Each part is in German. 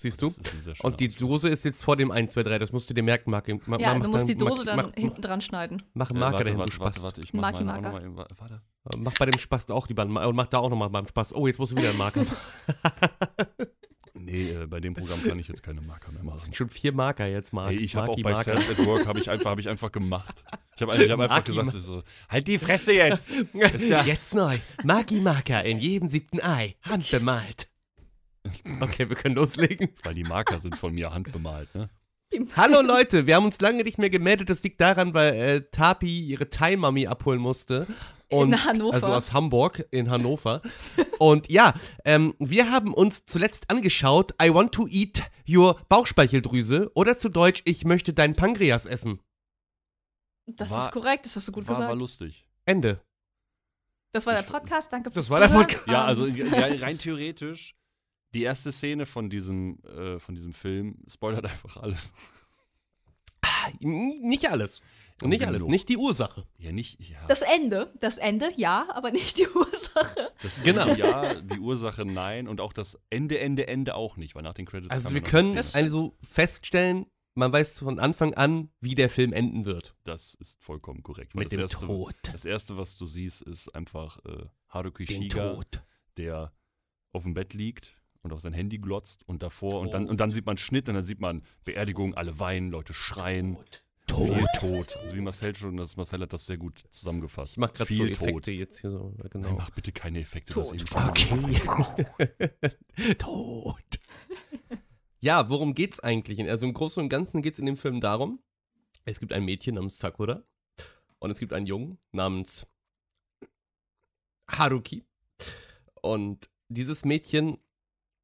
Siehst du? Das Und die. Dose ist jetzt vor dem 1, 2, 3. Das musst du dir merken, Marc. Ma- Ja, mach du musst die dann- Dose mach, dann mach, hinten dran schneiden. Mach einen Äh, Marker warte, dahin, warte, du warte, warte, ich mach Marki Marker. nochmal. Warte. Mach bei dem Spast auch die Band und mach da auch nochmal beim Spast. Oh, jetzt musst du wieder einen Marker. Nee, äh, bei dem Programm kann ich jetzt keine Marker mehr Das machen. sind schon vier Marker jetzt, Marc. Hey, ich habe auch bei Marker. Sales at Work habe ich einfach, habe ich einfach gemacht. Ich habe hab einfach gesagt, so, halt die Fresse jetzt. Ist ja, Jetzt neu. Marki Marker in jedem siebten Ei. Handbemalt. Okay, wir können loslegen. weil die Marker sind von mir handbemalt, ne? Hallo Leute, wir haben uns lange nicht mehr gemeldet. Das liegt daran, weil äh, Tapi ihre Thai-Mami abholen musste. Und, In Hannover. Also aus Hamburg, in Hannover. Und ja, ähm, wir haben uns zuletzt angeschaut, I want to eat your Bauchspeicheldrüse oder zu Deutsch, ich möchte dein Pankreas essen. Das War- ist korrekt, das hast du gut War, gesagt. war lustig. Ende. das war der Podcast, danke fürs Das war der. Podcast. Ja, also ja, rein theoretisch, die erste Szene von diesem, äh, von diesem Film spoilert einfach alles. N- Nicht alles. Nicht alles, nicht die Ursache. Ja, nicht, ja. Das Ende, das Ende, ja, aber nicht die Ursache. Das Genau. Ja, die Ursache nein und auch das Ende, Ende, Ende auch nicht, weil nach den Credits Also wir können also feststellen, man weiß von Anfang an, wie der Film enden wird. Das ist vollkommen korrekt. Mit das dem erste, Tod. Das erste, was du siehst, ist einfach äh, Haruki Den Shiga, Tod. der auf dem Bett liegt und auf sein Handy glotzt und davor und dann, und dann sieht man Schnitt und dann sieht man Beerdigung, alle weinen, Leute schreien. Tod. Viel Tot. Also wie Marcel schon, das Marcel hat das sehr gut zusammengefasst. Ich mach gerade so Effekte Tot. jetzt hier so. Genau. Nein, mach bitte keine Effekte. Tot. eben schon mal Okay. Tod. ja, worum geht's eigentlich? Also im Großen und Ganzen geht's in dem Film darum, es gibt ein Mädchen namens Sakura und es gibt einen Jungen namens Haruki. Und dieses Mädchen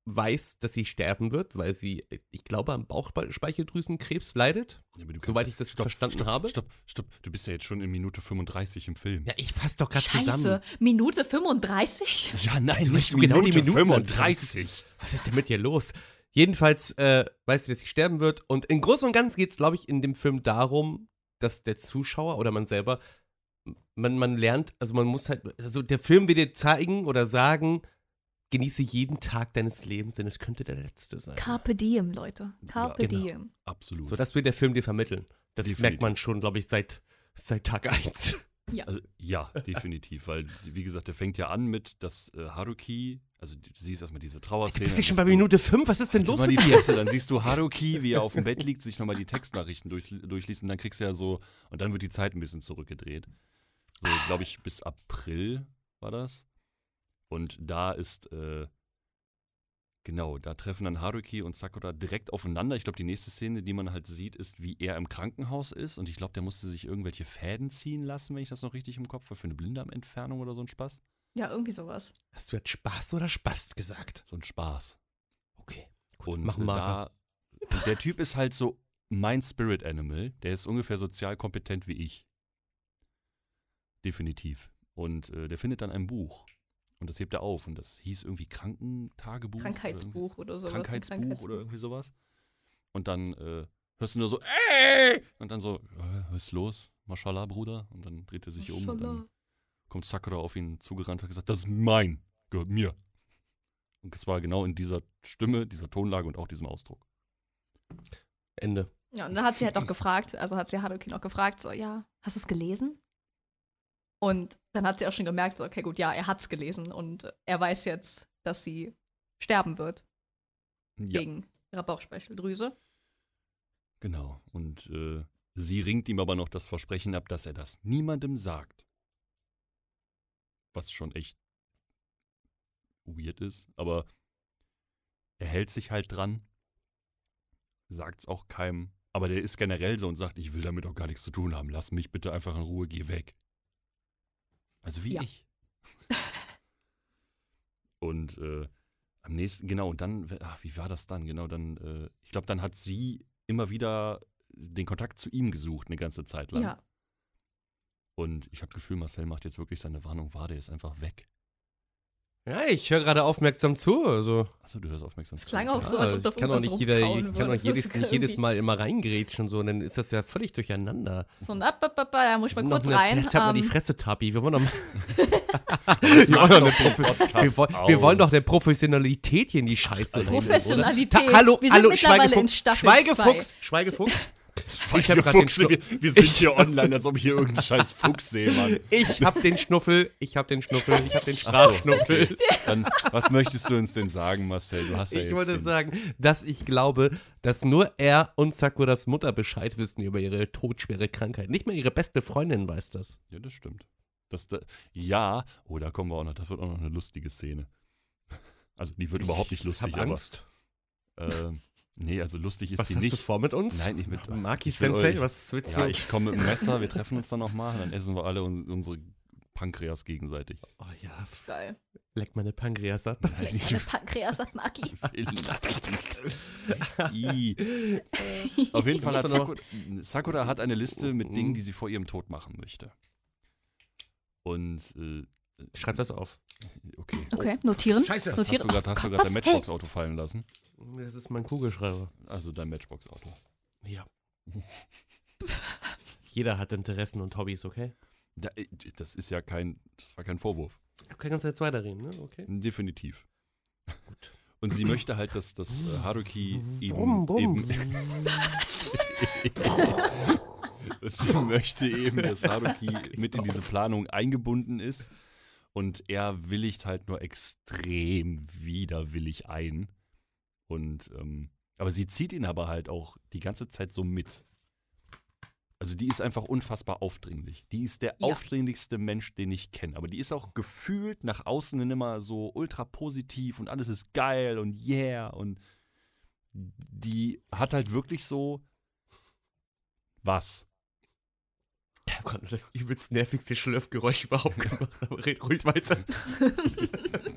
weiß, dass sie sterben wird, weil sie, ich glaube, am Bauchspeicheldrüsenkrebs leidet. Ja, aber du kannst- Soweit ich das verstanden stopp, habe. Stopp, stopp. Du bist ja jetzt schon in Minute 35 im Film. Ja, ich fass doch gerade Scheiße, zusammen. Minute 35? Ja, nein, Also nicht nicht genau die Minute Minuten 35. Was ist denn mit dir los? Jedenfalls äh, weiß sie, dass sie sterben wird. Und im Großen und Ganzen geht es, glaube ich, in dem Film darum, dass der Zuschauer oder man selber, man, man lernt, also man muss halt, also der Film will dir zeigen oder sagen, genieße jeden Tag deines Lebens, denn es könnte der letzte sein. Carpe diem, Leute. Carpe Ja, genau. diem. Absolut. So, das will der Film dir vermitteln. Das Definitiv. merkt man schon, glaube ich, seit, seit Tag 1. Also, ja, definitiv, weil, wie gesagt, der fängt ja an mit, dass äh, Haruki, also du siehst erstmal diese Du Trauerszene. bist dann ja schon bei du- Minute 5, was ist denn los mit die dir? Dann siehst du Haruki, wie er auf dem Bett liegt, sich nochmal die Textnachrichten durch, durchliest und dann kriegst du ja so, und dann wird die Zeit ein bisschen zurückgedreht. So, glaube ich, bis April war das. Und da ist, äh, genau, da treffen dann Haruki und Sakura direkt aufeinander. Ich glaube, die nächste Szene, die man halt sieht, ist, wie er im Krankenhaus ist. Und ich glaube, der musste sich irgendwelche Fäden ziehen lassen, wenn ich das noch richtig im Kopf habe, für eine Blinddarmentfernung oder so ein Spaß. Ja, irgendwie sowas. Hast du jetzt Spaß oder Spast gesagt? So ein Spaß. Okay. Und mach Marker. da, der Typ ist halt so mein Spirit Animal. Der ist ungefähr sozial kompetent wie ich. Definitiv. Und äh, der findet dann ein Buch. Und das hebt er auf. Und das hieß irgendwie Krankentagebuch. oder Krankheitsbuch oder sowas. ein Krankheitsbuch oder irgendwie sowas. Und dann äh, hörst du nur so, ey! Und dann so, äh, was ist los? Mashallah, Bruder. Und dann dreht er sich um und dann kommt Sakura auf ihn zugerannt und hat gesagt, das ist mein, gehört mir. Und es war genau in dieser Stimme, dieser Tonlage und auch diesem Ausdruck. Ende. Ja, und dann hat sie halt noch gefragt, also hat sie Haruki noch gefragt, so, ja, hast du es gelesen? Und dann hat sie auch schon gemerkt, so, okay, gut, ja, er hat's gelesen und er weiß jetzt, dass sie sterben wird Ja, wegen ihrer Bauchspeicheldrüse. genau. Und äh, sie ringt ihm aber noch das Versprechen ab, dass er das niemandem sagt. Was schon echt weird ist, aber er hält sich halt dran, sagt's auch keinem, aber der ist generell so und sagt, ich will damit auch gar nichts zu tun haben, lass mich bitte einfach in Ruhe, geh weg. Also wie Ja. ich. und äh, am nächsten, genau, und dann, ach, wie war das dann? Genau, dann, äh, ich glaube, dann hat sie immer wieder den Kontakt zu ihm gesucht, eine ganze Zeit lang. Ja. Und ich habe Gefühl, Marcel macht jetzt wirklich seine Warnung wahr, der ist einfach weg. Ja, ich höre gerade aufmerksam zu. Also, Achso, du hörst aufmerksam Es klang zu. auch so, als ob ich da kann auch nicht, jeder, ich kann auch jedes, Das nicht jedes Mal immer reingrätschen, so, dann ist das ja völlig durcheinander. So ein ab, ab, ab, da muss ich mal kurz eine- rein. Jetzt hat mal die ähm, Fresse, Tapi. Wir wollen doch, mal, Das wir wollen doch, eine wir, wollen, wir wollen doch aus. Professionalität hier in die Scheiße? Professionalität. Ta hallo, Wir sind hallo, mittlerweile in Schweigefuchs, Staffel Schweigefuchs, Schweigefuchs. Ich hab grad den Fuchs, wir, wir sind hier online, als ob ich hier irgendeinen scheiß Fuchs sehe, Mann. Ich hab den Schnuffel, ich hab den Schnuffel, ich hab den Sprachschnuffel. Dann, was möchtest du uns denn sagen, Marcel? Du hast ja Ich jetzt wollte den, sagen, dass ich glaube, dass nur er und Sakuras Mutter Bescheid wissen über ihre todschwere Krankheit. Nicht mal ihre beste Freundin weiß das. Ja, das stimmt. Das, da, ja, oh, da kommen wir auch noch. Das wird auch noch eine lustige Szene. Also, die wird überhaupt nicht lustig, hab aber. Angst. Äh, nee, also lustig ist Was die hast nicht. du vor mit uns? Nein, nicht mit. Maki Sensei, euch- was willst Ja, du? ich komme mit dem Messer, wir treffen uns dann nochmal und dann essen wir alle un unsere Pankreas gegenseitig. oh ja, Geil. leck meine Pankreas ab. Nein, ich Meine Pankreas sagt Maki. Auf jeden Fall hat Sakura, Sakura hat eine Liste mit Dingen, die sie vor ihrem Tod machen möchte. Und, äh, Schreib das auf. okay. Okay, notieren. Scheiße. Das hast notieren. du gerade Oh hast dein was? Matchbox-Auto fallen lassen. Das ist mein Kugelschreiber. Also dein Matchbox-Auto. Ja. Jeder hat Interessen und Hobbys, okay? Da, äh, das ist ja kein, das war kein Vorwurf. Okay, kannst du jetzt weiterreden, ne? Okay. Definitiv. Und sie möchte halt, dass, dass äh, Haruki eben, Brumm, brumm. eben sie möchte eben, dass Haruki mit in diese Planung eingebunden ist. Und er willigt halt nur extrem widerwillig ein. Und, ähm, aber sie zieht ihn aber halt auch die ganze Zeit so mit. Also die ist einfach unfassbar aufdringlich. Die ist der Ja. aufdringlichste Mensch, den ich kenne. Aber die ist auch gefühlt nach außen hin immer so ultra positiv und alles ist geil und yeah. Und die hat halt wirklich so was. Ich hab gerade das übelst nervigste Schlürfgeräusch überhaupt gemacht, aber red ruhig weiter.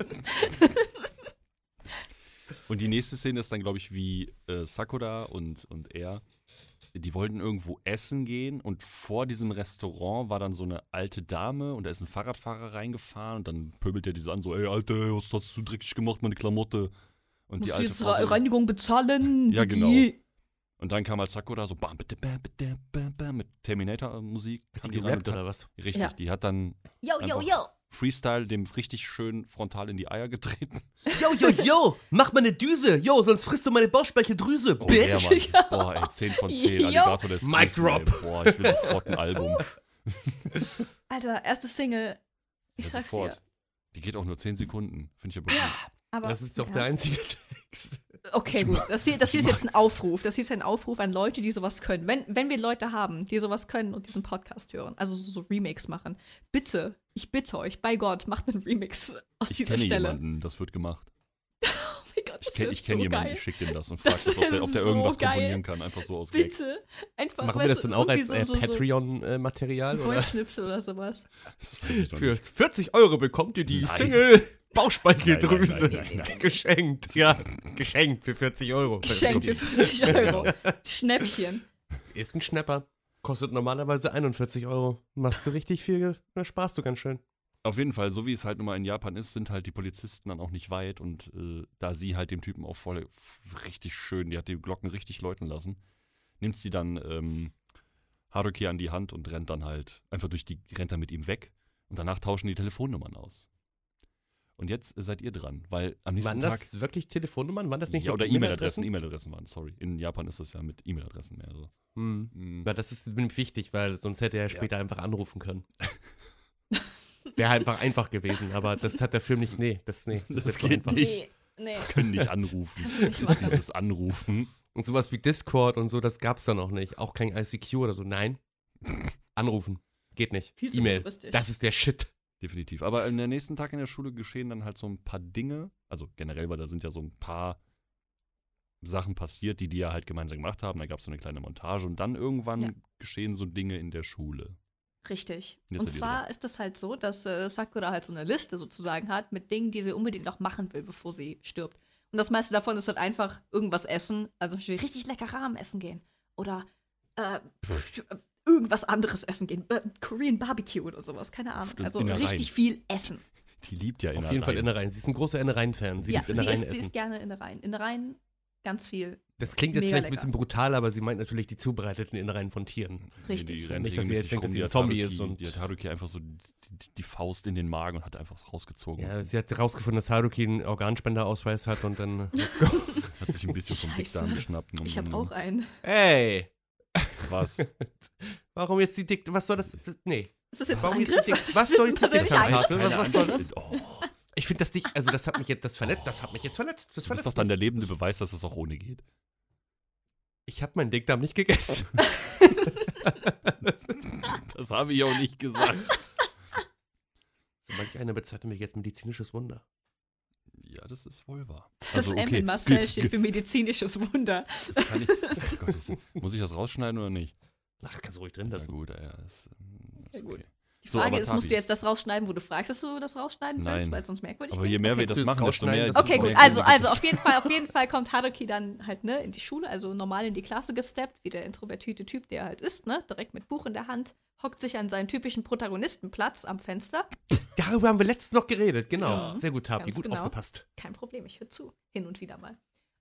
Und die nächste Szene ist dann, glaube ich, wie äh, Sakura und, und er, die wollten irgendwo essen gehen und vor diesem Restaurant war dann so eine alte Dame und da ist ein Fahrradfahrer reingefahren und dann pöbelt er die so an, so, ey, Alter, was hast du dreckig gemacht, meine Klamotte? Und die Muss alte jetzt Frau so, Reinigung bezahlen. Ja, genau. Und dann kam halt Sakura so, bam, bitte, bam, bitte, bam, bam, mit Terminator-Musik. Hat die die gerappt dann- oder was? Richtig, Ja. die hat dann Yo, yo, yo. Freestyle dem richtig schön frontal in die Eier getreten. Yo, yo, yo, mach mal eine Düse. Yo, sonst frisst du meine Bauchspeicheldrüse, Oh, bitch. der Mann. Boah, ey, 10 von 10, Jo. Alligator der Mic Squeeze, ey. drop. Boah, ich will sofort ein Album. Alter, erste Single. Ich Ja, sag's sofort. dir. Die geht auch nur 10 Sekunden. Finde ich aber Ja. gut. Aber Das ist doch der einzige Text. Okay, gut. Das hier, das hier ist jetzt ein Aufruf. Das hier ist ein Aufruf an Leute, die sowas können. Wenn, wenn wir Leute haben, die sowas können und diesen Podcast hören, also so, so Remakes machen, bitte, ich bitte euch, bei Gott, macht einen Remix aus Ich dieser kenne Stelle. jemanden, das wird gemacht. Oh mein Gott, Ich das kenne ich kenn so jemanden, geil. ich schicke dem das und frage, ob der, ob der so irgendwas geil. komponieren kann. Einfach so aus Gag. Bitte, einfach, Machen wir das dann auch als äh, so, so Patreon-Material? oder? Voice-Schnipsel oder sowas. Für nicht. 40 Euro bekommt ihr die Nein. Single Bauchspeicheldrüse. Nein, nein, nein, nein. Geschenkt, ja. Geschenkt für 40 Euro. Geschenk für 50 Euro. Schnäppchen. Ist ein Schnapper. Kostet normalerweise 41 Euro. Machst du richtig viel, da sparst du ganz schön. Auf jeden Fall, so wie es halt nun mal in Japan ist, sind halt die Polizisten dann auch nicht weit und äh, da sie halt dem Typen auch voll richtig schön, die hat die Glocken richtig läuten lassen, nimmt sie dann ähm, Haruki an die Hand und rennt dann halt einfach durch die, rennt dann mit ihm weg und danach tauschen die Telefonnummern aus. Und jetzt seid ihr dran, weil am nächsten Waren Tag. das wirklich Telefonnummern? Waren das nicht ja, oder E-Mail-Adressen, E-Mail-Adressen waren, sorry. In Japan ist das ja mit E-Mail-Adressen mehr so. Hm. Mhm. Ja, das ist wichtig, weil sonst hätte er später einfach anrufen können. Wäre einfach einfach gewesen, aber das hat der Film nicht. Nee, das, nee, Das so geht einfach. nicht. Nee, nee. Können nicht anrufen. Das ist dieses Anrufen. Und sowas wie Discord und so, das gab's da noch nicht. Auch kein ICQ oder so. Nein. Anrufen. Geht nicht. E-Mail. Das ist der Shit. Definitiv. Aber in der nächsten Tag in der Schule geschehen dann halt so ein paar Dinge. Also generell, weil da sind ja so ein paar Sachen passiert, die die ja halt gemeinsam gemacht haben. Da gab es so eine kleine Montage und dann irgendwann Ja. geschehen so Dinge in der Schule. Richtig. Jetzt und zwar ist das halt so, dass äh, Sakura halt so eine Liste sozusagen hat mit Dingen, die sie unbedingt noch machen will, bevor sie stirbt. Und das meiste davon ist halt einfach irgendwas essen, also zum Beispiel richtig lecker Rahmen essen gehen. Oder äh, pff, irgendwas anderes essen gehen. Äh, Korean Barbecue oder sowas, keine Ahnung. Stimmt, also Innereien. richtig viel essen. Die liebt ja Auf Innereien. jeden Fall Innereien. Sie ist ein großer Innereien-Fan. Sie ja, liebt sie Innereien ist, sie essen. ist gerne Innereien. Innereien, ganz viel. Das klingt jetzt mega vielleicht ein bisschen brutal, aber sie meint natürlich die zubereiteten Innereien von Tieren. Richtig. Rennt Nicht, dass sie jetzt denkt, dass sie die ein hat Zombie Haruki- ist und- Die hat Haruki einfach so die, die Faust in den Magen und hat einfach rausgezogen. Ja, sie hat herausgefunden, dass Haruki einen Organspenderausweis hat und dann. Let's go. Hat sich ein bisschen vom Scheiße. Dickdarm geschnappt. Ich habe auch einen. Ey! Was? Warum jetzt die Dick. Was soll das? das nee. Ist das jetzt Warum ein jetzt die Angriff? Was Ist soll das die Dickdarmkarte? Angriff? Was, was soll das? Oh, Ich finde das nicht. Also, das hat mich jetzt das verletzt. Das hat mich jetzt verletzt. Das du bist verletzt doch dann der lebende Beweis, dass es auch ohne geht. Ich habe meinen Dickdarm nicht gegessen. Das habe ich auch nicht gesagt. So manch einer bezeichnet mich jetzt medizinisches Wunder. Ja, das ist wohl wahr. Das Also, M okay. in Marcel steht für medizinisches Wunder. Das kann ich, oh Gott, muss ich das rausschneiden oder nicht? Ach, kannst du ruhig drin Ja, lassen. gut, ja, ist, ähm, ist Ja, gut. Die So, Frage aber ist, musst du jetzt das rausschneiden, wo du fragst, dass du das rausschneiden willst, Nein. weil es sonst merkwürdig Aber je mehr okay. wir das Willst machen, es desto mehr. dass Okay, gut. Also, also auf jeden Fall, auf jeden Fall kommt Haruki dann halt, ne, in die Schule, also normal in die Klasse gesteppt, wie der introvertierte Typ, der er halt ist, ne, direkt mit Buch in der Hand, hockt sich an seinen typischen Protagonistenplatz am Fenster. Darüber haben wir letztens noch geredet, genau. Ja. Sehr gut, Tapi, Ganz gut genau. aufgepasst. Kein Problem, ich höre zu, hin und wieder mal.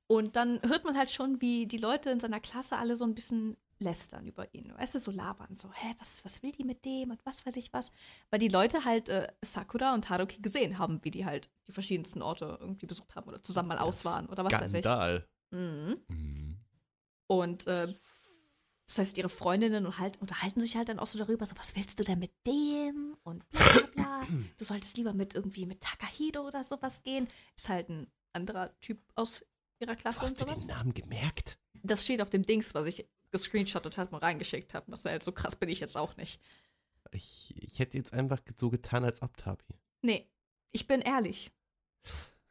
Und dann hört man halt schon, wie die Leute in seiner Klasse alle so ein bisschen lästern über ihn. Weißt du, so labern, so, hä, was, was will die mit dem und was weiß ich was. Weil die Leute halt äh, Sakura und Haruki gesehen haben, wie die halt die verschiedensten Orte irgendwie besucht haben oder zusammen mal aus waren oder was weiß ich. Skandal. Mhm. Mhm. Und äh, das heißt, ihre Freundinnen und halt, unterhalten sich halt dann auch so darüber, so, was willst du denn mit dem? Und bla bla bla. Du solltest lieber mit irgendwie mit Takahito oder sowas gehen. Ist halt ein anderer Typ aus ihrer Klasse und Hast du sowas. den Namen gemerkt? Das steht auf dem Dings, was ich gescreenshottet habe und reingeschickt habe. Das halt so krass bin ich jetzt auch nicht. Ich, ich hätte jetzt einfach so getan, als ob, Tapi. Nee, ich bin ehrlich.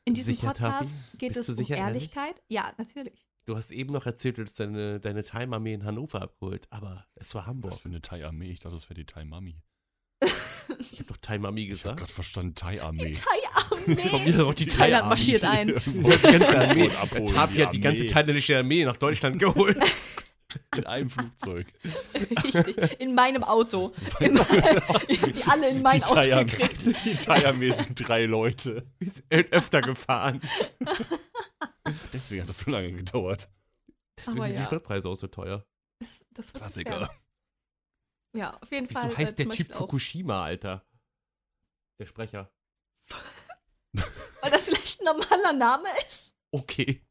In diesem Sicher, Tabi? Podcast geht Bist es um sicher ehrlich? Ehrlichkeit. Ja, natürlich. Du hast eben noch erzählt, du hättest deine, deine Thai-Mami in Hannover abgeholt, aber es war Hamburg. Was für eine Thai-Armee? Ich dachte, das wäre die Thai-Mami. Ich habe doch Thai-Mami Ich habe gesagt. gerade verstanden, Thai-Armee. Thai-Armee. Von mir doch die Thailand Thai-Armee. marschiert ein. Oh, die ganze Armee. Jetzt habt die die ganze thailändische Armee nach Deutschland geholt. In einem Flugzeug. Richtig, in meinem Auto. In die alle in mein die Auto Thai-Armee- gekriegt. Die sind drei Leute. Ist öfter gefahren. Deswegen hat das so lange gedauert. Deswegen Aber sind die ja. Spritpreise auch so teuer. Das, das wird Klassiker. Ja, auf jeden Wieso Fall. heißt äh, der Typ auch, Fukushima, Alter? Der Sprecher. weil das vielleicht ein normaler Name ist. Okay.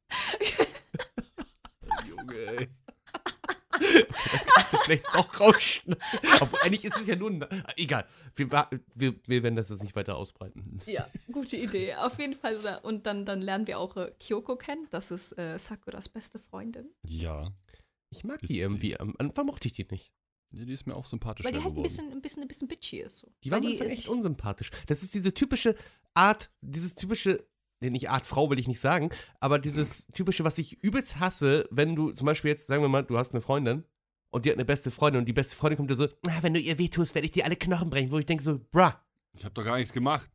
Junge, ey. Das kannst du vielleicht auch rausschneiden. Aber eigentlich ist es ja nur ein. Egal. Wir, wir, wir werden das jetzt nicht weiter ausbreiten. Ja, gute Idee. Auf jeden Fall. oder- Und dann, dann lernen wir auch äh, Kyoko kennen. Das ist äh, Sakuras beste Freundin. Ja. Ich mag Ist die die- irgendwie. Am Anfang mochte ich die nicht. Ja, Die ist mir auch sympathisch Weil die halt ein bisschen, ein bisschen, ein bisschen bitchy ist. So. Die war am Anfang echt unsympathisch. Das ist diese typische Art, dieses typische, nee, nicht Art Frau will ich nicht sagen, aber dieses typische, was ich übelst hasse, wenn du zum Beispiel jetzt, sagen wir mal, du hast eine Freundin und die hat eine beste Freundin und die beste Freundin kommt dir so, "Ah, wenn du ihr wehtust, werde ich dir alle Knochen brechen, wo ich denke so, bruh, Ich habe doch gar nichts gemacht.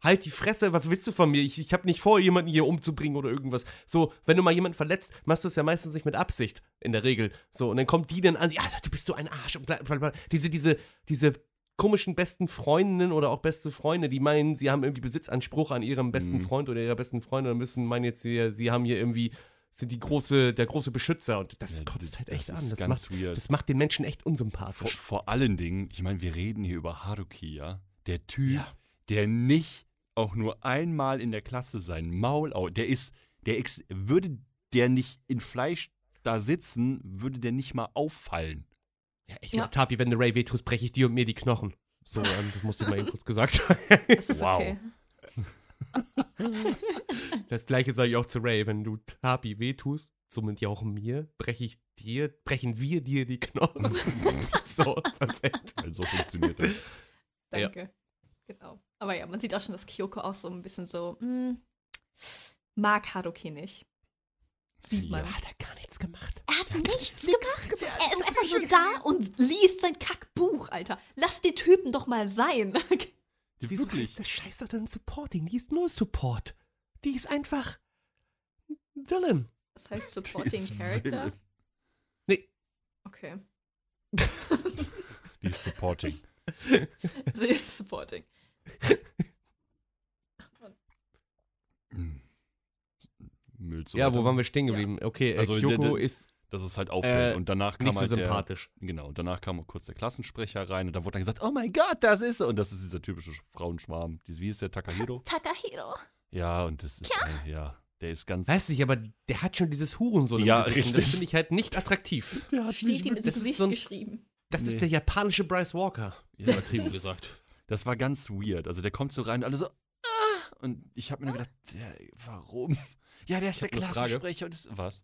halt die Fresse, was willst du von mir? Ich, ich habe nicht vor, jemanden hier umzubringen oder irgendwas. So, wenn du mal jemanden verletzt, machst du es ja meistens nicht mit Absicht, in der Regel. So, und dann kommt die dann an, ja, du bist so ein Arsch und bla bla bla. Diese, diese, diese komischen besten Freundinnen oder auch beste Freunde, die meinen, sie haben irgendwie Besitzanspruch an ihrem besten Mhm. Freund oder ihrer besten Freundin und müssen meinen jetzt, sie, sie haben hier irgendwie, sind die große, der große Beschützer und das Ja, kotzt halt das echt ist an. Das macht, weird. das macht den Menschen echt Vor, unsympathisch. vor allen Dingen, ich meine, wir reden hier über Haruki, ja? Der Typ, Ja. der nicht auch nur einmal in der Klasse sein Maul, au- der ist, der ex würde der nicht in Fleisch da sitzen, würde der nicht mal auffallen. Ja, ich Ja. ja. Tapi, wenn du Ray wehtust, breche ich dir und mir die Knochen. So, ähm, das musste ich mal eben kurz gesagt haben. Das ist Wow. okay. Das gleiche sage ich auch zu Ray. Wenn du Tapi wehtust, somit ja auch mir, breche ich dir, brechen wir dir die Knochen. so, perfekt. Weil so funktioniert das. Ja. Danke. Genau. Aber ja, man sieht auch schon, dass Kyoko auch so ein bisschen so, hm, mag Haruki nicht. Sieht man. Ja. Hat er gar nichts gemacht. Er hat nichts gemacht. Er ist einfach nur da und liest sein Kackbuch, Alter. Lass den Typen doch mal sein. Wieso Wirklich. heißt das Scheiß doch dann Supporting? Die ist nur Support. Die ist einfach Villain. Das heißt Supporting Character. wild. Nee. Okay. Die ist supporting. Sie ist Supporting. Müll zu Ja, wo waren wir stehen geblieben? Okay, äh, Also, der- Kyoko der- ist Dass es halt auffällt. Äh, und danach kam nicht so halt der, sympathisch. Genau, und danach kam kurz der Klassensprecher rein und da wurde dann gesagt, oh mein Gott, das ist er. Und das ist dieser typische Frauenschwarm. Wie ist der, Takahiro? Takahiro. Ja, und das ist, äh, ja, der ist ganz... Weiß nicht, aber der hat schon dieses Hurensohn im Ja, und Das richtig. finde ich halt nicht attraktiv. der hat Steht ihm das ins ist Gesicht so ein- geschrieben. Das Nee. ist der japanische Bryce Walker. Ja, Übertrieben das ist- gesagt. Das war ganz weird. Also der kommt so rein und alle so, ah! Und ich habe mir nur gedacht, ja, warum? Ja, der ist der. Klassensprecher und ist, was?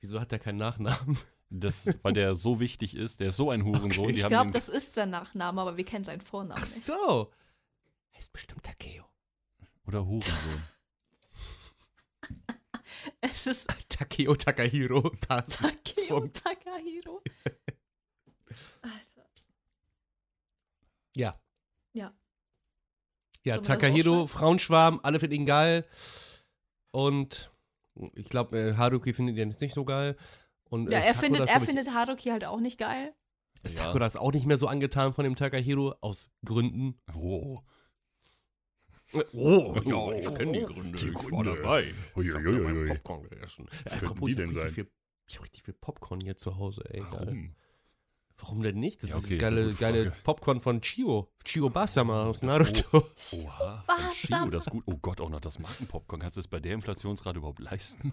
Wieso hat der keinen Nachnamen? Das, weil der so wichtig ist, der ist so ein Hurensohn. Okay. Ich glaube, das ist sein Nachname, aber wir kennen seinen Vornamen Ach so. Er ist bestimmt Takeo. oder Hurensohn. Es ist Takeo Takahiro. Passt. Takeo Punkt. Takahiro. Alter. Ja. Ja. Ja, das Takahiro? Frauenschwarm, alle finden ihn geil. Und ich glaube, äh, Haruki findet ihn jetzt nicht so geil. Und, Ja, äh, er Sakura findet, er ich, findet Haruki halt auch nicht geil. Ja. Sakura ist auch nicht mehr so angetan von dem Takahiro, aus Gründen. Oh. Oh, ja, ich kenn die Gründe. Die Gründe. Uiuiuiui. Popcorn gegessen. Was Äh, könnten die ich hab denn richtig sein? Viel, ich habe richtig viel Popcorn hier zu Hause, ey. Warum? Warum denn nicht? Das Ja, ist okay, ist geile, eine geile Frage. Popcorn von Chio. Chio Basama aus Das- Naruto. Oha, von Was? Chio, das ist gut. Oh Gott, auch noch das Markenpopcorn. Kannst du das bei der Inflationsrate überhaupt leisten?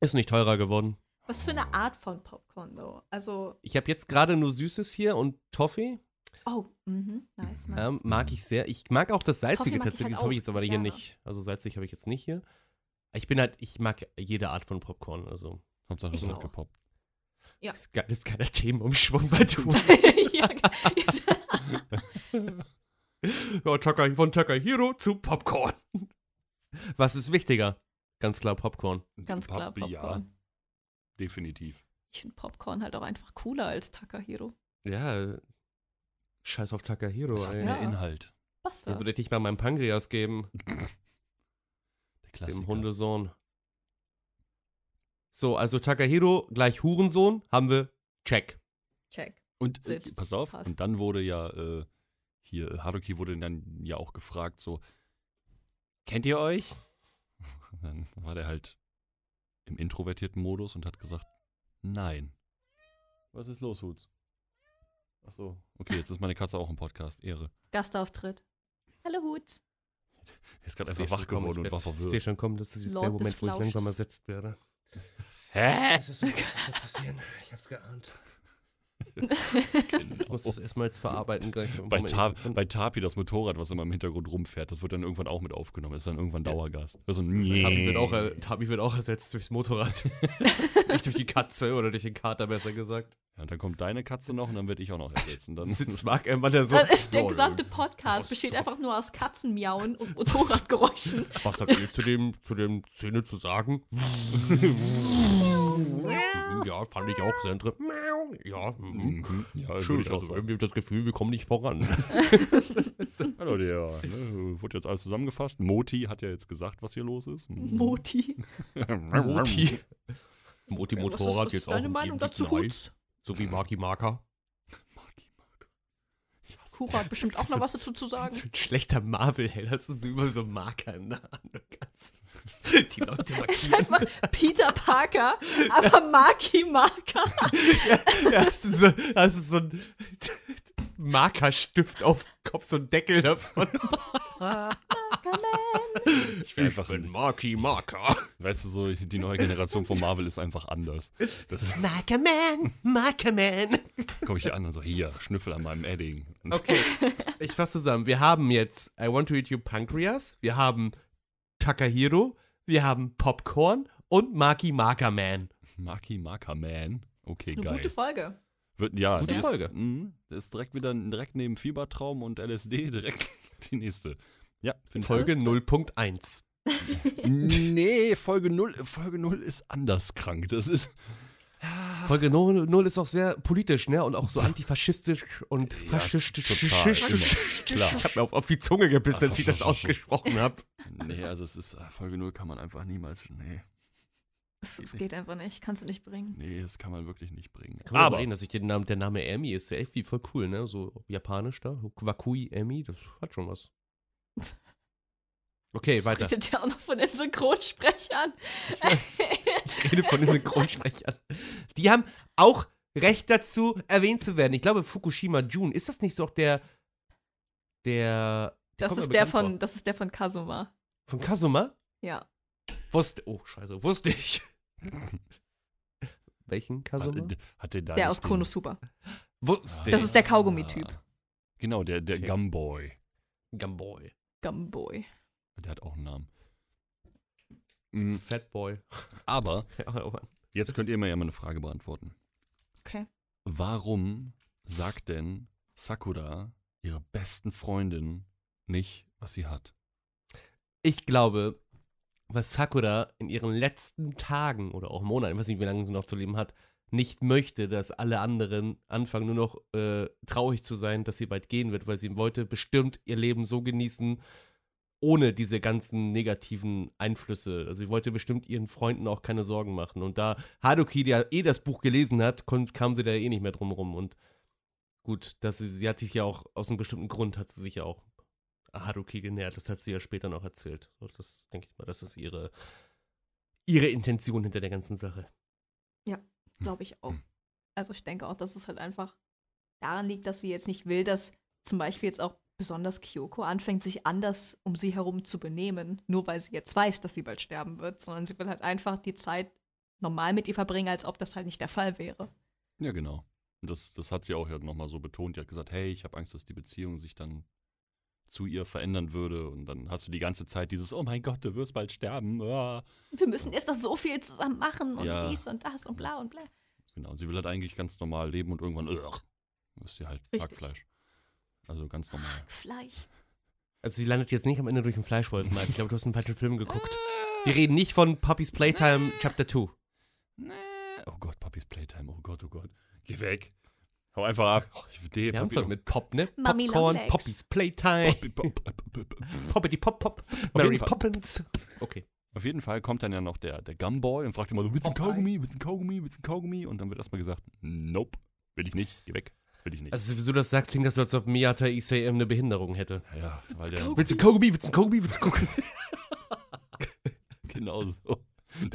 Ist nicht teurer geworden. Was für eine Art von Popcorn, though? Also, Ich habe jetzt gerade nur Süßes hier und Toffee. oh, mhm, nice, nice. Ähm, mag ich sehr. Ich mag auch das Salzige tatsächlich. halt das habe ich jetzt aber Ich hier nicht. Also salzig habe ich jetzt nicht hier. Ich bin halt, ich mag jede Art von Popcorn. Also Hauptsache, es wird auch. gepoppt. Ja. das ist geil, das ist geiler Themenumschwung bei du. ja, ja, Taka, von Takahiro zu Popcorn. Was ist wichtiger? Ganz klar Popcorn. ganz klar Pop- Ja, Popcorn. definitiv. Ich finde Popcorn halt auch einfach cooler als Takahiro. Ja, scheiß auf Takahiro, Das hat ey. mehr Ja. Inhalt. Was Den da? würde ich nicht mal meinem Pankreas geben, Der Klassiker. dem Hundesohn. So, also Takahiro gleich Hurensohn haben wir Check. Check. Und äh, Sitzt. pass auf, Passt. und dann wurde ja äh, hier, äh, Haruki wurde dann ja auch gefragt, so, kennt ihr euch? Dann war der halt im introvertierten Modus und hat gesagt, nein. Was ist los, Hutz? Ach so, okay, jetzt ist meine Katze auch im Podcast, Ehre. Gastauftritt. Hallo Hut. Er ist gerade einfach wach geworden und war Ich sehe verwirrt. schon kommen, das ist jetzt Lord der Moment, wo ich langsam Flausches. ersetzt werde. Hä? Das ist so passieren. Ich hab's geahnt. Ich muss das erstmal jetzt verarbeiten gleich. Bei, Ta bei Tapi, das Motorrad, was immer im Hintergrund rumfährt, das wird dann irgendwann auch mit aufgenommen. Ist dann irgendwann. Dauergast. Also, Tabi wird, auch, Tabi wird auch ersetzt durchs Motorrad. Nicht durch die Katze oder durch den Kater, besser gesagt. Ja, und dann kommt deine Katze noch und dann werde ich auch noch ersetzen. Dann Sitzt Marc irgendwann der so. Dann ist der "Ja, gesamte Podcast besteht einfach nur aus Katzenmiauen und Motorradgeräuschen. Was habt ihr zu dem, zu dem Szene zu sagen? Ja, fand ich auch sehr interessant. Ja, mhm. Mhm. Ja, würde schön. ich auch Also irgendwie hab ich das Gefühl, wir kommen nicht voran. Hallo, der ne, wurde jetzt alles zusammengefasst. Moti hat ja jetzt gesagt, was hier los ist. Moti. Moti. Moti Was Motorrad ist, was jetzt ist auch deine Meinung dazu, sieht neu. Hut? So wie Marki Marker. Kura hat bestimmt auch noch was dazu zu sagen. Ein schlechter Marvel-Held hast du so immer so Marker in der Hand. Die Leute Es ist markieren. einfach Peter Parker, aber Maki Marker. Ja, hast du so, hast du so ein Markerstift auf dem Kopf, so ein Deckel davon. Ich will einfach, bin Marky Marker. weißt du, so die neue Generation von Marvel ist einfach anders. Das Markerman, Markerman. komme ich hier an und so, hier, Schnüffel an meinem Edding. Und Okay, ich fasse zusammen. Wir haben jetzt I Want to Eat You Pancreas, wir haben Takahiro, wir haben Popcorn und Marky Markerman. Maki Marker Man. Okay, Eine geil. gute Folge. Wird, ja, Gute die Folge. Ist, mh, das ist direkt wieder direkt neben Fiebertraum und LSD direkt die nächste. Ja, finde Folge 0.1. ich. Nee, Folge 0, Folge 0 ist anders krank. Das ist. Folge 0, 0 ist auch sehr politisch, ne? Und auch so antifaschistisch und Ja, faschistisch. total. Klar. Ich hab mir auf, auf die Zunge gebissen, als ich das ausgesprochen habe. Nee, also es ist. äh, Folge 0 kann man einfach niemals. Nee, Es, es geht einfach nicht. Kannst du nicht bringen. nee, das kann man wirklich nicht bringen. Kann man Aber. reden, dass ich den Namen, der Name Amy ist ja echt wie voll cool, ne? So japanisch da. Wakui Amy, das hat schon was. Okay, Das weiter. redet ja auch noch von den Synchronsprechern. Ich rede von den Synchronsprechern. Die haben auch Recht dazu, erwähnt zu werden. Ich glaube, Fukushima Jun, ist das nicht so auch der. Der. Das ist der von, vor. das ist der von Kazuma. Von Kazuma? Ja. Wusste. Oh, Scheiße, wusste ich. Welchen Kazuma? Hat, hat der da Der nicht aus den- Konosuba. Wusste Das ich. ist der Kaugummi-Typ. Genau, der, der Okay. Gumboy. Gumboy. Gumboy. Der hat auch einen Namen. Mm, Fatboy. Aber oh jetzt könnt ihr mir ja mal eine Frage beantworten. Okay. Warum sagt denn Sakura ihrer besten Freundin nicht, was sie hat? Ich glaube, was Sakura in ihren letzten Tagen oder auch Monaten, ich weiß nicht, wie lange sie noch zu leben hat, nicht möchte, dass alle anderen anfangen, nur noch äh, traurig zu sein, dass sie bald gehen wird, weil sie wollte bestimmt ihr Leben so genießen, ohne diese ganzen negativen Einflüsse. Also sie wollte bestimmt ihren Freunden auch keine Sorgen machen. Und da Haruki ja eh das Buch gelesen hat, kam sie da eh nicht mehr drum rum. Und gut, dass sie, sie hat sich ja auch, aus einem bestimmten Grund hat sie sich ja auch Haruki genährt. Das hat sie ja später noch erzählt. Das denke ich mal, das ist ihre, ihre Intention hinter der ganzen Sache. Glaube ich auch. Also ich denke auch, dass es halt einfach daran liegt, dass sie jetzt nicht will, dass zum Beispiel jetzt auch besonders Kyoko anfängt, sich anders um sie herum zu benehmen, nur weil sie jetzt weiß, dass sie bald sterben wird, sondern sie will halt einfach die Zeit normal mit ihr verbringen, als ob das halt nicht der Fall wäre. Ja, genau. Und das, das hat sie auch ja nochmal so betont. Die hat gesagt, hey, ich habe Angst, dass die Beziehung sich dann zu ihr verändern würde. Und dann hast du die ganze Zeit dieses, oh mein Gott, du wirst bald sterben. Ah. Wir müssen erst noch so viel zusammen machen und Ja. dies und das und bla und bla. Genau, und sie will halt eigentlich ganz normal leben und irgendwann, ugh, ist sie halt Richtig. Hackfleisch. Also ganz normal. Fleisch. Also sie landet jetzt nicht am Ende durch einen Fleischwolf, Mike. Ich glaube, du hast einen falschen Film geguckt. Wir reden nicht von Poppy's Playtime Chapter 2. Oh Gott, Puppies Playtime, oh Gott, oh Gott. Geh weg. Hau einfach ab. Oh, ich will Wir haben es mit Pop, ne? Mami Popcorn. Poppy's Playtime. Poppity Pop Pop, Mary. Poppins. Okay. Auf jeden Fall kommt dann ja noch der, der Gumboy und fragt immer so, willst du ein. Kaugummi, willst du ein Kaugummi, willst du ein Kaugummi? Und dann wird erstmal gesagt, nope, will ich nicht, geh weg, will ich nicht. Also, wieso du das sagst, klingt das so, als ob Miyata Isai eine Behinderung hätte. ja, weil der, Willst du Kogubi? Willst du Kogubi? Willst du Kogubi? genau so.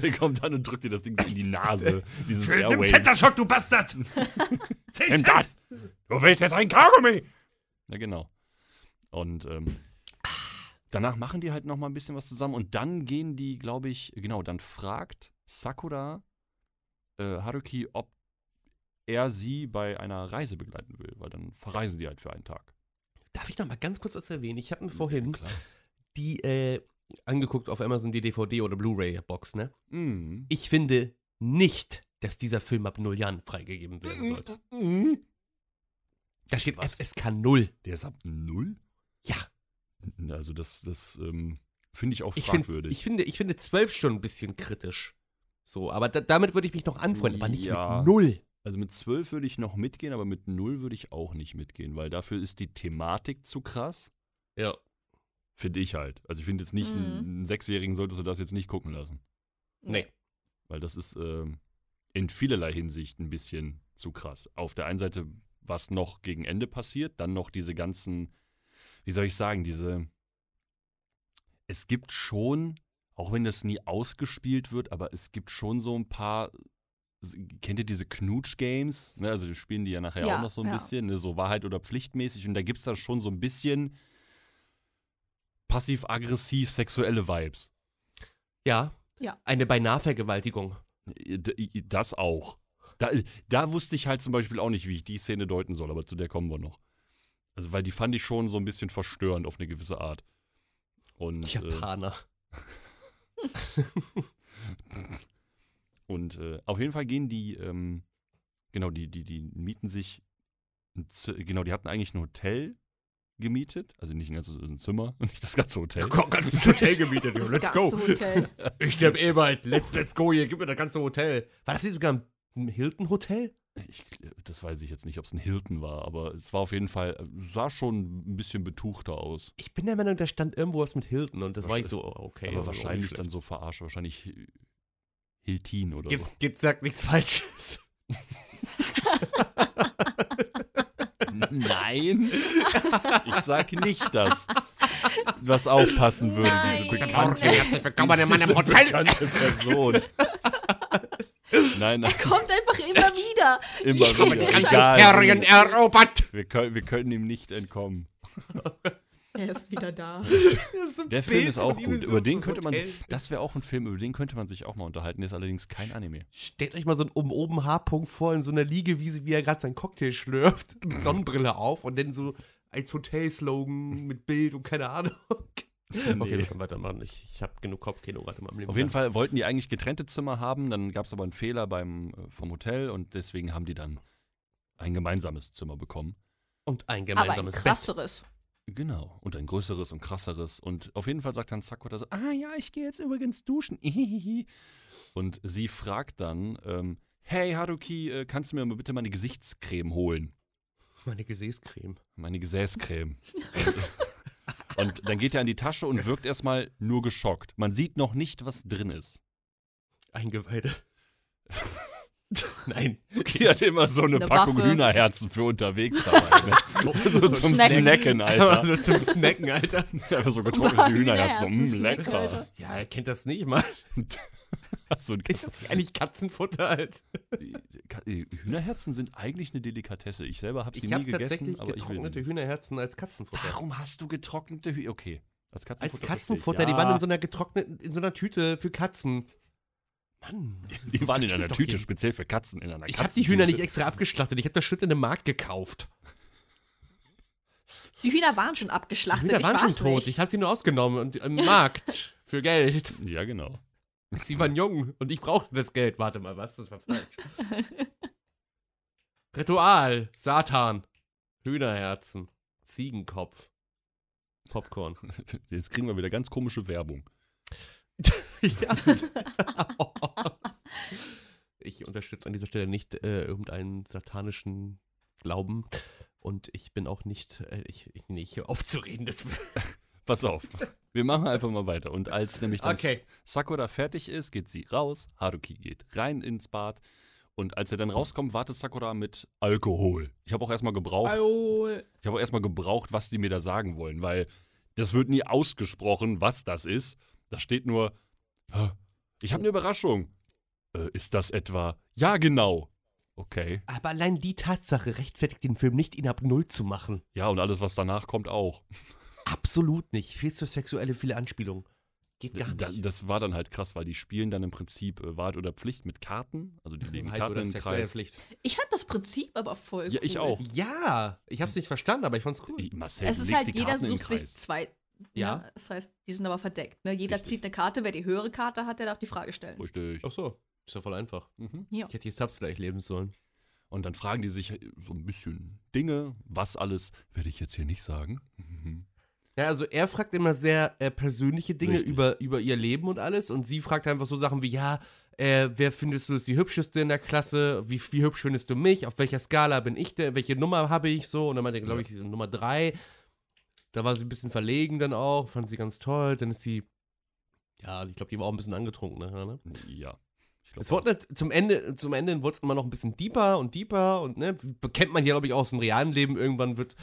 Der kommt dann und drückt dir das Ding so in die Nase, dieses Airwaves. Schock, du Bastard! Nimm das! Du willst jetzt ein Kaugummi! Ja, genau. Und ähm, danach machen die halt noch mal ein bisschen was zusammen und dann gehen die, glaube ich, genau, dann fragt Sakura äh, Haruki, ob er sie bei einer Reise begleiten will, weil dann verreisen die halt für einen Tag. Darf ich noch mal ganz kurz was erwähnen? Ich habe mir vorhin Klar. die äh, angeguckt auf Amazon die DVD oder Blu-ray-Box, ne? Mhm. Ich finde nicht, dass dieser Film ab null Jahren freigegeben werden sollte. Da steht Was? FSK 0. Der ist ab null? Ja. Also das, das ähm, finde ich auch Ich, find, fragwürdig. ich, finde, ich finde 12 schon ein bisschen kritisch. So, aber da, damit würde ich mich noch anfreunden, aber nicht Ja. mit null. Also mit 12 würde ich noch mitgehen, aber mit 0 würde ich auch nicht mitgehen, weil dafür ist die Thematik zu krass. Ja. Finde ich halt. Also ich finde jetzt nicht, Mhm. einen, Sechsjährigen solltest du das jetzt nicht gucken lassen. Nee. Weil das ist ähm, in vielerlei Hinsicht ein bisschen zu krass. Auf der einen Seite, was noch gegen Ende passiert, dann noch diese ganzen, wie soll ich sagen, diese. Es gibt schon, auch wenn das nie ausgespielt wird, aber es gibt schon so ein paar. Kennt ihr diese Knutsch-Games? Ne, also die spielen die ja nachher Ja, auch noch so ein ja. bisschen, ne, so Wahrheit oder Pflichtmäßig. Und da gibt es da schon so ein bisschen passiv-aggressiv sexuelle Vibes. Ja. Ja. Eine Beinahe-Vergewaltigung. D- Das auch. Da, da wusste ich halt zum Beispiel auch nicht, wie ich die Szene deuten soll, aber zu der kommen wir noch. Also, weil die fand ich schon so ein bisschen verstörend auf eine gewisse Art. Und, äh, Japaner. und äh, auf jeden Fall gehen die, ähm, genau, die, die, die mieten sich, genau, die hatten eigentlich ein Hotel gemietet, also nicht ein ganzes ein Zimmer, nicht das ganze Hotel. ganzes Hotel gemietet, Das ganze Hotel. Ich sterb eh bald. Let's, let's go hier. Gib mir das ganze Hotel. War das nicht sogar ein Hilton-Hotel? Ich, das weiß ich jetzt nicht, ob es ein Hilton war, aber es war auf jeden Fall, sah schon ein bisschen betuchter aus. Ich bin der Meinung, da stand irgendwo was mit Hilton und das war ich so, oh, okay. aber also wahrscheinlich dann so verarscht, wahrscheinlich Hiltin oder schlecht. so. Jetzt, jetzt sagt nichts Falsches. Nein, ich sag nicht das. was aufpassen würde, Nein. diese bekannte, Herzlich willkommen in meinem Hotel. bekannte Person. Nein, nein, Er kommt einfach immer wieder. immer Ich habe wieder. die ganze Terrien erobert. wir, können, wir können ihm nicht entkommen. Er ist wieder da. Der Film ist auch gut. Über den könnte man, das wäre auch ein Film, über den könnte man sich auch mal unterhalten. Der ist allerdings kein Anime. Stellt euch mal so einen um oben Haarpunkt vor in so einer Liegewiese, wie er gerade seinen Cocktail schlürft, mit Sonnenbrille auf und dann so als Hotel-Slogan mit Bild und keine Ahnung. Okay, Nee. wir können weitermachen. Ich, ich habe genug Kopfkino gerade in meinem Leben. Auf jeden Fall wollten die eigentlich getrennte Zimmer haben, dann gab es aber einen Fehler beim, äh, vom Hotel und deswegen haben die dann ein gemeinsames Zimmer bekommen. Und ein Aber ein gemeinsames Bett. Genau. Und ein größeres und krasseres. Und auf jeden Fall sagt dann Sakura so, ah ja, ich gehe jetzt übrigens duschen. Und sie fragt dann, ähm, hey Haruki, äh, kannst du mir mal bitte meine Gesichtscreme holen? Meine Gesäßcreme. Meine Gesäßcreme. und dann geht er in die Tasche und wirkt erstmal nur geschockt. Man sieht noch nicht, was drin ist. Eingeweide. Nein. Die hat immer so eine, Eine Packung Waffe. Hühnerherzen für unterwegs dabei. Ne? so zum Snacken. Snacken, Alter. Also zum Snacken, Alter. Einfach so getrocknete Hühnerherzen. So, mm, Hühnerherzen-Snack, lecker. Alter. Ja, er kennt das nicht mal. Hast du ein Ist das nicht eigentlich Katzenfutter halt? Ka- äh, Hühnerherzen sind eigentlich eine Delikatesse. Ich selber habe sie Ich nie habe gegessen, ich will getrocknete. Hühnerherzen als Katzenfutter. Warum hast du getrocknete Hühner? Okay. Als Katzenfutter. Als. Katzenfutter, die Ja, waren in so einer getrockneten, in so einer Tüte für Katzen. Mann. Die waren in einer Tüte, speziell für Katzen in einer Ich habe die Hühner nicht extra abgeschlachtet, ich habe das Schritt in dem Markt gekauft. Die Hühner waren schon Die abgeschlachtet. Hühner waren ich schon tot, nicht. ich habe sie nur ausgenommen und im Markt für Geld. Ja, genau. Sie waren jung und ich brauchte das Geld. Warte mal, was? Das war falsch. Ritual, Satan, Hühnerherzen, Ziegenkopf, Popcorn. Jetzt kriegen wir wieder ganz komische Werbung. ja. Ich unterstütze an dieser Stelle nicht äh, irgendeinen satanischen Glauben und ich bin auch nicht, äh, ich, ich nee, ich hör auf zu reden. Das Pass auf. Wir machen einfach mal weiter. Und als nämlich dann Okay. Sakura fertig ist, geht sie raus. Haruki geht rein ins Bad. Und als er dann rauskommt, wartet Sakura mit Alkohol. Ich habe auch erstmal gebraucht, Alkohol. ich habe auch erstmal gebraucht, was die mir da sagen wollen, weil das wird nie ausgesprochen, was das ist. Da steht nur, "Hä? ich habe eine Überraschung. Äh, ist das etwa? Ja, genau. Okay. Aber allein die Tatsache rechtfertigt den Film nicht, ihn ab Null zu machen. Ja, und alles, was danach kommt, auch. Absolut nicht. Viel zu sexuelle, viele Anspielungen. Geht gar Da, nicht. das war dann halt krass, weil die spielen dann im Prinzip äh, Wahrheit oder Pflicht mit Karten. Also die legen Karten oder in den sexuelle Kreis. Pflicht. Ich fand das Prinzip aber voll Ja, ich auch. Ja, ich hab's nicht verstanden, aber ich fand's cool. Ey, Marcel, Es du ist legst halt, die jeder Karten in den sucht sich Kreis. zwei. Ja. Ne? Das heißt, die sind aber verdeckt. Ne? Jeder Richtig. zieht eine Karte. Wer die höhere Karte hat, der darf die Frage stellen. Richtig. Ach so, ist ja voll einfach. Mhm. Ja. Ich hätte die Subs vielleicht leben sollen. Und dann fragen die sich so ein bisschen Dinge, was alles, werde ich jetzt hier nicht sagen. Mhm. Ja, also er fragt immer sehr äh, persönliche Dinge Richtig. über, über ihr Leben und alles und sie fragt einfach so Sachen wie, ja, äh, wer findest du ist die hübscheste in der Klasse? Wie, wie hübsch findest du mich? Auf welcher Skala bin ich denn? Welche Nummer habe ich so? Und dann meinte er, glaube Ja. ich, diese Nummer drei. Da war sie ein bisschen verlegen dann auch, fand sie ganz toll. Dann ist sie, ja, ich glaube, die war auch ein bisschen angetrunken nachher, ne? Ja. Glaub Es wurde nicht, zum Ende, zum Ende wurde es immer noch ein bisschen deeper und deeper und ne, kennt man hier, glaube ich, auch aus dem realen Leben. Irgendwann wird,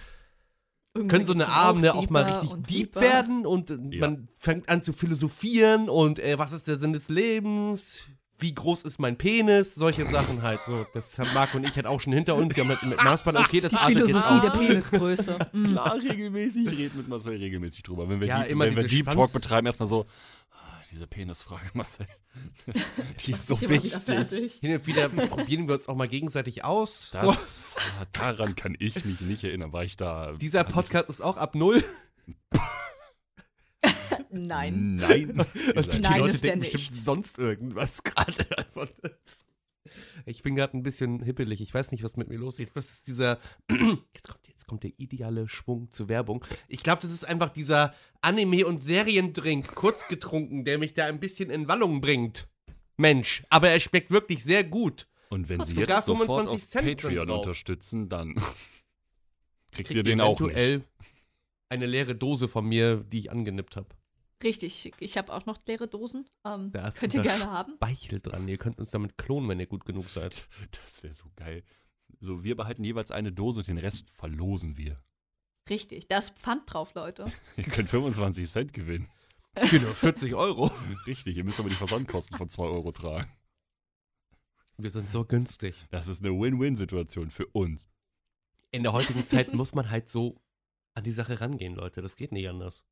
Irgendwann können so eine Abende auch mal richtig deep deeper. werden und äh, Ja. man fängt an zu philosophieren und äh, was ist der Sinn des Lebens? Wie groß ist mein Penis? Solche Sachen halt so. Das haben Marc und ich halt auch schon hinter uns. Wir haben halt mit Maßband, okay, das artet jetzt aus. Penisgröße. Mhm. Klar, regelmäßig. Ich rede mit Marcel regelmäßig drüber. Wenn wir Ja, Deep, wenn wir Deep Talk betreiben, erstmal so, diese Penisfrage, Marcel. Das, die ist so wichtig. Hin und wieder probieren wir uns auch mal gegenseitig aus. Das, ah, daran kann ich mich nicht erinnern. War ich da. Dieser Podcast ist auch ab null. Nein. Nein. Und die Nein, Leute ist der denken bestimmt nicht. sonst irgendwas gerade. Ich bin gerade ein bisschen hippelig. Ich weiß nicht, was mit mir los ist. Was ist dieser. Jetzt kommt, jetzt kommt der ideale Schwung zur Werbung. Ich glaube, das ist einfach dieser Anime- und Seriendrink, kurz getrunken, der mich da ein bisschen in Wallung bringt. Mensch, aber er schmeckt wirklich sehr gut. Und wenn Hat Sie jetzt sofort 25 auf Cent Patreon unterstützen, dann kriegt, Kriegt ihr den auch nicht. eine leere Dose von mir, die ich angenippt habe. Richtig. Ich habe auch noch leere Dosen. Ähm, Da ist könnt ihr gerne haben. Beichel dran. Ihr könnt uns damit klonen, wenn ihr gut genug seid. Das wäre so geil. So, wir behalten jeweils eine Dose und den Rest verlosen wir. Richtig, da ist Pfand drauf, Leute. Ihr könnt 25 Cent gewinnen. Nur 40 Euro. Richtig, ihr müsst aber die Versandkosten von 2 Euro tragen. Wir sind so günstig. Das ist eine Win-Win-Situation für uns. In der heutigen Zeit muss man halt so an die Sache rangehen, Leute. Das geht nicht anders.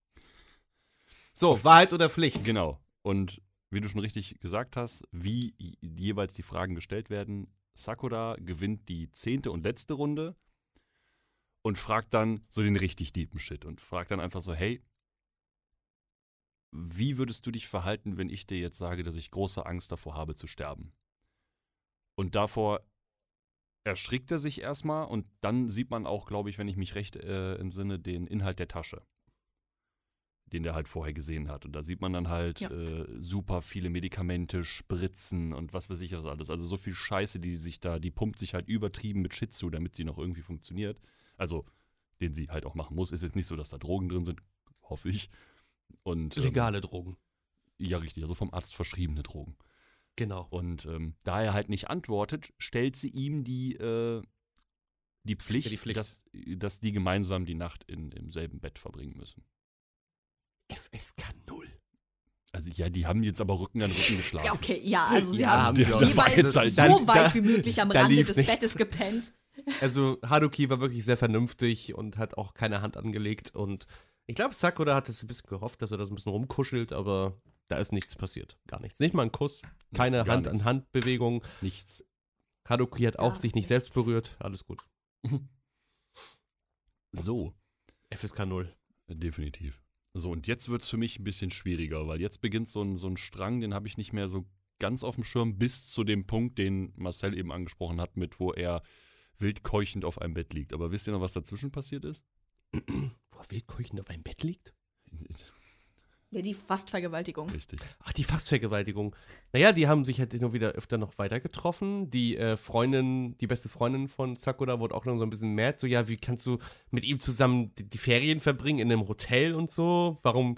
So, Wahrheit oder Pflicht? Genau. Und wie du schon richtig gesagt hast, wie jeweils die Fragen gestellt werden, Sakura gewinnt die zehnte und letzte Runde und fragt dann so den richtig deepen Shit und fragt dann einfach so, hey, wie würdest du dich verhalten, wenn ich dir jetzt sage, dass ich große Angst davor habe zu sterben? Und davor erschrickt er sich erstmal und dann sieht man auch, glaube ich, wenn ich mich recht äh, entsinne, den Inhalt der Tasche den der halt vorher gesehen hat. Und da sieht man dann halt Ja. äh, super viele Medikamente, Spritzen und was weiß ich was alles. Also so viel Scheiße, die sich da, die pumpt sich halt übertrieben mit Shit zu, damit sie noch irgendwie funktioniert. Also, den sie halt auch machen muss. Ist jetzt nicht so, dass da Drogen drin sind, hoffe ich. Und, ähm, Legale Drogen. Ja, richtig, also vom Arzt verschriebene Drogen. Genau. Und ähm, da er halt nicht antwortet, stellt sie ihm die, äh, die, Pflicht, Ja, die Pflicht. Dass, dass die gemeinsam die Nacht in, im selben Bett verbringen müssen. FSK 0. Also ja, die haben jetzt aber Rücken an Rücken geschlagen. Ja, okay, ja, also sie Ja, haben haben sie jeweils jetzt so halt- Da- weit da- wie möglich am Rande des nichts. Bettes gepennt. Also Haruki war wirklich sehr vernünftig und hat auch keine Hand angelegt. Und ich glaube, Sakura hat es ein bisschen gehofft, dass er das ein bisschen rumkuschelt, aber da ist nichts passiert. Gar nichts. Nicht mal ein Kuss, keine nichts. Hand-an-Hand-Bewegung. Nichts. Haruki hat auch Gar sich nicht nichts. selbst berührt. Alles gut. So, FSK 0. definitiv. So, und jetzt wird es für mich ein bisschen schwieriger, weil jetzt beginnt so ein, so ein Strang, den habe ich nicht mehr so ganz auf dem Schirm, bis zu dem Punkt, den Marcel eben angesprochen hat, mit wo er wild keuchend auf einem Bett liegt. Aber wisst ihr noch, was dazwischen passiert ist? Wo er wildkeuchend auf einem Bett liegt? Ja, die Fastvergewaltigung. Richtig. Ach, die Fastvergewaltigung. Naja, die haben sich halt nur wieder öfter noch weiter getroffen. Die äh, Freundin, die beste Freundin von Sakura wurde auch noch so ein bisschen mad. So, ja, wie kannst du mit ihm zusammen die, die Ferien verbringen in einem Hotel und so? Warum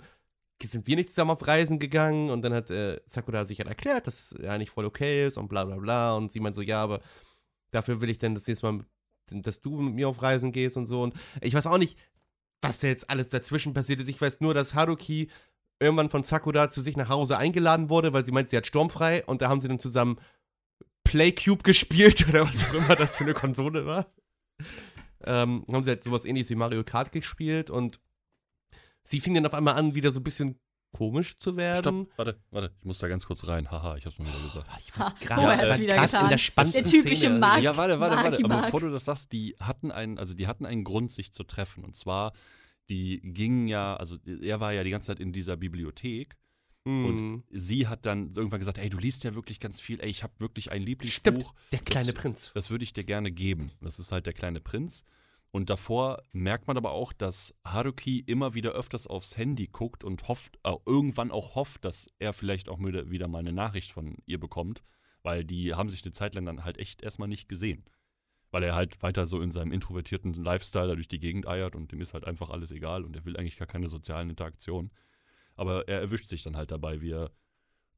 sind wir nicht zusammen auf Reisen gegangen? Und dann hat äh, Sakura sich halt erklärt, dass ja nicht voll okay ist und bla bla bla. Und sie meint so, ja, aber dafür will ich dann das nächste Mal, dass du mit mir auf Reisen gehst und so. Und ich weiß auch nicht, was da jetzt alles dazwischen passiert ist. Ich weiß nur, dass Haruki irgendwann von Sakura zu sich nach Hause eingeladen wurde, weil sie meint, sie hat sturmfrei und da haben sie dann zusammen Playcube gespielt oder was auch immer das für eine Konsole war. Ähm, haben sie halt sowas ähnliches wie Mario Kart gespielt und sie fing dann auf einmal an, wieder so ein bisschen komisch zu werden. Stopp, warte, warte, ich muss da ganz kurz rein. Haha, ich hab's mal wieder gesagt. Ich war gerade oh, er wieder krass in getan. der spannendsten Der typische Szene. Mark. Ja, warte, warte, warte. Marki Aber bevor du das sagst, die hatten einen, also die hatten einen Grund, sich zu treffen. Und zwar, die gingen ja, also er war ja die ganze Zeit in dieser Bibliothek Mhm. sie hat dann irgendwann gesagt, ey, du liest ja wirklich ganz viel, ey, ich habe wirklich ein Stimmt, Lieblingsbuch, der kleine Das- Prinz. das würde ich dir gerne geben. Das ist halt der kleine Prinz. Und davor merkt man aber auch, dass Haruki immer wieder öfters aufs Handy guckt und hofft, äh, irgendwann auch hofft, dass er vielleicht auch wieder wieder mal eine Nachricht von ihr bekommt, weil die haben sich eine Zeit lang dann halt echt erstmal nicht gesehen. Weil er halt weiter so in seinem introvertierten Lifestyle da durch die Gegend eiert und dem ist halt einfach alles egal und er will eigentlich gar keine sozialen Interaktionen. Aber er erwischt sich dann halt dabei, wie er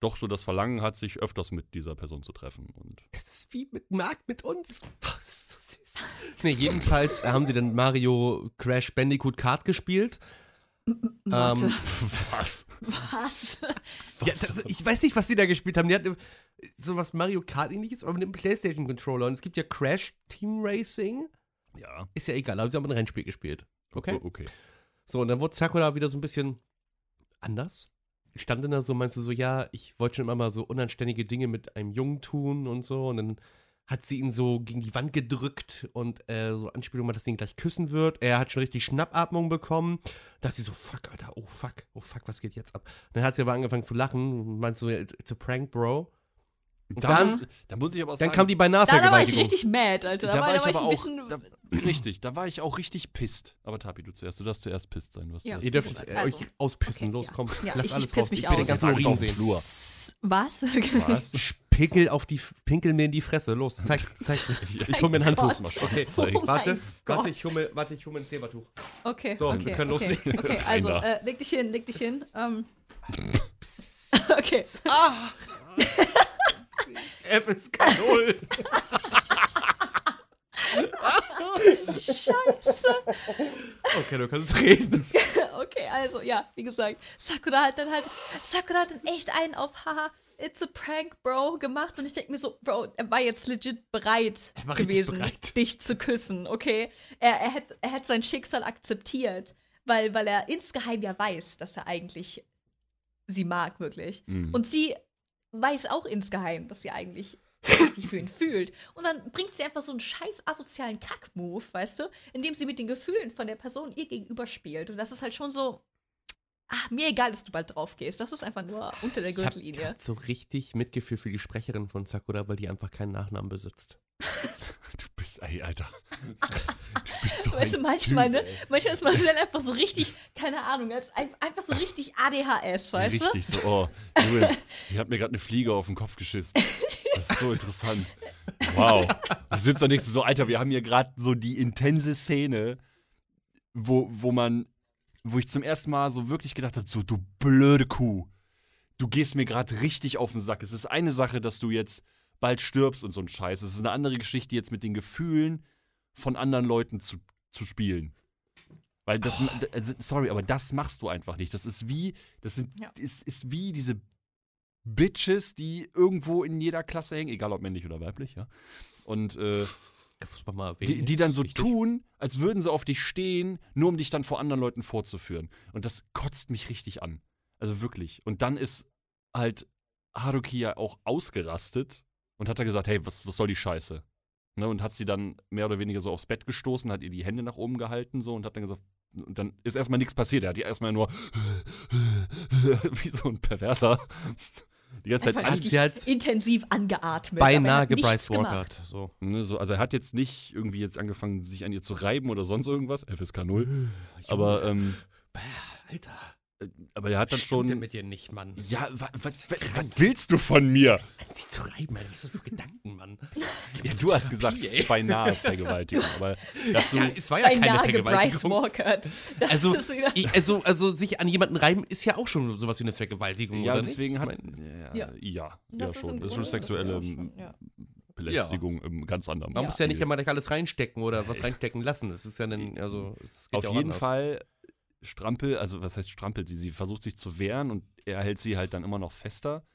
doch so das Verlangen hat, sich öfters mit dieser Person zu treffen. Und Das ist wie mit Marc mit uns. Das ist so süß. Nee, jedenfalls haben sie dann Mario Crash Bandicoot Kart gespielt. Warte, Ähm, was? was? Ja, das, ich weiß nicht, was die da gespielt haben. Die hatten sowas Mario Kart ähnliches, aber mit einem PlayStation-Controller. Und es gibt ja Crash Team Racing. Ja. Ist ja egal, aber sie haben ein Rennspiel gespielt. Okay? O- Okay. So, und dann wurde Sakura wieder so ein bisschen anders. Stand dann da so, meinst du so, ja, ich wollte schon immer mal so unanständige Dinge mit einem Jungen tun und so. Und dann hat sie ihn so gegen die Wand gedrückt und äh, so Anspielung, dass sie ihn gleich küssen wird. Er hat schon richtig Schnappatmung bekommen. Da hat sie so, fuck, Alter, oh fuck, oh fuck, was geht jetzt ab? dann hat sie aber angefangen zu lachen und meint so, it's a prank, bro. Und Da, dann, muss, da muss ich aber auch dann sagen, kam die beinahe Da, da war ich richtig mad, Alter. da, war ich aber ein auch, bisschen. da, richtig, da war ich auch richtig pisst. Aber Tapi, du zuerst, du darfst zuerst pisst sein. Was Ja. Ihr dürft es äh, Also, euch auspissen. okay, Los, ja. komm, Ja, lass ich- alles ich piss raus. mich ich will den aus. ganzen Urin sehen. Was? Was? Pickel auf die, pinkel mir in die Fresse. Los, zeig, zeig. Ich, Ich hol mir ein Handtuch. Gott. Okay. Oh Warte, warte, ich hol mir, warte, ich hol mir ein Zebertuch. Okay, So, okay, wir können okay. loslegen. Okay, also, äh, leg dich hin, leg dich hin. Ähm. okay. Ah! FSK 0. Scheiße. Okay, du kannst reden. Okay, also ja, wie gesagt, Sakura hat dann halt, Sakura hat dann echt einen auf, haha, it's a prank, Bro, gemacht. Und ich denke mir so, Bro, er war jetzt legit bereit Er gewesen, bereit. dich zu küssen, okay? Er, er hätte er hätt sein Schicksal akzeptiert, weil, weil er insgeheim ja weiß, dass er eigentlich sie mag, wirklich. Mhm. Und sie weiß auch insgeheim, dass sie eigentlich richtig für ihn fühlt. Und dann bringt sie einfach so einen scheiß asozialen Kack-Move, weißt du, indem sie mit den Gefühlen von der Person ihr gegenüber spielt. Und das ist halt schon so, ach, mir egal, dass du bald drauf gehst. Das ist einfach nur unter der Ich hab Gürtellinie. so richtig Mitgefühl für die Sprecherin von Sakura, weil die einfach keinen Nachnamen besitzt. Du bist, ey, Alter. Du bist so Weißt du, manchmal, Typ, ne? Manchmal ist Marcel einfach so richtig, keine Ahnung, als ein, einfach so richtig ADHS, weißt du? Richtig so, oh, übrigens, ich hab mir gerade eine Fliege auf den Kopf geschissen. Das ist so interessant. Wow. Du sitzt da nächstes so, Alter, wir haben hier gerade so die intense Szene, wo, wo man, wo ich zum ersten Mal so wirklich gedacht habe, so, du blöde Kuh. Du gehst mir gerade richtig auf den Sack. Es ist eine Sache, dass du jetzt bald stirbst und so ein Scheiß. Es ist eine andere Geschichte, jetzt mit den Gefühlen von anderen Leuten zu, zu spielen. Weil das, also, sorry, aber das machst du einfach nicht. Das ist wie, das sind, Ja. ist, ist wie diese Bitches, die irgendwo in jeder Klasse hängen, egal ob männlich oder weiblich, ja. Und äh, muss man mal erwähnen. die, die dann so wichtig. tun, als würden sie auf dich stehen, nur um dich dann vor anderen Leuten vorzuführen. Und das kotzt mich richtig an. Also wirklich. Und dann ist halt Haruki ja auch ausgerastet und hat da gesagt, hey, was, was soll die Scheiße? Ne, und hat sie dann mehr oder weniger so aufs Bett gestoßen, hat ihr die Hände nach oben gehalten so und hat dann gesagt, und dann ist erstmal nichts passiert. Er hat die erstmal nur wie so ein Perverser die ganze Zeit Einfach Als richtig sie halt intensiv angeatmet. beinahe hat nichts gebryce gemacht. Walkert. So. Ne, so, also er hat jetzt nicht irgendwie jetzt angefangen, sich an ihr zu reiben oder sonst irgendwas, FSK 0. Aber, ähm, Bäh, Alter. Aber er hat dann Stimmt schon. mit dir nicht, Mann. Ja, wa, wa, wa, was willst du von mir? Sie zu reiben, Alter. Was ist das für Gedanken, Mann? Ja, du hast gesagt, ey. beinahe Vergewaltigung. Aber dazu, Ja, es war ja keine Beinahe Vergewaltigung. Walkert. Das Also, ist wieder, ich, also, also sich an jemanden reiben ist ja auch schon sowas wie eine Vergewaltigung, ja, oder deswegen nicht? hat. Ja, Ja. ja, Das ja ist schon. Das ist schon sexuelle ist ja ja. Belästigung im ganz anderen man muss ja nicht immer gleich alles reinstecken oder was reinstecken lassen. Das ist ja dann, also, es geht Auf ja auch jeden anders. Fall strampel, also was heißt strampelt sie? Sie versucht sich zu wehren und er hält sie halt dann immer noch fester.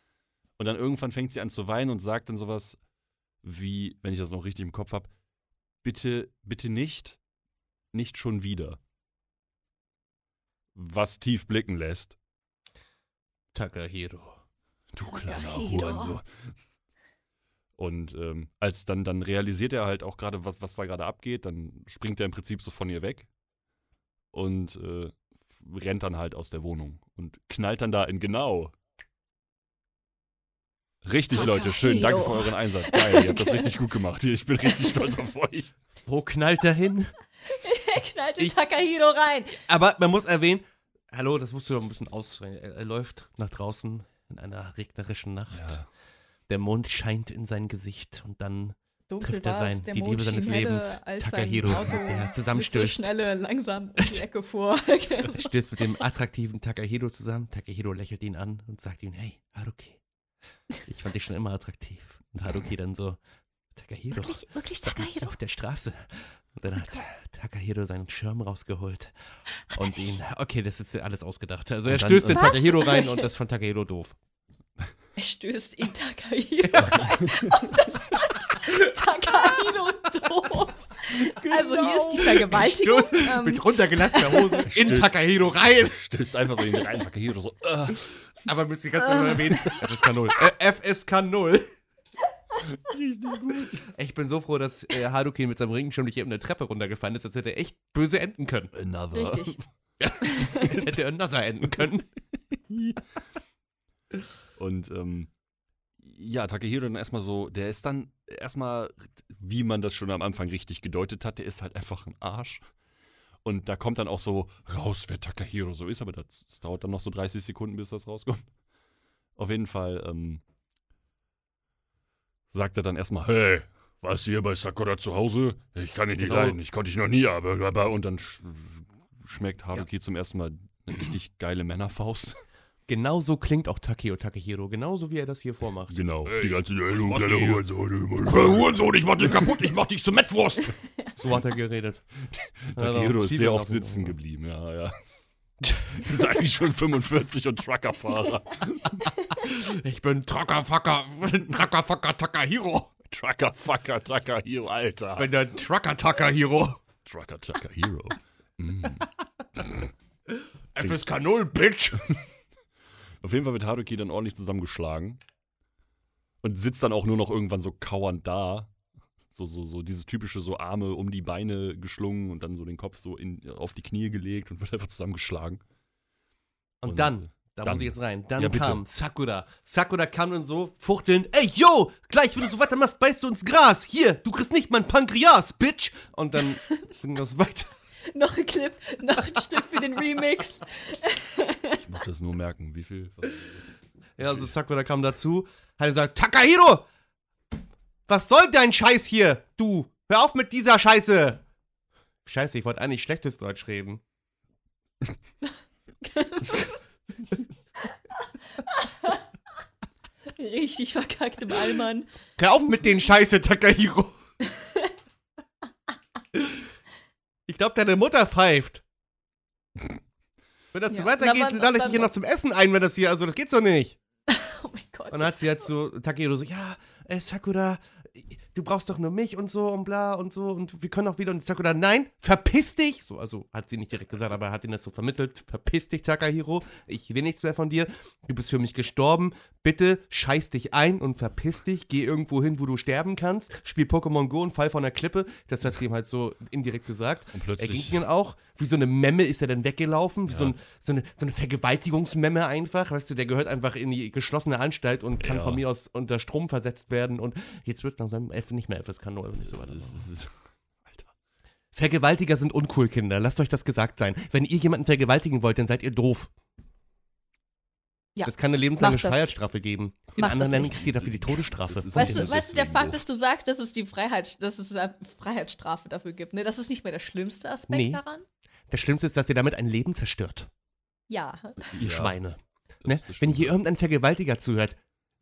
Und dann irgendwann fängt sie an zu weinen und sagt dann sowas wie, wenn ich das noch richtig im Kopf habe, bitte, bitte nicht, nicht schon wieder. Was tief blicken lässt. Takahiro. Du kleiner. Hurensohn. Und ähm, als dann, dann realisiert er halt auch gerade, was, was da gerade abgeht, dann springt er im Prinzip so von ihr weg und äh, rennt dann halt aus der Wohnung und knallt dann da in genau. Richtig. Leute, schön. Danke für euren Einsatz. Geil, ihr habt das richtig gut gemacht. Ich bin richtig stolz auf euch. Wo knallt er hin? er knallt den Ich- Takahiro rein. Aber man muss erwähnen, hallo, das musst du doch ein bisschen ausstrengen. Er, er läuft nach draußen in einer regnerischen Nacht. Ja. Der Mond scheint in sein Gesicht und dann trifft er sein, die Liebe seines Lebens, Takahiro, der zusammenstößt. so schnelle, langsam um die Ecke vor. Er stößt mit dem attraktiven Takahiro zusammen. Takahiro lächelt ihn an und sagt ihm, hey, Haruki, ich fand dich schon immer attraktiv. Und Haruki dann so, Takahiro, wirklich, wirklich Takahiro. auf der Straße. Und dann hat Takahiro seinen Schirm rausgeholt Hat und ihn, okay, das ist alles ausgedacht. Also er dann- stößt in? Takahiro rein und das von Takahiro doof. Er stößt in Takahiro rein. Und das wird Takahiro doof. Also hier ist die Vergewaltigung. Stößt Ähm, mit runtergelassener Hose in Stößt. Takahiro rein. Stößt einfach so in rein. Takahiro so, äh. Aber müsst ihr ganz normal erwähnen, FSK 0. Äh, FSK 0. Richtig gut. Ich bin so froh, dass äh, Haruki mit seinem Regenschirm nicht eben eine Treppe runtergefallen ist. Das hätte echt böse enden können. Another. richtig. Das hätte another enden können. Und ähm, ja, Takehiro dann erstmal so, der ist dann erstmal, wie man das schon am Anfang richtig gedeutet hat, der ist halt einfach ein Arsch. Und da kommt dann auch so raus, wer Takahiro so ist, aber das, das dauert dann noch so 30 Sekunden, bis das rauskommt. Auf jeden Fall ähm, sagt er dann erstmal, hey, warst du hier bei Sakura zu Hause? Ich kann ihn nicht Genau. leiden, ich konnte dich noch nie, aber, und dann sch schmeckt Haruki zum ersten Mal eine richtig geile Männerfaust. Genauso klingt auch Takeo Takehiro. Genauso wie er das hier vormacht. Genau, Hey, die ganze was du kleiner? Hurensohn. Hurensohn, ich mach dich kaputt, ich mach dich zur Mettwurst. So hat er geredet. Takehiro ist sehr oft sitzen geblieben, ja, ja. ist eigentlich schon 45 und Truckerfahrer. Ich bin Truckerfucker, Truckerfucker Takahiro. Truckerfucker Takahiro, Alter. Ich bin der Trucker Takahiro. Trucker Takahiro. Mm. FSK 0, Bitch. Auf jeden Fall wird Haruki dann ordentlich zusammengeschlagen. Und sitzt dann auch nur noch irgendwann so kauernd da. So, so, so, dieses typische, so Arme um die Beine geschlungen und dann so den Kopf so in, auf die Knie gelegt und wird einfach zusammengeschlagen. Und, Und, dann, da dann. muss ich jetzt rein, dann Ja, kam Sakura. Sakura kam dann so, fuchteln, ey, yo, gleich, wenn du so weitermachst, beißt du ins Gras. Hier, du kriegst nicht mein Pankreas, Bitch. Und dann ging das weiter. noch ein Clip, noch ein Stück für den Remix. Ich muss das nur merken, wie viel. Was, Ja, also Sakura kam dazu, hat gesagt, Takahiro, was soll dein Scheiß hier, du? Hör auf mit dieser Scheiße. Scheiße, ich wollte eigentlich schlechtes Deutsch reden. Richtig verkackt im Allmann. Hör auf mit den Scheiße, Takahiro. Ich glaube, deine Mutter pfeift. Wenn das so Ja, weitergeht, na, wann- lade ich dich hier noch zum Essen ein, wenn das hier, also das geht so nicht. Oh mein Gott. Und dann hat sie jetzt so, Takehiro so, ja, äh, Sakura, du brauchst doch nur mich und so und bla und so und wir können auch wieder. Und Sakura, nein, verpiss dich. So, also hat sie nicht direkt gesagt, aber hat ihn das so vermittelt. Verpiss dich, Takahiro. Ich will nichts mehr von dir. Du bist für mich gestorben. Bitte scheiß dich ein und verpiss dich. Geh irgendwo hin, wo du sterben kannst. Spiel Pokémon Go und fall von der Klippe. Das hat sie ihm halt so indirekt gesagt. Und Er ging plötzlich. dann auch, wie so eine Memme ist er dann weggelaufen, wie so, Ja. ein, so, eine, so eine Vergewaltigungsmemme einfach, weißt du, der gehört einfach in die geschlossene Anstalt und kann Ja. von mir aus unter Strom versetzt werden und jetzt wird langsam F nicht mehr FSK 0 und nicht so weiter. Das ist, das ist, Alter. Vergewaltiger sind uncool, Kinder, lasst euch das gesagt sein. Wenn ihr jemanden vergewaltigen wollt, dann seid ihr doof. Ja. Das kann eine lebenslange. Freiheitsstrafe geben. In Macht anderen Ländern kriegt ihr dafür die Todesstrafe. Weißt du, weißt du, der Fakt, dass du sagst, dass es die Freiheit, dass es eine Freiheitsstrafe dafür gibt, ne? Das ist nicht mehr der schlimmste Aspekt Nee. daran. Das Schlimmste ist, dass ihr damit ein Leben zerstört, Ja. ihr Ja, Schweine. Ne? Wenn hier irgendein Vergewaltiger zuhört,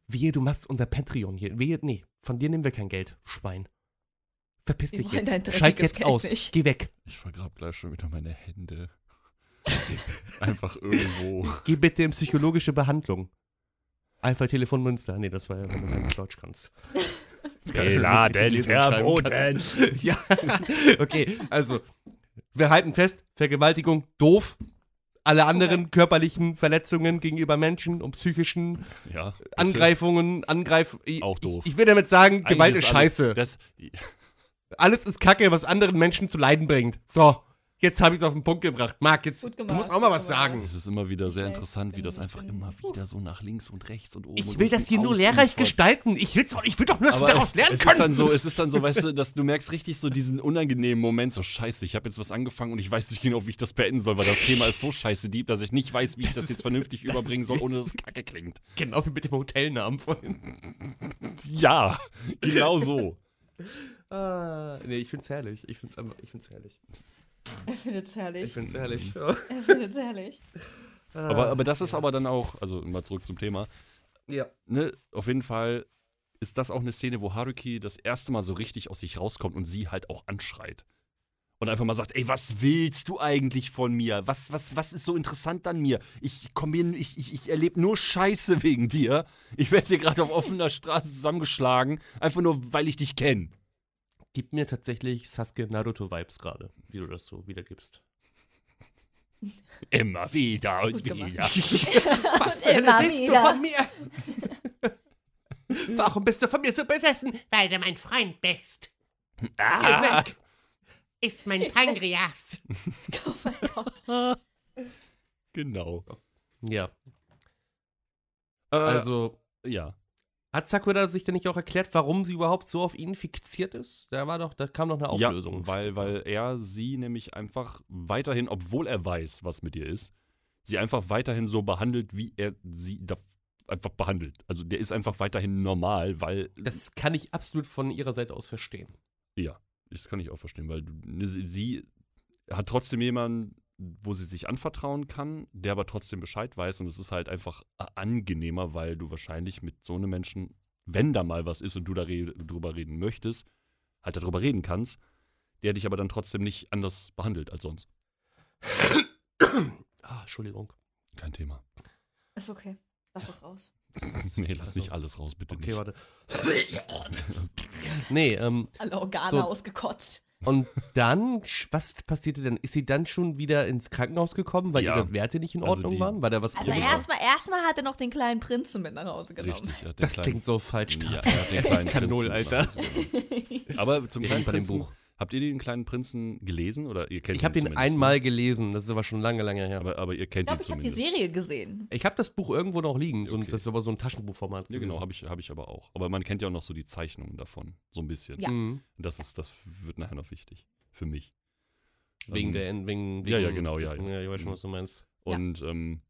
wehe, du machst unser Patreon hier. Wehe, nee, von dir nehmen wir kein Geld, Schwein. Verpiss dich jetzt. Schalt jetzt Geld aus. nicht. Geh weg. Ich vergrab gleich schon wieder meine Hände. Einfach irgendwo. Geh bitte in psychologische Behandlung. Alpha Telefon Münster. Nee, das war ja, wenn du kein Deutsch kannst. Beladen kannst. Ja, okay, also, wir halten fest, Vergewaltigung doof. Alle anderen körperlichen Verletzungen gegenüber Menschen und psychischen Ja. Angreifungen, Angreif... Ich, Auch doof. Ich, ich will damit sagen, Gewalt Eigentlich ist alles- scheiße. Das, Alles ist Kacke, was anderen Menschen zu leiden bringt. So, jetzt habe ich es auf den Punkt gebracht. Marc, jetzt Gut du gemacht, musst auch mal was gemacht. sagen. es ist immer wieder sehr interessant, wie das einfach immer wieder so nach links und rechts und oben Ich und will das hier nur lehrreich gestalten. Ich, doch, ich will doch nur, dass Aber daraus lernen es können. ist dann so, es ist dann so, weißt du, dass du merkst richtig so diesen unangenehmen Moment, so scheiße, ich habe jetzt was angefangen und ich weiß nicht genau, wie ich das beenden soll, weil das Thema ist so scheiße deep, dass ich nicht weiß, wie ich Das das, jetzt vernünftig das überbringen soll, ohne dass es kacke klingt. Genau wie mit dem Hotelnamen vorhin. Ja, genau so. Ah, nee, ich find's herrlich. Ich find's einfach, ich find's herrlich. Er findet's Ich herrlich. find's herrlich. Er findet's herrlich. Aber, aber das ist aber dann auch, also mal zurück zum Thema, Ja. ne, auf jeden Fall ist das auch eine Szene, wo Haruki das erste Mal so richtig aus sich rauskommt und sie halt auch anschreit. Und einfach mal sagt, ey, was willst du eigentlich von mir? Was, was, was ist so interessant an mir? Ich komme hier, ich, ich, ich erlebe nur Scheiße wegen dir. Ich werde hier gerade auf offener Straße zusammengeschlagen, einfach nur, weil ich dich kenne. Gib mir tatsächlich Sasuke Naruto-Vibes gerade, wie du das so wiedergibst. Immer wieder und wieder. Was zur Hölle willst du von mir? Warum bist du von mir so besessen? weil du mein Freund bist. Ah, weg. Ist mein Pankreas. Oh mein Gott. genau. Ja, Äh, also ja. Hat Sakura sich denn nicht auch erklärt, warum sie überhaupt so auf ihn fixiert ist? Da war doch, da kam doch eine Auflösung. Ja, weil, weil er sie nämlich einfach weiterhin, obwohl er weiß, was mit ihr ist, sie einfach weiterhin so behandelt, wie er sie da einfach behandelt. Also der ist einfach weiterhin normal, weil Das kann ich absolut von ihrer Seite aus verstehen. ja, das kann ich auch verstehen, weil sie hat trotzdem jemanden, wo sie sich anvertrauen kann, der aber trotzdem Bescheid weiß und es ist halt einfach a- angenehmer, weil du wahrscheinlich mit so einem Menschen, wenn da mal was ist und du da re drüber reden möchtest, halt darüber reden kannst, Die hätte ich aber dann trotzdem nicht anders behandelt als sonst. Ah, Entschuldigung. Kein Thema. Ist okay. Lass es raus. nee, lass Also, nicht alles raus, bitte Okay, nicht. warte. nee, ähm, Alle Organe So. ausgekotzt. Und dann, was passierte denn? Ist sie dann schon wieder ins Krankenhaus gekommen, weil Ja. ihre Werte nicht in Also Ordnung die- waren? War da was Also erstmal erstmal hat er noch den kleinen Prinzen mit nach Hause genommen. Richtig. Das kleinen- klingt so falsch. Ja, er hat den kleinen Prinzen Alter. genommen. Aber zum kleinen Prinzen, Buch. Habt ihr den kleinen Prinzen gelesen oder ihr kennt Ich habe den zumindest, einmal Ne? gelesen, das ist aber schon lange, lange her. Aber, aber ihr kennt Ich glaube, ihn ich habe die zumindest. Serie gesehen. ich habe das Buch irgendwo noch liegen, so, Okay. das ist aber so ein Taschenbuchformat. Ja, genau, habe ich, hab ich aber auch. Aber man kennt ja auch noch so die Zeichnungen davon, so ein bisschen. Ja. Mhm. Das, ist, das wird nachher noch wichtig. Für mich. Wegen Ähm, der, wegen, wegen, Ja, ja, genau, ja, ja. Ja, ich weiß schon, Mhm. was du meinst. Ja. Und ähm,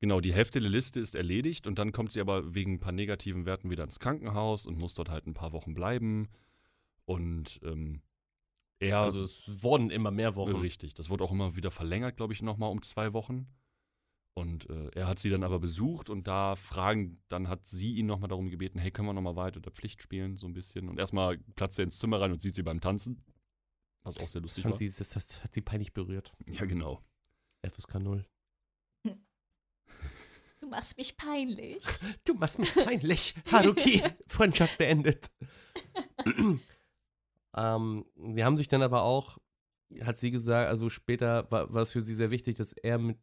genau, die Hälfte der Liste ist erledigt und dann kommt sie aber wegen ein paar negativen Werten wieder ins Krankenhaus und muss dort halt ein paar Wochen bleiben. Und ähm, er. Also es wurden immer mehr Wochen. Richtig, das wurde auch immer wieder verlängert, glaube ich, nochmal um zwei Wochen. Und äh, er hat sie dann aber besucht und da fragen, dann hat sie ihn nochmal darum gebeten, hey, können wir nochmal weiter der Pflicht spielen, so ein bisschen. Und erstmal platzt er ins Zimmer rein und sieht sie beim Tanzen. Was auch sehr Das, lustig fand war. sie, das, das hat sie peinlich berührt. Ja, genau. FSK 0. Du machst mich peinlich. Du machst mich peinlich. Haruki, Freundschaft beendet. ähm, sie haben sich dann aber auch, hat sie gesagt, also später war, war es für sie sehr wichtig, dass er mit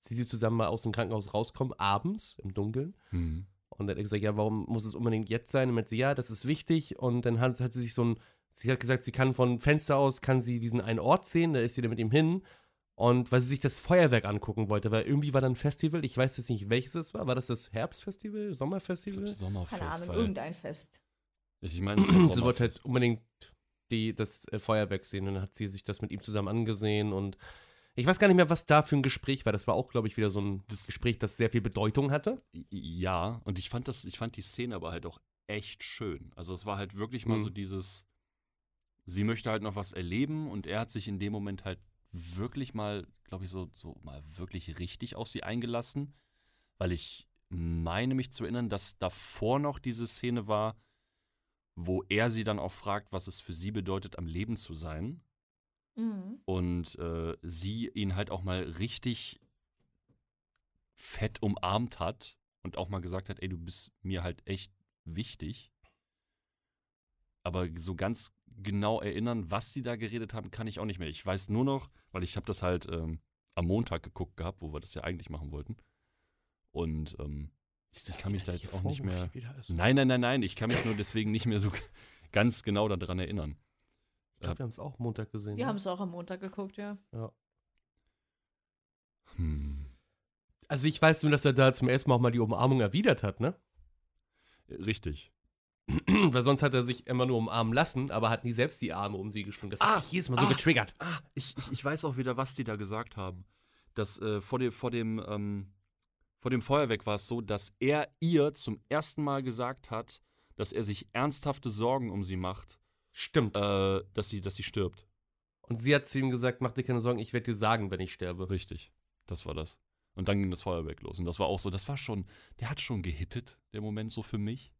sie, sie zusammen mal aus dem Krankenhaus rauskommen, abends im Dunkeln. Hm. Und dann hat er gesagt, ja, warum muss es unbedingt jetzt sein? Und meinte sie, ja, das ist wichtig. Und dann hat, hat sie sich so ein, sie hat gesagt, sie kann von Fenster aus, kann sie diesen einen Ort sehen, da ist sie dann mit ihm hin. Und weil sie sich das Feuerwerk angucken wollte, weil irgendwie war dann ein Festival, ich weiß jetzt nicht, welches es war. War das das Herbstfestival, Sommerfestival? glaub, Sommerfest. Keine Ahnung, irgendein Fest. Ich meine, Sie wollte halt unbedingt die, das äh, Feuerwerk sehen. Und dann hat sie sich das mit ihm zusammen angesehen. Und ich weiß gar nicht mehr, was da für ein Gespräch war. Das war auch, glaube ich, wieder so ein Gespräch, das sehr viel Bedeutung hatte. Ja, und ich fand das, ich fand die Szene aber halt auch echt schön. Also es war halt wirklich mal Mhm. so dieses, sie möchte halt noch was erleben und er hat sich in dem Moment halt wirklich mal, glaube ich, so, so mal wirklich richtig auf sie eingelassen, weil ich meine mich zu erinnern, dass davor noch diese Szene war, wo er sie dann auch fragt, was es für sie bedeutet, am Leben zu sein Mhm. und äh, sie ihn halt auch mal richtig fett umarmt hat und auch mal gesagt hat, ey, du bist mir halt echt wichtig. Aber so ganz genau erinnern, was sie da geredet haben, kann ich auch nicht mehr. Ich weiß nur noch, weil ich habe das halt ähm, am Montag geguckt gehabt, wo wir das ja eigentlich machen wollten. Und ähm, ich kann mich da jetzt auch nicht mehr. Nein, nein, nein, nein. Ich kann mich nur deswegen nicht mehr so ganz genau daran erinnern. Ich glaube, wir haben es auch Montag gesehen. Wir ne? haben es auch am Montag geguckt, ja. Hm. Also ich weiß nur, dass er da zum ersten Mal auch mal die Umarmung erwidert hat, ne? Richtig. Weil sonst hat er sich immer nur umarmen lassen, aber hat nie selbst die Arme um sie geschlungen. Das Ah, hat mich jedes Mal so ah. getriggert. Ah, ich, ich, ich weiß auch wieder, was die da gesagt haben. Dass äh, vor, dem, vor, dem, ähm, vor dem Feuerwerk war es so, dass er ihr zum ersten Mal gesagt hat, dass er sich ernsthafte Sorgen um sie macht, Stimmt. äh, dass, sie, dass sie stirbt. Und sie hat zu ihm gesagt, mach dir keine Sorgen, ich werde dir sagen, wenn ich sterbe. Richtig. Das war das. Und dann ging das Feuerwerk los. Und das war auch so, das war schon, der hat schon gehittet, der Moment so für mich.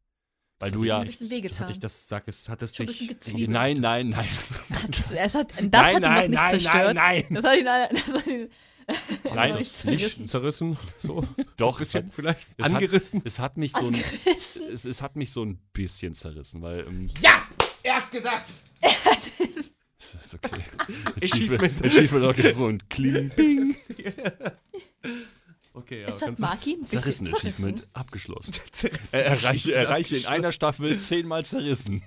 Weil Das du hat ja. ein bisschen wehgetan. Hat dich das, sag es, hat es dich... Nein, nein, nein. Das, es hat, das hat ihn noch nicht zerstört. nein, Das hat ihn, das hat ihn Nein, noch das nicht nicht. zerrissen. Zerrissen, so, Doch, ein es hat, vielleicht, es hat- angerissen. es hat mich so ein, es, es hat mich so ein bisschen zerrissen, weil ähm, Ja, er hat's gesagt. es ist okay. Achievement. Achievement okay, so ein Kling, Bing. Okay, ja, Marki ein bisschen Zerrissen. Achievement abgeschlossen. zerrissen. Er erreiche, erreiche in einer Staffel zehnmal zerrissen.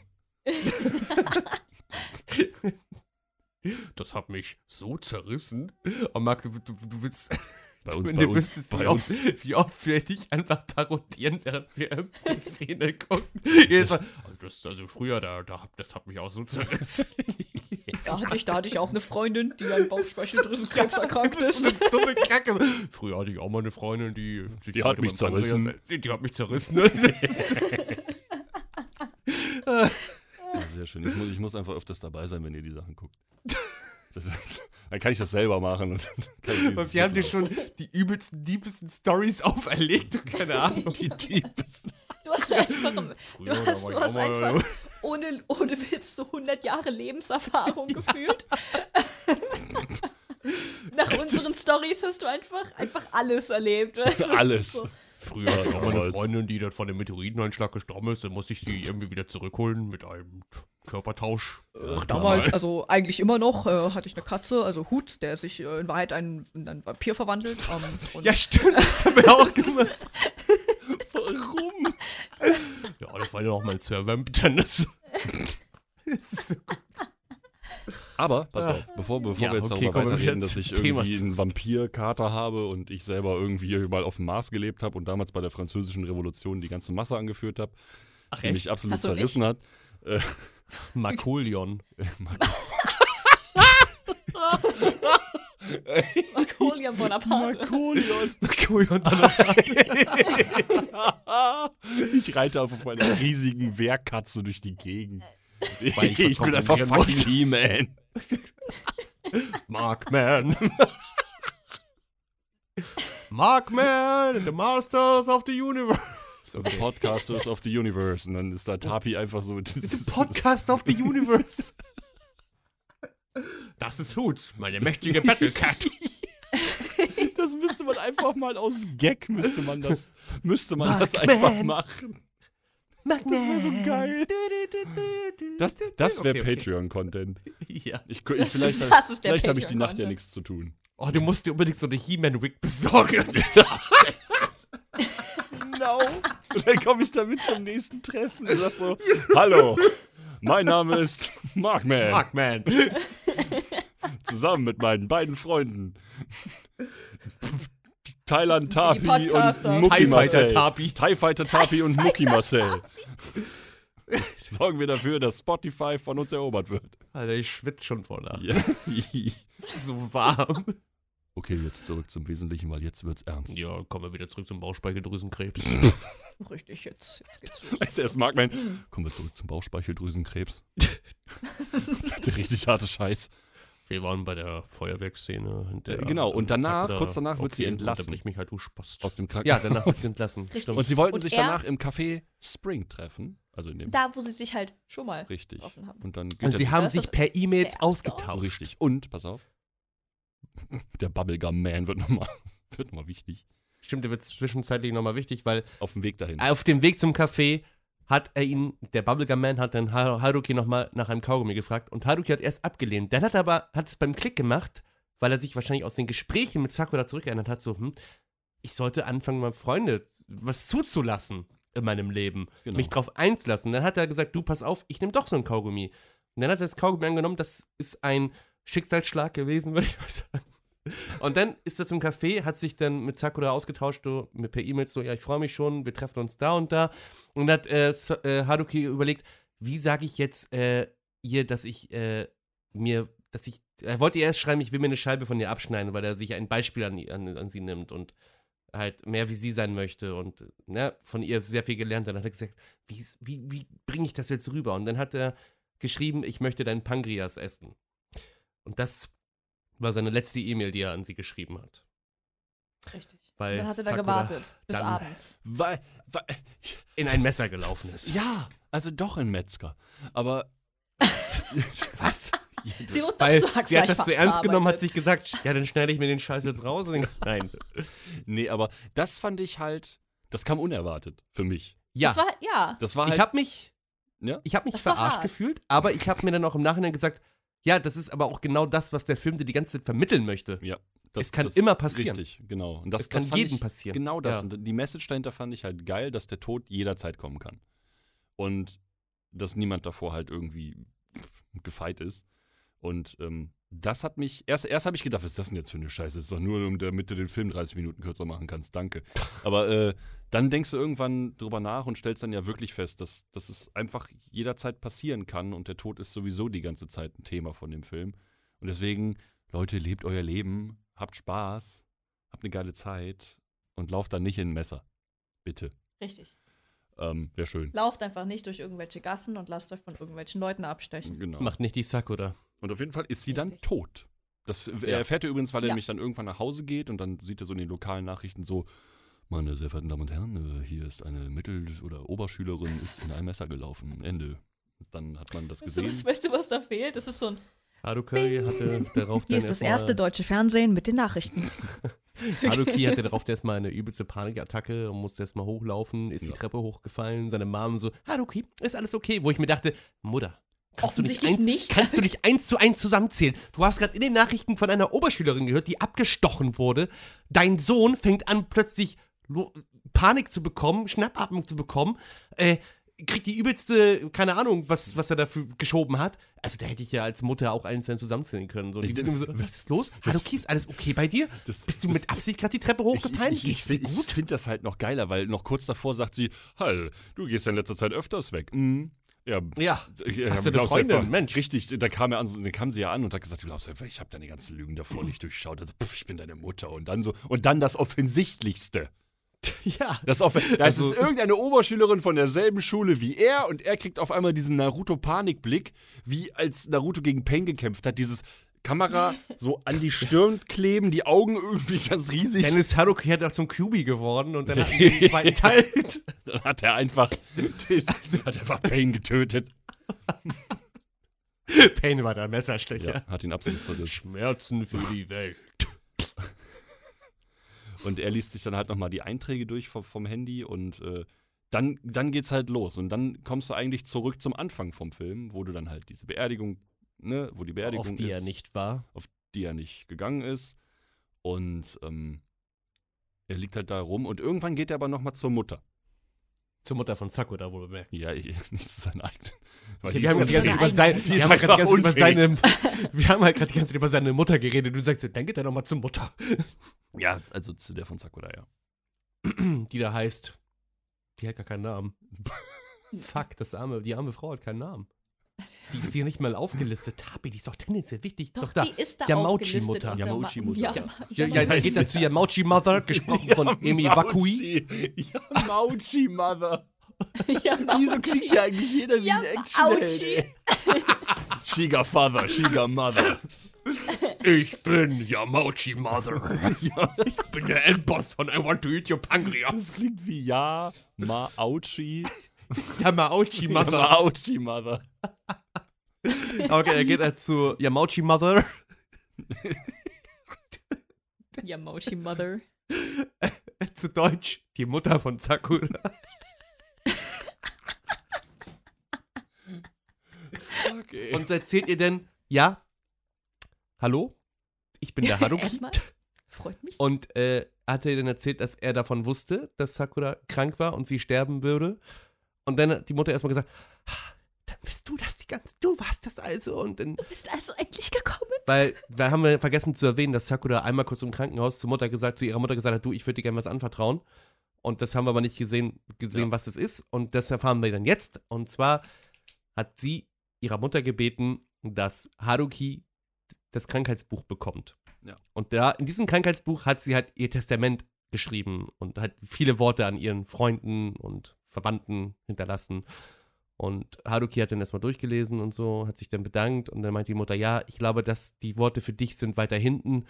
Das hat mich so zerrissen. Und Marc, du, du, du bist... Bei uns, du bei uns, wüsstest, bei wie, uns. oft, wie oft wir dich einfach parodieren, während wir irgendeine Szene gucken. Mal, also, das, also früher, da, da, das hat mich auch so zerrissen. Da hatte, ich, da hatte ich auch eine Freundin, die an Bauchspeicheldrüsenkrebs erkrankt ist. so eine dumme Kacke. Früher hatte ich auch mal eine Freundin, die... Die hat mich zerrissen. Die, die hat mich zerrissen. Ah, sehr schön. Ich muss, ich muss einfach öfters dabei sein, wenn ihr die Sachen guckt. Das ist, dann kann ich das selber machen. Und dann kann ich dieses Und wir haben dir schon die übelsten, diebsten Stories auferlegt, du keine Ahnung. die Diebsten. Du hast einfach, Früher, du hast, du hast einfach ohne, ohne Witz so 100 Jahre Lebenserfahrung gefühlt. Nach unseren Stories hast du einfach, einfach alles erlebt. weißt ist Alles. So. Früher auch meine. Freundin, die dann von dem Meteoriteneinschlag gestorben ist, dann musste ich sie irgendwie wieder zurückholen mit einem Körpertausch. Ach, damals, also eigentlich immer noch, äh, hatte ich eine Katze, also Hut, der sich äh, in Wahrheit ein, in einen Vampir verwandelt. Ähm, und Ja, stimmt, das haben wir auch gemacht. Warum? Ja, das war ja auch mein Sir Vamp-Tennis. Aber, pass auf, bevor, bevor Ja, wir jetzt okay, darüber weiterreden, dass ich Thema irgendwie zu- einen Vampirkater habe und ich selber irgendwie mal auf dem Mars gelebt habe und damals bei der französischen Revolution die ganze Masse angeführt habe, Ach, die mich absolut nicht? zerrissen hat. Markolion. Napoleon Bonaparte. Napoleon. Markolion ich reite auf einer riesigen Wehrkatze durch die Gegend. Ich Ich bin einfach fucking He-Man. Markman. Markman and the Masters of the Universe. The Podcasters of the Universe. Und dann ist da Tapi einfach so. Ist, Podcast of the Universe. Das ist Hoots, meine mächtige Battle Cat. das müsste man einfach mal aus Gag müsste man das, müsste man das Markman. einfach machen. Das wäre so geil. Das, das wäre Okay, okay. Patreon-Content. Ja. Ich, ich, vielleicht das ist der vielleicht habe ich die Nacht ja Patreon-Content. nichts zu tun. Oh, du musst dir unbedingt so eine He-Man-Wig besorgen. Genau. Und dann komme ich damit zum nächsten Treffen und sag so, hallo, mein Name ist Markman. Markman. Zusammen mit meinen beiden Freunden. Thailand Tapi und Fighter Marcel. Tapi. TIE Fighter Tapi und Mucki Marcel. Sorgen wir dafür, dass Spotify von uns erobert wird. Alter, ich schwitze schon vor nach. Ja. So warm. Okay, jetzt zurück zum Wesentlichen, weil jetzt wird's ernst. Ja, kommen wir wieder zurück zum Bauchspeicheldrüsenkrebs. Richtig, jetzt, jetzt geht's los. Weißt du, erst Markman, kommen wir zurück zum Bauchspeicheldrüsenkrebs. Der richtig harte Scheiß. Wir waren bei der Feuerwerksszene. in der, Äh, genau, und danach, kurz danach wird sie Okay, entlassen. unterbrich mich halt, du Spast. Aus dem Ja, Krankenhaus. danach wird sie entlassen. Richtig. Und sie wollten Und sich danach im Café Spring treffen. Also in dem. Da, wo sie sich halt schon mal richtig. getroffen haben. Und dann Und sie haben sich per E-Mails ausgetauscht. Richtig. Und, pass auf. Der Bubblegum Man wird nochmal wird noch mal wichtig. Stimmt, der wird zwischenzeitlich nochmal wichtig, weil Auf dem Weg dahin. auf dem Weg zum Café hat er ihn, der Bubblegum Man hat dann Har- Haruki nochmal nach einem Kaugummi gefragt und Haruki hat erst abgelehnt. Dann hat er aber, hat es beim Klick gemacht, weil er sich wahrscheinlich aus den Gesprächen mit Sakura zurückerinnert hat, so, hm, ich sollte anfangen, mal Freunde was zuzulassen in meinem Leben, Genau. mich drauf einzulassen. Dann hat er gesagt, du, pass auf, ich nehme doch so ein Kaugummi. Und dann hat er das Kaugummi angenommen, das ist ein Schicksalsschlag gewesen, würde ich mal sagen. Und dann ist er zum Café, hat sich dann mit Sakura ausgetauscht, so, mit per E-Mail so, ja, ich freue mich schon, wir treffen uns da und da. Und hat äh, äh, Haruki überlegt, wie sage ich jetzt äh, ihr, dass ich äh, mir, dass ich, er wollte ihr erst schreiben, ich will mir eine Scheibe von ihr abschneiden, weil er sich ein Beispiel an, an, an sie nimmt und halt mehr wie sie sein möchte und ne, von ihr sehr viel gelernt. Dann hat er gesagt, wie, wie, wie bringe ich das jetzt rüber? Und dann hat er geschrieben, ich möchte deinen Pankreas essen. Und das war seine letzte E-Mail, die er an sie geschrieben hat. Richtig. Weil Dann hat er da gewartet. Bis abends. Weil, weil, in ein Messer gelaufen ist. ja, also doch ein Metzger. Aber. Was? Sie wurde Weil doch zu sie hat das zu ernst genommen, hat sich gesagt, ja, dann schneide ich mir den Scheiß jetzt raus. Und dann, nein. Nee, aber das fand ich halt. Das kam unerwartet für mich. Ja, Das war, ja. Das war halt. ich habe mich, Ja? ich habe mich Das verarscht gefühlt, aber ich habe mir dann auch im Nachhinein gesagt, ja, das ist aber auch genau das, was der Film dir die ganze Zeit vermitteln möchte. ja. Das, Es kann immer passieren. Richtig, genau. Und das, Es kann das jedem ich, passieren. Genau das. Ja. Und die Message dahinter fand ich halt geil, dass der Tod jederzeit kommen kann. Und dass niemand davor halt irgendwie gefeit ist. Und ähm, das hat mich, erst, erst habe ich gedacht, was ist das denn jetzt für eine Scheiße? Das ist doch nur, um damit du den Film 30 Minuten kürzer machen kannst, danke. Aber äh, dann denkst du irgendwann drüber nach und stellst dann ja wirklich fest, dass, dass es einfach jederzeit passieren kann und der Tod ist sowieso die ganze Zeit ein Thema von dem Film. Und deswegen, Leute, lebt euer Leben, habt Spaß, habt eine geile Zeit und lauft dann nicht in ein Messer. Bitte. Richtig. Ähm, Wäre schön. Lauft einfach nicht durch irgendwelche Gassen und lasst euch von irgendwelchen Leuten abstechen. Genau. Macht nicht die Sakura. Und auf jeden Fall ist sie dann Richtig. tot. Das Ja. erfährt er übrigens, weil er Ja. nämlich dann irgendwann nach Hause geht und dann sieht er so in den lokalen Nachrichten so, meine sehr verehrten Damen und Herren, äh, hier ist eine Mittel- oder Oberschülerin, ist in ein Messer gelaufen. Ende. Dann hat man das Weißt du, gesehen. weißt du, was da fehlt? Das ist so ein. Haruki hatte darauf Hier ist das erste deutsche Fernsehen mit den Nachrichten. Haruki hatte darauf erstmal eine übelste Panikattacke und musste erstmal hochlaufen, ist die Ja. Treppe hochgefallen, seine Mom so, Haruki, ist alles okay? Wo ich mir dachte, Mutter, kannst du nicht Offensichtlich eins, nicht. kannst du nicht eins zu eins zusammenzählen? Du hast gerade in den Nachrichten von einer Oberschülerin gehört, die abgestochen wurde. Dein Sohn fängt an, plötzlich Panik zu bekommen, Schnappatmung zu bekommen, äh, kriegt die übelste, keine Ahnung, was, was er dafür geschoben hat. Also da hätte ich ja als Mutter auch einzeln zusammenzählen können. So, die Ich- so, was ist los? Haruki, ist alles okay bei dir? Das- Bist du das- mit Absicht gerade die Treppe hochgefallen? Ich, ich, ich, ich finde das halt noch geiler, weil noch kurz davor sagt sie, Hall, du gehst ja in letzter Zeit öfters weg. Mhm. Ja, Ja. Ja, Hast du eine Freundin? Einfach, Mensch. Richtig, da kam, er an, dann kam sie ja an und hat gesagt, du glaubst einfach, ich habe deine ganzen Lügen davor nicht durchschaut. Also, pff, ich bin deine Mutter. Und dann so, und dann das Offensichtlichste. Ja. Das offen, da Also- ist es irgendeine Oberschülerin von derselben Schule wie er und er kriegt auf einmal diesen Naruto-Panikblick, wie als Naruto gegen Pain gekämpft hat. Dieses Kamera so an die Stirn kleben, die Augen irgendwie ganz riesig. Dennis Haruki hat auch zum QB geworden und dann hat er den zweiten Teil. Dann hat er einfach, hat einfach Pain getötet. Pain war der Messerstecher. Ja, hat ihn absolut zerrissen. Schmerzen für die Welt. Und er liest sich dann halt nochmal die Einträge durch vom, vom Handy und äh, dann, dann geht's halt los. Und dann kommst du eigentlich zurück zum Anfang vom Film, wo du dann halt diese Beerdigung, ne, wo die Beerdigung Auf die ist, er nicht war. auf die er nicht gegangen ist. Und ähm, er liegt halt da rum und irgendwann geht er aber nochmal zur Mutter. Zur Mutter von Sakura wohl bemerkt. Ja, ich, nicht zu seinen eigenen. Weil Okay, die wir, haben gerade über, sein, Die halt gerade die ganze Zeit über seine, wir haben halt gerade die ganze Zeit über seine Mutter geredet. Du sagst, dann geht er nochmal zur Mutter. ja, also zu der von Sakura, ja. Die da heißt, die hat gar keinen Namen. Fuck, das arme, die arme Frau hat keinen Namen. Die ist hier nicht mal aufgelistet. Tabi, die ist doch tendenziell wichtig. Doch, da. die ist da Yamauchi-Mutter. Yamauchi-Mutter. Ja, Ja, ja, dann geht er zu Yamauchi Mother, gesprochen von Emi Wakui. Yamauchi Mother. Yamauchi. Wieso klingt ja eigentlich jeder wie ein Yamauchi. Ey? Shiga Father, Shiga Mother. Ich bin Yamauchi Mother. Ich bin der Endboss von I Want to Eat Your Das Pancreas. klingt wie Ja, Maauchi, Yamauchi Mother. Yamauchi Mother. Okay, er geht halt zu Yamauchi Mother. Yamauchi Mother. Zu Deutsch, die Mutter von Sakura. Okay. Und erzählt ihr denn, ja, hallo, ich bin der Haruki. Erstmal. Freut mich. Und äh, hat er dann erzählt, dass er davon wusste, dass Sakura krank war und sie sterben würde. Und dann hat die Mutter erstmal gesagt, "Ah, dann bist du das die ganze, du warst das also. Und dann, Du bist also endlich gekommen. weil, wir haben wir vergessen zu erwähnen, dass Sakura einmal kurz im Krankenhaus zur Mutter gesagt, zu ihrer Mutter gesagt hat, du, ich würde dir gerne was anvertrauen. Und das haben wir aber nicht gesehen, gesehen Ja. was es ist. Und das erfahren wir dann jetzt. Und zwar hat sie ihrer Mutter gebeten, dass Haruki das Krankheitsbuch bekommt. Ja. Und da, in diesem Krankheitsbuch hat sie halt ihr Testament geschrieben und hat viele Worte an ihren Freunden und Verwandten hinterlassen. Und Haruki hat dann erstmal durchgelesen und so, hat sich dann bedankt und dann meinte die Mutter, ja, ich glaube, dass die Worte für dich sind weiter hinten.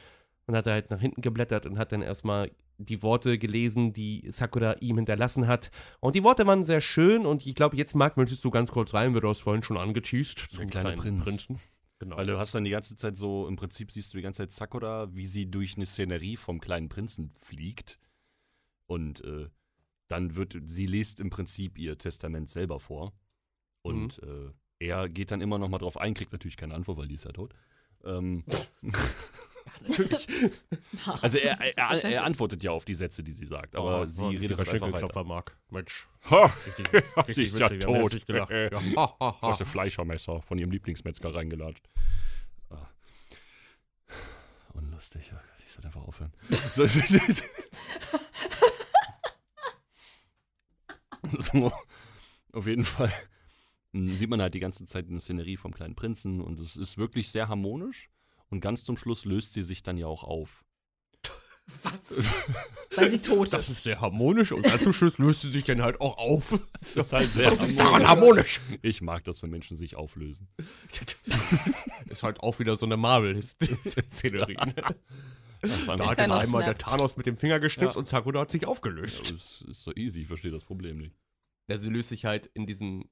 Und hat er halt nach hinten geblättert und hat dann erstmal die Worte gelesen, die Sakura ihm hinterlassen hat. Und die Worte waren sehr schön und ich glaube, jetzt, Marc, möchtest du ganz kurz rein, wir du hast vorhin schon angeteased. zum kleine kleinen Prinz. Prinzen. Genau. Weil du hast dann die ganze Zeit so, im Prinzip siehst du die ganze Zeit Sakura, wie sie durch eine Szenerie vom kleinen Prinzen fliegt. Und äh, dann wird, sie liest im Prinzip ihr Testament selber vor. Und äh, er geht dann immer noch mal drauf ein, kriegt natürlich keine Antwort, weil die ist ja tot. Ähm, Natürlich. also er, er, er, antwortet ja auf die Sätze, die sie sagt, aber sie redet halt einfach weiter. Marc. Mensch. Ha, Richtig sie ist ja witzig, haben tot. Ja. Ha, ha, Fleischermesser von ihrem Lieblingsmetzger reingelatscht. Ah. Unlustig, ja. Ich soll einfach aufhören. So, auf jeden Fall mm, sieht man halt die ganze Zeit eine Szenerie vom kleinen Prinzen und es ist wirklich sehr harmonisch. Und ganz zum Schluss löst sie sich dann ja auch auf. Was? Weil sie tot Das ist. ist sehr harmonisch und ganz zum Schluss löst sie sich dann halt auch auf. Das ist halt sehr Was ist daran harmonisch? Ich mag das, wenn Menschen sich auflösen. ist halt auch wieder so eine Marvel-Szenerie. Das war Da hat dann einmal der snappt. Thanos mit dem Finger geschnipst Ja. und Sakura hat sich aufgelöst. das ist so easy, ich verstehe das Problem nicht. Ja, sie löst sich halt in diesem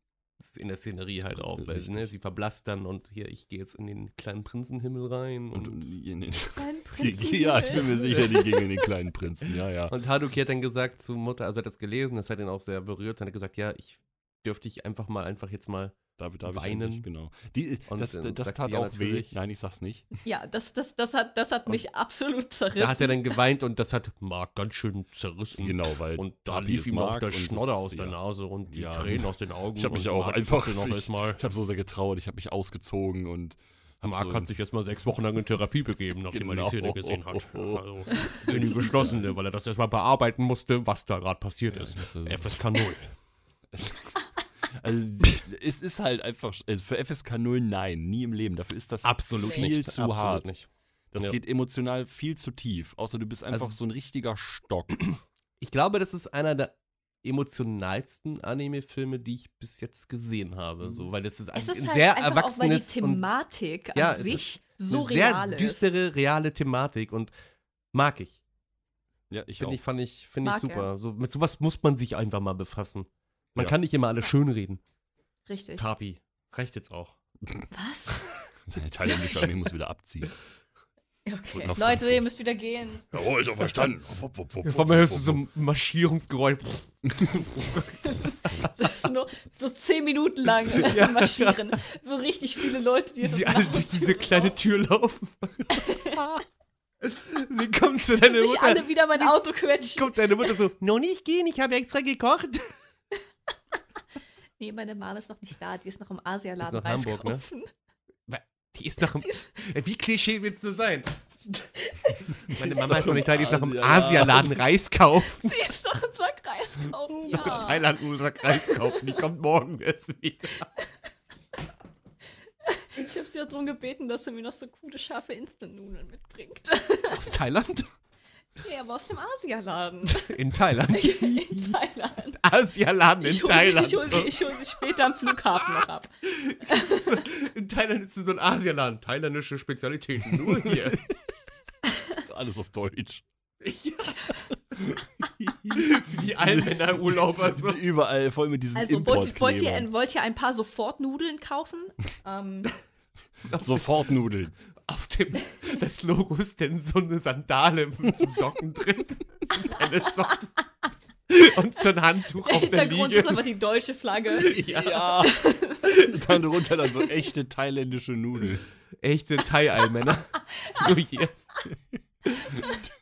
in der Szenerie halt auch, weil ne, sie verblasst dann und hier, ich gehe jetzt in den kleinen Prinzenhimmel rein Und, und, und in den, Kleinen ja, ich bin mir sicher, die ging in den kleinen Prinzen, ja, ja. und Haruki hat dann gesagt zu Mutter, also er hat das gelesen, das hat ihn auch sehr berührt, und hat gesagt, ja, ich dürfte dich einfach mal, einfach jetzt mal, Darf ich Weinen. endlich, genau. Die, Und, das das sagt tat ja auch weh. Nein, ich sag's nicht. Ja, das, das, das hat, das hat mich absolut zerrissen. da hat er dann geweint und das hat Mark ganz schön zerrissen. Genau, weil Und da lief ihm auch der Schnodder das- aus der ja. Nase und die Ja. Tränen aus den Augen. Ich habe mich auch Mark einfach, noch ich, erstmal, ich habe so sehr getrauert, ich habe mich ausgezogen und Mark so, hat sich erstmal sechs Wochen lang in Therapie begeben, nachdem er Genau. die Szene gesehen hat. Also, in die geschlossene, weil er das erstmal bearbeiten musste, was da gerade passiert ist. das ist- FSK 0. Also, es ist halt einfach, also für FSK 0 nein, nie im Leben. Dafür ist das Absolut viel nicht. zu Absolut hart. nicht. Das Ja. geht emotional viel zu tief. Außer du bist einfach Also- so ein richtiger Stock. Ich glaube, das ist einer der emotionalsten Anime-Filme, die ich bis jetzt gesehen habe. So, weil das ist, es ein ist halt sehr einfach auch, weil die erwachsenes und Thematik Ja, an es sich eine so sehr real ist. düstere, reale Thematik und mag ich. Ja, ich auch. Finde ich, fand ich, finde ich Mag er. super. So, mit sowas muss man sich einfach mal befassen. Man Ja. kann nicht immer alles schönreden. Richtig. Tapi, reicht jetzt auch. Was? Seine thailändische Armee muss wieder abziehen. Okay. Leute, Frankfurt. ihr müsst wieder gehen. Jawohl, ist doch verstanden. Wupp, wupp, wupp, Vor mir hörst du so ein Marschierungsgeräusch. Das ist nur so zehn Minuten lang Ja. marschieren. So richtig viele Leute, die Wie jetzt sie alle durch diese kleine raus- Tür laufen. Wie kommt zu deiner sich Mutter? alle wieder mein Auto quetschen. Kommt deine Mutter so, noch nicht gehen, ich habe extra gekocht. Nee, meine Mama ist noch nicht da. Die ist noch im Asialaden Ist Reis Hamburg, ne? kaufen. Die ist noch im, Sie ist, Wie Klischee willst du sein? Meine Mama ist noch nicht da, die ist noch im Asialaden. Reis kaufen. sie ist noch einen Sack Reis kaufen. Ja. Thailand einen Reis kaufen, die kommt morgen erst wieder. Ich habe sie auch darum gebeten, dass sie mir noch so coole, scharfe Instant-Nudeln mitbringt. Aus Thailand? nee, aber aus dem Asialaden. In Thailand. In Thailand. Asialaden in Ich hole sie, Thailand. ich hol sie, so. ich hol sie später am Flughafen noch ab. In Thailand ist so ein Asialaden. Thailändische Spezialitäten, nur hier. Alles auf Deutsch. Für die Allmänner-Urlauber so. Überall voll mit diesen Also, wollt, wollt, ihr, wollt ihr ein paar Sofortnudeln kaufen? ähm, Sofort Nudeln. Auf dem, das Logo ist denn so eine Sandale mit so Socken drin. Sind deine Socken. Und so ein Handtuch der auf der Hintergrund ist aber die deutsche Flagge. Ja. dann drunter dann so echte thailändische Nudeln. Echte Thai-Allmänner. Nur hier.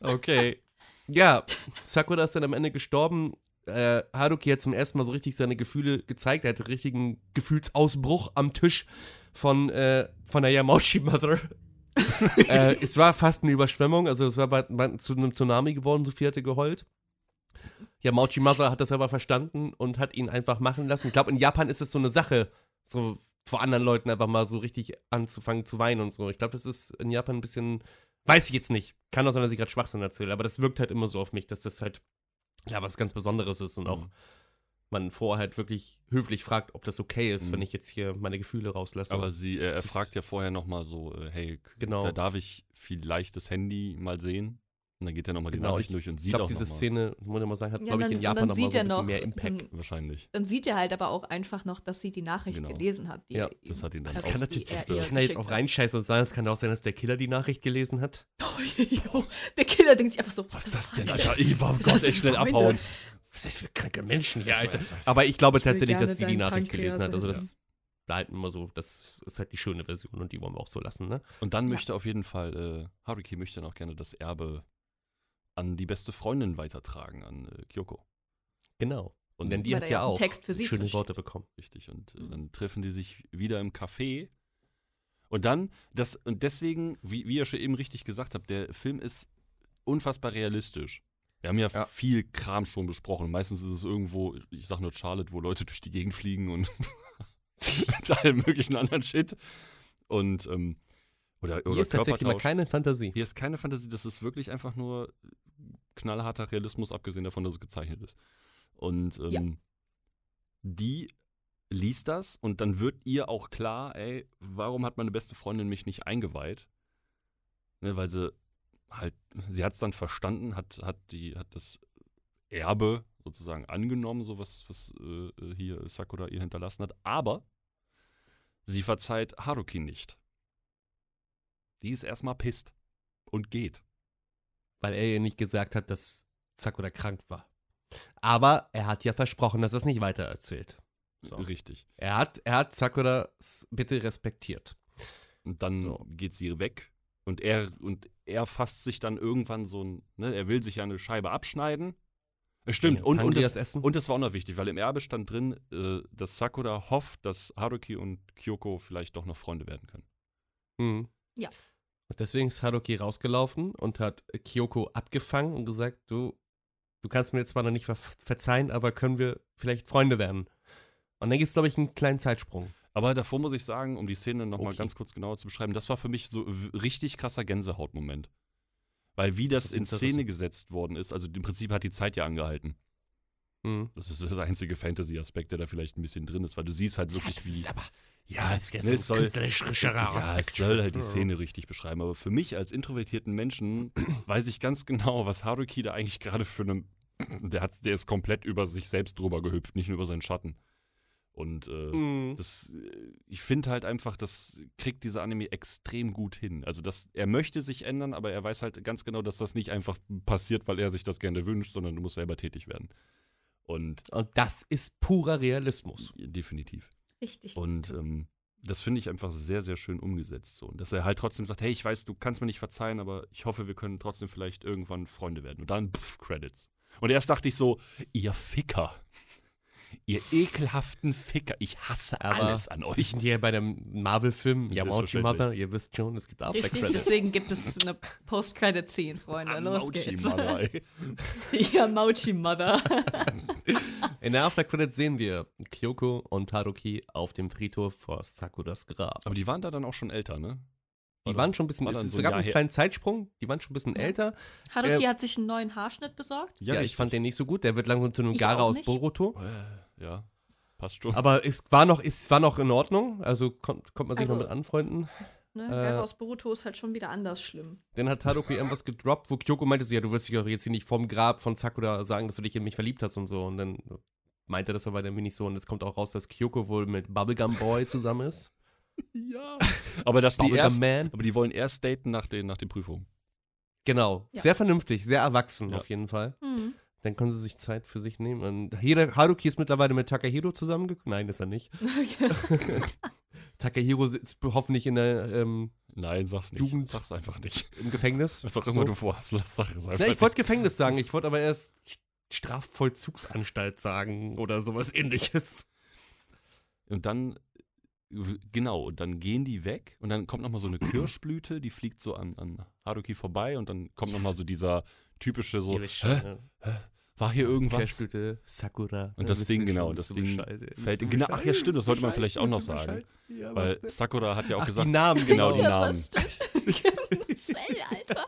Okay. Ja, Sakura ist dann am Ende gestorben. Äh, Haruki hat zum ersten Mal so richtig seine Gefühle gezeigt. Er hatte einen richtigen Gefühlsausbruch am Tisch von, äh, von der Yamauchi Mother. äh, es war fast eine Überschwemmung, also es war bald, bald zu einem Tsunami geworden, Sophie hatte geheult. Yamauchi Mother hat das aber verstanden und hat ihn einfach machen lassen. Ich glaube, in Japan ist es so eine Sache, so vor anderen Leuten einfach mal so richtig anzufangen zu weinen und so. Ich glaube, das ist in Japan ein bisschen, weiß ich jetzt nicht. Kann auch sein, dass ich gerade Schwachsinn erzähle, aber das wirkt halt immer so auf mich, dass das halt, ja, was ganz Besonderes ist und auch Mhm. Man vorher halt wirklich höflich fragt, ob das okay ist, Mhm. wenn ich jetzt hier meine Gefühle rauslasse. Aber sie, äh, er Das fragt ja vorher nochmal so, äh, hey, Genau. da darf ich vielleicht das Handy mal sehen? Und dann geht er nochmal die Genau, Nachrichten durch und sieht glaube, auch diese noch mal. Szene, muss ich mal sagen, hat, Ja, glaube ich, dann- in Japan dann nochmal so sieht ein er bisschen noch, mehr Impact. ähm, Wahrscheinlich. Dann sieht er halt aber auch einfach noch, dass sie die Nachricht Genau. gelesen hat. Die Ja, er das hat ihn dann also auch- Kann die natürlich, er ich ihr kann da jetzt auch reinscheißen und sagen, es kann auch sein, dass der Killer die Nachricht gelesen hat. Jo, der Killer denkt sich einfach so, was ist Das denn, Alter? Ich war Gott, echt schnell abhauen. Was ist für kranke Menschen hier, Alter? Aber ich glaube Ich tatsächlich, dass sie die Nachricht Pankreas gelesen hat. Also das da halten wir so, das ist halt die schöne Version und die wollen wir auch so lassen, ne? Und dann Ja. möchte auf jeden Fall, äh, Haruki möchte dann auch gerne das Erbe an die beste Freundin weitertragen, an äh, Kyoko. Genau. Und Denn die hat ja auch ein auch Text für sie schöne. Worte bekommen. Richtig. Und äh, dann treffen die sich wieder im Café. Und dann, das, und deswegen, wie, wie ihr schon eben richtig gesagt habt, der Film ist unfassbar realistisch. Wir haben ja, Ja. viel Kram schon besprochen. Meistens ist es irgendwo, ich sag nur Charlotte, wo Leute durch die Gegend fliegen und allem möglichen anderen Shit. Und, ähm, oder, Hier oder ist tatsächlich mal keine Fantasie. Hier ist keine Fantasie, das ist wirklich einfach nur knallharter Realismus, abgesehen davon, dass es gezeichnet ist. Und ähm, Ja. die liest das und dann wird ihr auch klar, ey, warum hat meine beste Freundin mich nicht eingeweiht? Ne, weil sie halt, sie hat es dann verstanden, hat, hat, die, hat das Erbe sozusagen angenommen, so was, was äh, äh, hier Sakura ihr hinterlassen hat. Aber sie verzeiht Haruki nicht. Die ist erstmal pisst und geht. Weil er ihr nicht gesagt hat, dass Sakura krank war. Aber er hat ja versprochen, dass er es nicht weitererzählt. So. Richtig. Er hat, er hat Sakuras Bitte respektiert. Und dann So. geht sie weg und er und er fasst sich dann irgendwann so ein, ne, er will sich ja eine Scheibe abschneiden. Stimmt, Ja, und, und, das, das essen? und das war auch noch wichtig, weil im Erbe stand drin, äh, dass Sakura hofft, dass Haruki und Kyoko vielleicht doch noch Freunde werden können. Mhm. Ja. Und deswegen ist Haruki rausgelaufen und hat Kyoko abgefangen und gesagt, du, du kannst mir jetzt zwar noch nicht ver verzeihen, aber können wir vielleicht Freunde werden. Und dann gibt es, glaube ich, einen kleinen Zeitsprung. Aber davor muss ich sagen, um die Szene nochmal Okay. ganz kurz genauer zu beschreiben, das war für mich so richtig krasser Gänsehautmoment. Weil wie das, ist in. Szene gesetzt worden ist, also im Prinzip hat die Zeit ja angehalten. Mhm. Das ist das einzige Fantasy-Aspekt, der da vielleicht ein bisschen drin ist, weil du siehst halt wirklich, wie. aber ja, das ist ne, so es soll, ja, Aspekt. es soll halt die Szene richtig beschreiben. Aber für mich als introvertierten Menschen weiß ich ganz genau, was Haruki da eigentlich gerade für eine. Der, hat, der ist komplett über sich selbst drüber gehüpft, nicht nur über seinen Schatten. Und äh, Mhm. das, ich finde halt einfach, das kriegt dieser Anime extrem gut hin. Also das, er möchte sich ändern, aber er weiß halt ganz genau, dass das nicht einfach passiert, weil er sich das gerne wünscht, sondern du musst selber tätig werden. Und Und das ist purer Realismus. definitiv. Richtig. Und ähm, das finde ich einfach sehr, sehr schön umgesetzt. So. Und dass er halt trotzdem sagt, hey, ich weiß, du kannst mir nicht verzeihen, aber ich hoffe, wir können trotzdem vielleicht irgendwann Freunde werden. Und dann, pff, Credits. Und erst dachte ich so, ihr Ficker. Ihr ekelhaften Ficker. Ich hasse Aber alles an Wir euch. sind hier bei dem Marvel-Film, Yamauchi. Mother, ihr wisst schon, es gibt Richtig, After-Credits. deswegen gibt es eine Post-Credit-Scene, Freunde. Los Mauchi, geht's. Malai. ja, Mauchi Mother. In der After-Credits sehen wir Kyoko und Haruki auf dem Friedhof vor Sakuras Grab. Aber die waren da dann auch schon älter, ne? Die Oder? waren schon ein bisschen, war es so gab einen kleinen Zeitsprung, die waren schon ein bisschen Ja. älter. Haruki Äh, hat sich einen neuen Haarschnitt besorgt. Ja, ich fand den nicht so gut. Der wird langsam zu einem Ich Gara aus. Boruto. Ja, passt schon. Aber es war noch, es war noch in Ordnung. Also kon konnte man sich Also- noch mit anfreunden. Ne? Äh, aus Boruto ist halt schon wieder anders schlimm. Dann hat Haruki irgendwas gedroppt, wo Kyoko meinte so, ja, du wirst dich doch jetzt hier nicht vom Grab von Sakura sagen, dass du dich in mich verliebt hast und so. Und dann meinte das aber irgendwie nicht so. Und es kommt auch raus, dass Kyoko wohl mit Bubblegum Boy zusammen ist. ja. Aber dass die erst, Man. aber die wollen erst daten nach den, nach den Prüfungen. Genau. Ja. Sehr vernünftig, sehr erwachsen Ja. auf jeden Fall. Hm. Dann können sie sich Zeit für sich nehmen. Und Haruki ist mittlerweile mit Takahiro zusammengekommen. Nein, ist er nicht. Takahiro sitzt hoffentlich in der, ähm, Nein, sag's nicht. Jugend- Sag's einfach nicht. im Gefängnis. Was auch immer So. du vorhast, sag es einfach Ja, ich wollte. Gefängnis sagen. Ich wollte aber erst Strafvollzugsanstalt sagen oder sowas ähnliches. Und dann, genau, und dann gehen die weg und dann kommt nochmal so eine Kirschblüte, die fliegt so an, an Haruki vorbei und dann kommt nochmal so dieser typische so, Ewig, hä, ja. War hier irgendwas? Sakura. Und das Ding, genau, das Ding Bescheid, fällt- genau, ach ja, stimmt, das sollte man vielleicht auch noch sagen. Ja, Weil denn? Sakura hat ja auch Ach, gesagt, die Namen, genau, genau. die Namen. Was das? Zell, Alter.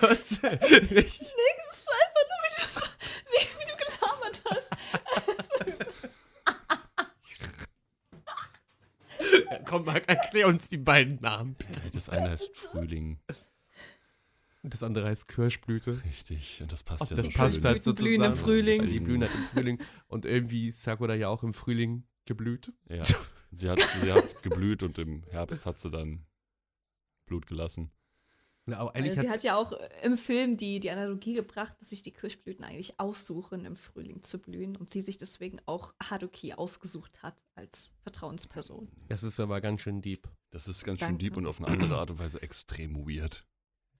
Was ist einfach nur, wie du, so- wie, wie du gelabert hast. Komm, Marc, erklär uns die beiden Namen. Das eine heißt Frühling, Und das andere heißt Kirschblüte. richtig, und das passt Ach, ja das so passt schön. halt Blüten blühen sozusagen. im Frühling. Die blühen halt im Frühling. Und irgendwie ist Sakura ja auch im Frühling geblüht. Ja, sie hat, sie hat geblüht und im Herbst hat sie dann Blut gelassen. Na, aber Weil eigentlich sie hat, hat ja auch im Film die, die Analogie gebracht, dass sich die Kirschblüten eigentlich aussuchen, im Frühling zu blühen und sie sich deswegen auch Haruki ausgesucht hat als Vertrauensperson. das ist aber ganz schön deep. Das ist ganz schön Danke. deep und auf eine andere Art und Weise extrem weird.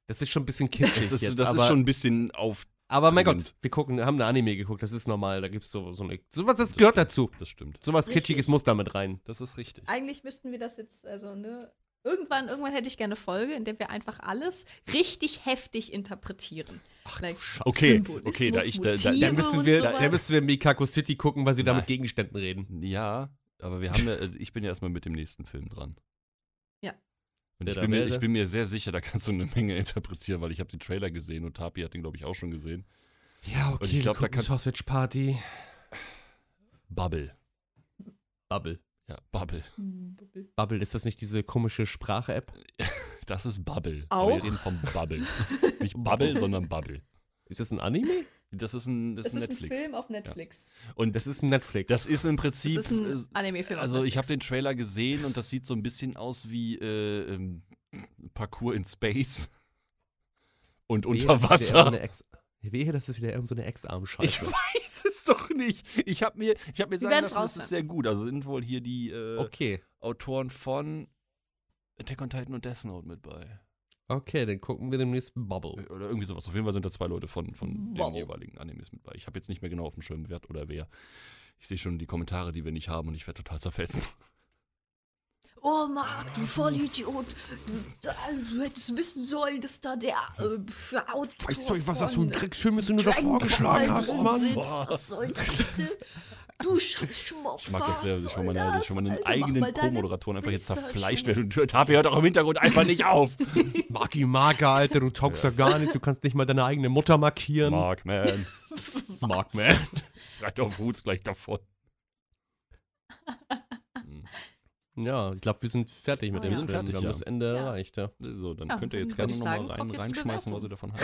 Das ist schon ein bisschen kitschig Das, ist, jetzt, das aber, ist schon ein bisschen auf. aber mein. Gott, wir gucken, haben eine Anime geguckt, das ist normal, da gibt's so, so eine, sowas, das gehört dazu. Das stimmt. Sowas Richtig. Kitschiges muss da mit rein. Das ist richtig. Eigentlich müssten wir das jetzt, also, ne, irgendwann, irgendwann hätte ich gerne eine Folge, in der wir einfach alles richtig heftig interpretieren. Ach, like, Okay, okay, da ich- da- da- da müssen wir, da müssen wir Mikako City gucken, weil sie da mit Gegenständen reden. Ja, aber wir haben ja, also ich bin ja erstmal mit dem nächsten Film dran. Ja. Und ich bin, mir, ich bin mir sehr sicher, da kannst du eine Menge interpretieren, weil ich habe die Trailer gesehen und Tapi hat den, glaube ich, auch schon gesehen. Ja, Und ich glaub, da kannst- Sausage Party. Bubble. Bubble. Ja, Bubble. Bubble, ist das nicht diese komische Sprache-App? Das ist Bubble. Auch? Aber Wir reden vom Bubble. Nicht Bubble, sondern Bubble. Ist das ein Anime? Das ist ein, das ist ein Netflix. auf Netflix. Und Das ist ein Netflix. das ist im Das Prinzip. ist ein äh, Anime-Film. auf Also ich habe den. Trailer gesehen und das sieht so ein bisschen aus wie äh, ähm, Parkour in Space. Und unter das Wasser. Irgendeine Wehe, das ist wieder irgend so eine Ich Ex-Arm-Scheiße. weiß es doch nicht. Ich habe mir, ich hab mir sagen lassen, das ist sehr gut. Also sind wohl hier die äh, Okay. Autoren von Attack on Titan und Death Note mit bei. Okay, dann gucken wir demnächst Bubble. Oder irgendwie sowas. Auf jeden Fall sind da zwei Leute von, von den jeweiligen Animes mit bei. Ich habe jetzt nicht mehr genau auf dem Schirm, wer oder wer. Ich sehe schon die Kommentare, die wir nicht haben und ich werde total zerfetzt. Oh Marc, du Vollidiot. Du, du hättest wissen sollen, dass da der äh, Autor Weißt du, was das für ein Drecksfilm ist, den du da vorgeschlagen hast, Mann? Was soll das denn? Du Scheißschmuck. Ich mag das sehr, dass ich von, meiner, dass ich von meinen Alter, eigenen Co-Moderatoren einfach jetzt zerfleischt werde. Und Tapi hört auch im Hintergrund einfach nicht auf. Maki Marker, Alter, du zockst ja gar nicht, du kannst nicht mal deine eigene Mutter markieren. Markman. Markman. Ich reite auf Roots gleich davon. Ja, ich glaube, wir sind fertig mit Ah, dem ja. Film. Wir sind fertig, wir haben ja. das Ende Ja. erreicht, ja. So, dann Ja, könnt ihr jetzt gerne nochmal rein, reinschmeißen, was ihr davon habt.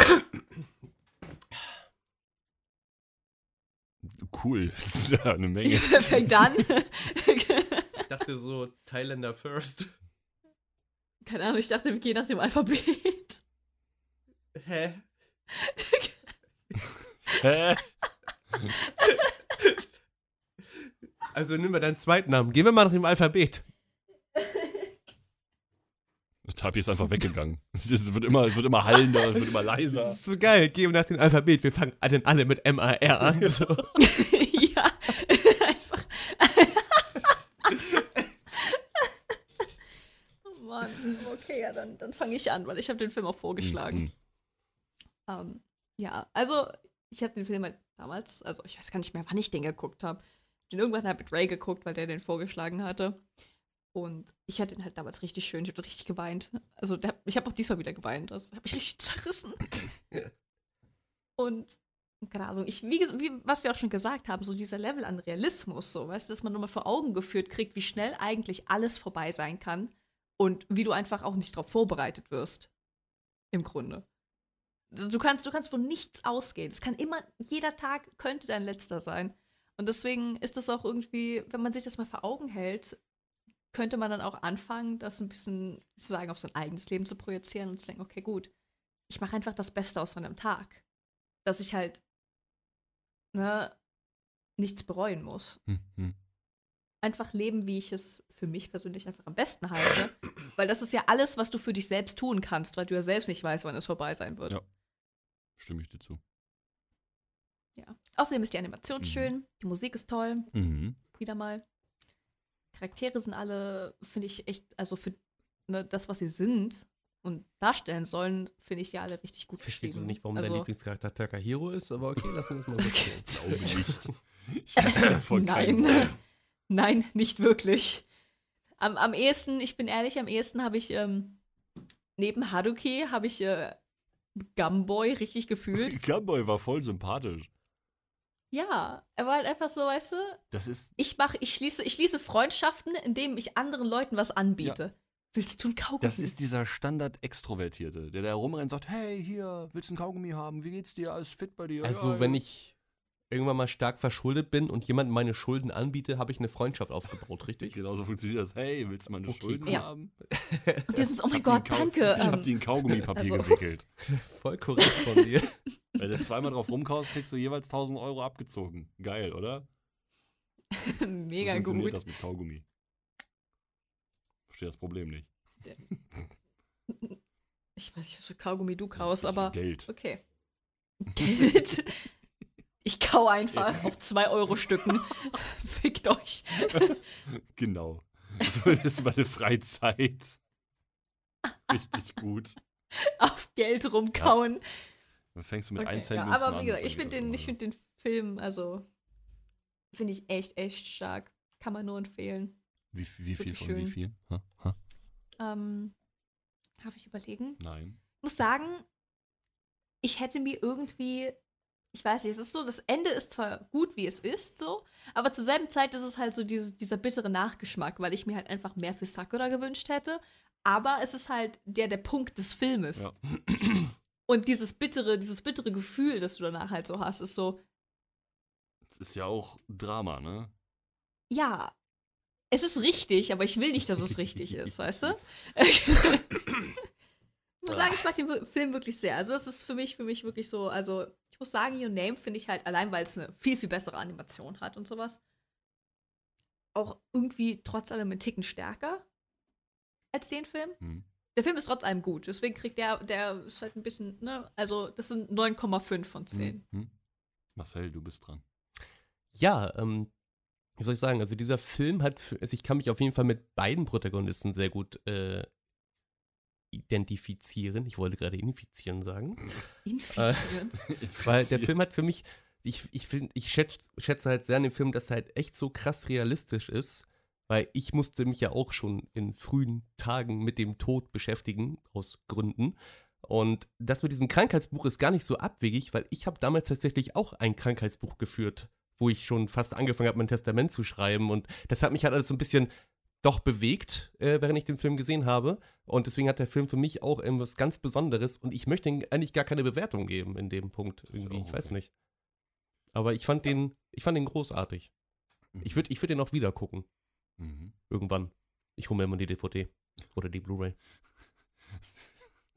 Cool, das ist ja eine Menge. Fängt an. Ich dachte so, Thailänder first. Keine Ahnung, ich dachte, wir gehen nach dem Alphabet. Hä? Hä? Also nimm mal deinen zweiten Namen. Gehen wir mal nach dem Alphabet. Tapi ist einfach weggegangen. Es wird immer, wird immer hallender, es wird immer Das leiser. ist so geil. Gehen wir nach dem Alphabet. Wir fangen dann alle mit M-A-R an. So. ja, einfach. oh Mann, okay, ja, dann, dann fange ich an, weil ich habe den Film auch vorgeschlagen. Mhm. Ähm, ja, also ich habe den Film halt damals, also ich weiß gar nicht mehr, wann ich den geguckt habe. Den irgendwann halt mit Ray geguckt, weil der den vorgeschlagen hatte. Und ich hatte den halt damals richtig schön, ich habe richtig geweint. Also der, ich habe auch diesmal wieder geweint, also habe ich richtig zerrissen. Und keine Ahnung, ich, wie, wie, was wir auch schon gesagt haben, so dieser Level an Realismus, so, weißt du, dass man nochmal vor Augen geführt kriegt, wie schnell eigentlich alles vorbei sein kann und wie du einfach auch nicht darauf vorbereitet wirst. Im Grunde. Also Du kannst, du kannst von nichts ausgehen. Es kann immer, jeder Tag könnte dein letzter sein. Und deswegen ist das auch irgendwie, wenn man sich das mal vor Augen hält, könnte man dann auch anfangen, das ein bisschen sozusagen auf sein eigenes Leben zu projizieren und zu denken, okay, gut, ich mache einfach das Beste aus meinem Tag. Dass ich halt ne, nichts bereuen muss. Hm, hm. Einfach leben, wie ich es für mich persönlich einfach am besten halte. Weil das ist ja alles, was du für dich selbst tun kannst, weil du ja selbst nicht weißt, wann es vorbei sein wird. Ja. Stimme ich dir zu. Ja. Außerdem ist die Animation Mhm. schön, die Musik ist toll, Mhm. wieder mal. Charaktere sind alle, finde ich echt, also für ne, das, was sie sind und darstellen sollen, finde ich die alle richtig gut Versteht du geschrieben. nicht, warum also, dein Lieblingscharakter Takahiro ist, aber okay, lass uns mal so stehen. Glaube nicht. Ich weiß davon Nein. Wort. Nein, nicht wirklich. Am, am ehesten, ich bin ehrlich, am ehesten habe ich ähm, neben Haruki habe ich äh, Gumboy richtig gefühlt. Gunboy war voll sympathisch. Ja, er war halt einfach so, weißt du, Das ist. ich mache, ich schließe, ich schließe Freundschaften, indem ich anderen Leuten was anbiete. Willst du ein Kaugummi? Das ist dieser Standard-Extrovertierte, der da rumrennt und sagt, hey, hier, willst du ein Kaugummi haben? Wie geht's dir? Alles fit bei dir? Also, ja, wenn ja. ich irgendwann mal stark verschuldet bin und jemandem meine Schulden anbiete, habe ich eine Freundschaft aufgebaut, richtig? Genauso funktioniert das. Hey, willst du meine Okay, Schulden cool. Ja. haben? Und dieses, oh mein Gott, danke. Ich hab Ähm, die in Kaugummipapier also- gewickelt. Voll korrekt von dir. Wenn du zweimal drauf rumkaust, kriegst du jeweils 1000 Euro abgezogen. Geil, oder? mega so funktioniert gut. das mit Kaugummi. Verstehe das Problem nicht. Ich weiß nicht, was für Kaugummi du kaust, aber Geld. okay. Geld. Ich kau einfach auf 2 Euro Stücken. Fickt euch. Genau. So ist meine Freizeit. Richtig gut. Auf Geld rumkauen. Dann fängst du mit Okay, 1 ja, Cent Münzen aber wie gesagt, ich finde den, ich find den Film, also, finde ich echt, echt stark. Kann man nur empfehlen. Wie, wie viel von wie schön. viel? Ha? Ha? Ähm, darf ich überlegen? Nein. Ich muss sagen, ich hätte mir irgendwie ich weiß nicht, es ist so, das Ende ist zwar gut, wie es ist, so, aber zur selben Zeit ist es halt so diese, dieser bittere Nachgeschmack, weil ich mir halt einfach mehr für Sakura gewünscht hätte. Aber es ist halt der, der Punkt des Filmes. Ja. Und dieses bittere, dieses bittere Gefühl, das du danach halt so hast, ist so, Das ist ja auch Drama, ne? ja, es ist richtig, aber ich will nicht, dass es richtig ist, weißt du? ich muss sagen, ich mag den Film wirklich sehr. Also, das ist für mich, für mich wirklich so, also, muss sagen, Your Name finde ich halt, allein weil es eine viel, viel bessere Animation hat und sowas, auch irgendwie trotz allem einen Ticken stärker als den Film. Hm. Der Film ist trotz allem gut, deswegen kriegt der, der ist halt ein bisschen, ne, also, das sind 9,5 von 10. Hm. Hm. Marcel, du bist dran. Ja, ähm, wie soll ich sagen, also dieser Film hat, also ich kann mich auf jeden Fall mit beiden Protagonisten sehr gut äh, identifizieren. Ich wollte gerade infizieren sagen. Infizieren. Weil der Film hat für mich, ich, ich, find, ich schätze, schätze halt sehr an dem Film, dass er halt echt so krass realistisch ist, weil ich musste mich ja auch schon in frühen Tagen mit dem Tod beschäftigen, aus Gründen. Und das mit diesem Krankheitsbuch ist gar nicht so abwegig, weil ich habe damals tatsächlich auch ein Krankheitsbuch geführt, wo ich schon fast angefangen habe, mein Testament zu schreiben. Und das hat mich halt alles so ein bisschen doch bewegt, äh, während ich den Film gesehen habe. Und deswegen hat der Film für mich auch irgendwas ganz Besonderes. Und ich möchte ihm eigentlich gar keine Bewertung geben in dem Punkt irgendwie. Ich weiß nicht. Aber ich fand den, ich fand den großartig. Ich würde ich würd den auch wieder gucken. Mhm. Irgendwann. Ich hole mir immer die DVD. Oder die Blu-ray.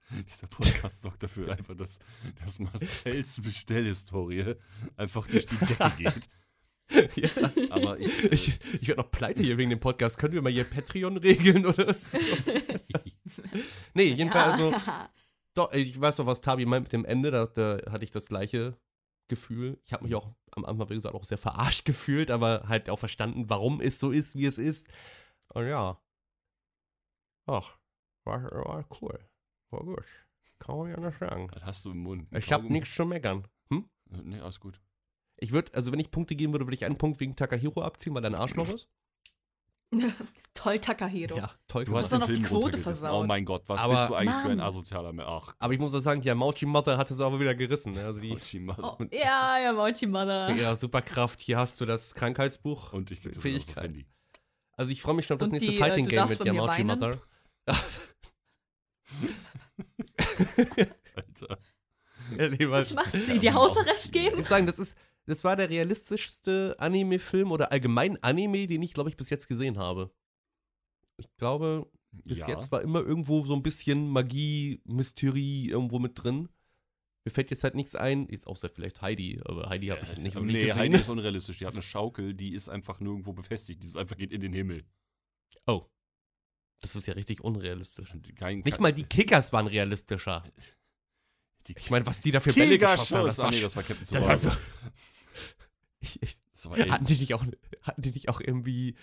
Dieser Podcast sorgt dafür einfach, dass, dass Marcells Bestellhistorie einfach durch die Decke geht. ja. Aber ich, äh, Ich, ich werde noch pleite hier wegen dem Podcast. Können wir mal hier Patreon regeln oder so? nee, jedenfalls, also, doch, ich weiß doch, was Tabi meint mit dem Ende. Da, da hatte ich das gleiche Gefühl. Ich habe mich auch am Anfang, wie gesagt, auch sehr verarscht gefühlt, aber halt auch verstanden, warum es so ist, wie es ist. Und ja. Ach, war, war cool. War gut. Kann man ja nicht sagen. was hast du im Mund? Ich habe nichts zu meckern. Hm? Nee, alles gut. Ich würde, also wenn ich Punkte geben würde, würde ich einen Punkt wegen Takahiro abziehen, weil er ein Arschloch ist. Toll, Takahiro. Ja, toll. Du hast doch den noch die Quote versaut. Oh mein Gott, was Aber- bist du eigentlich für ein Mann. asozialer Mensch? Ach, Aber ich muss auch sagen, ja, Mauchi Mother hat es aber wieder gerissen. Ne? Also die, Oshima. Oh, ja, ja, Mochi Mother. ja, Superkraft, hier hast du das Krankheitsbuch. Und ich gebe das. Handy. Also ich freue mich schon auf das Und nächste die, äh, Fighting Game mit Yamauchi weinen. Mother. Alter. Ja, lieber- Was macht sie? Die Hausarrest Ich geben? muss sagen, das ist, das war der realistischste Anime-Film oder allgemein Anime, den ich, glaube ich, bis jetzt gesehen habe. Ich glaube, bis ja. jetzt war immer irgendwo so ein bisschen Magie, Mysterie irgendwo mit drin. Mir fällt jetzt halt nichts ein, jetzt außer vielleicht Heidi, aber Heidi habe ich nicht wirklich nee, gesehen. Heidi ist unrealistisch. Die hat eine Schaukel, die ist einfach nirgendwo befestigt. Die ist einfach geht in den Himmel. Oh. Das ist ja richtig unrealistisch. Kein, Nicht mal die Kickers waren realistischer. die Ich meine, was die da für Bälle geschossen haben, das Ah, war, nee, sch- das war Captain Tsubasa. Ich, ich, Das war echt. hatten, die nicht auch, hatten die nicht auch irgendwie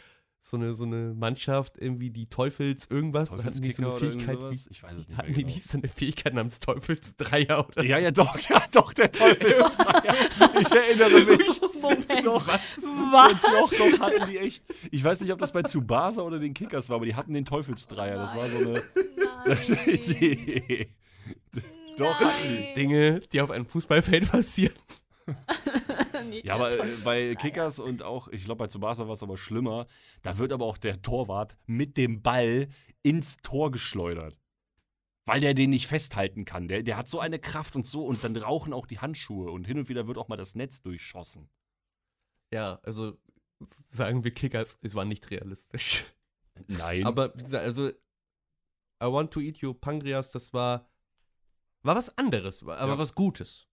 so eine, so eine Mannschaft, irgendwie die Teufels irgendwas? hatten die so eine Fähigkeit wie, Ich weiß es nicht hatten mehr die genau. nicht so eine Fähigkeit namens Teufelsdreier oder Ja, ja, doch, ja, doch, der Teufelsdreier. ich erinnere mich. Moment. Doch, Was? doch, doch, hatten die echt. Ich weiß nicht, ob das bei Tsubasa oder den Kickers war, aber die hatten den Teufelsdreier. Das war so eine. Nein. Doch, hatten die. Dinge, die auf einem Fußballfeld passieren? Nicht Ja, aber äh, bei Kickers und auch, ich glaube, bei Tsubasa war es aber schlimmer. Da wird aber auch der Torwart mit dem Ball ins Tor geschleudert. Weil der den nicht festhalten kann. Der, der hat so eine Kraft und so und dann rauchen auch die Handschuhe und hin und wieder wird auch mal das Netz durchschossen. Ja, also sagen wir Kickers, es war nicht realistisch. Nein. Aber wie gesagt, also I Want to Eat Your Pancreas, das war war was anderes, aber Ja. was Gutes.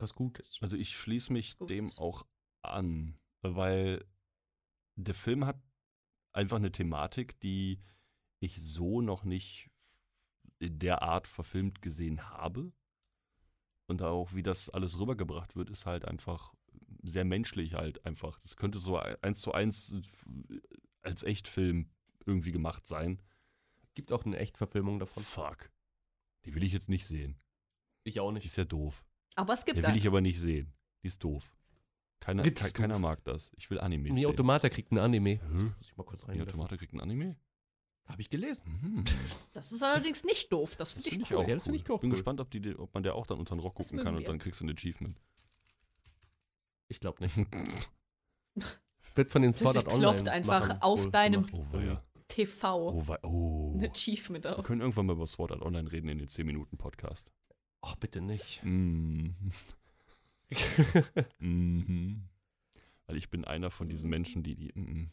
Was Gutes. Also ich schließe mich Gut. dem auch an, weil der Film hat einfach eine Thematik, die ich so noch nicht in der Art verfilmt gesehen habe. Und auch wie das alles rübergebracht wird, ist halt einfach sehr menschlich halt einfach. Das könnte so eins zu eins als Echtfilm irgendwie gemacht sein. Gibt auch eine Echtverfilmung davon. Fuck. Die will ich jetzt nicht sehen. Ich auch Die nicht. ist ja doof. Aber es gibt Die da. will ich aber nicht sehen. Die ist doof. Keiner, ke keiner doof. mag das. Ich will Animes Nee, sehen. Automata kriegt ein Anime. Muss ich mal kurz Die rein. Automata kriegt ein Anime? Habe ich gelesen. Mhm. Das ist allerdings nicht doof. Das finde finde ich ich cool. auch Ja, das cool. find ich auch Bin cool. gespannt, ob, die, ob man der auch dann unter den Rock Das gucken kann mögen und wir. dann kriegst du ein Achievement. Ich glaube nicht. Wird von den Sword Art Online ploppt einfach Machern auf wohl deinem-. Oh, ja. TV. Oh, oh. Ein Achievement Wir auf. können irgendwann mal über Sword Art Online reden in den 10-Minuten-Podcast. Oh, bitte nicht. Mhm. Mhm. Weil ich bin einer von diesen Menschen, die die. Mhm.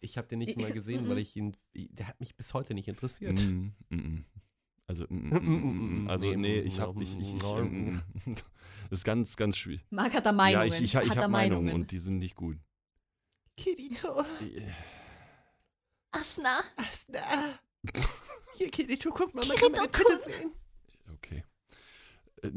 Ich habe den nicht mal gesehen, weil ich ihn. Der hat mich bis heute nicht interessiert. Mhm. Mhm. Also, mhm, mhm, mhm. also Nee, nee, ich habe ich, ich, ich. Das ist ganz, ganz schwierig. Marc hat da Meinungen. Ja, ich, ich, ich hat da habe Meinungen und die sind nicht gut. Kirito, Asna. Asna. Hier, Kirito, guck mal, man Kirito, kann meine. Titte sehen. Okay. Äh,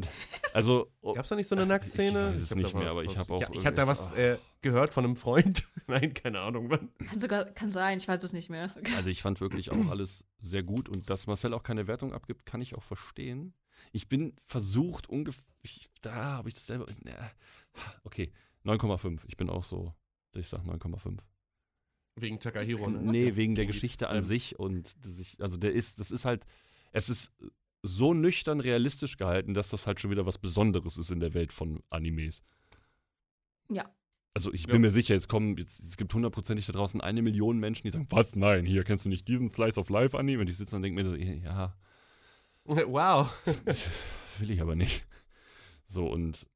Also, oh, Gab's da nicht so eine Nacktszene? Ich weiß es hab nicht mehr, aber ich habe auch Ja, ich habe da was äh, gehört von einem Freund. Nein, keine Ahnung. Wann. Kann sogar, kann sein, ich weiß es nicht mehr. Also ich fand wirklich auch alles sehr gut und dass Marcel auch keine Wertung abgibt, kann ich auch verstehen. Ich bin versucht ungefähr, da habe ich das selber, na, okay, 9,5. Ich bin auch so, dass ich sage 9,5. Wegen Takahiro, ne? Nee, wegen der Geschichte an sich und dass ich, also der ist, das ist halt, es ist so nüchtern realistisch gehalten, dass das halt schon wieder was Besonderes ist in der Welt von Animes. Ja. Also ich Ja. bin mir sicher, jetzt kommen, jetzt, es gibt hundertprozentig da draußen eine Million Menschen, die sagen, was, nein, hier kennst du nicht diesen Slice of Life Anime? Und ich sitze und denke mir so, ja, Wow. will ich aber nicht. So und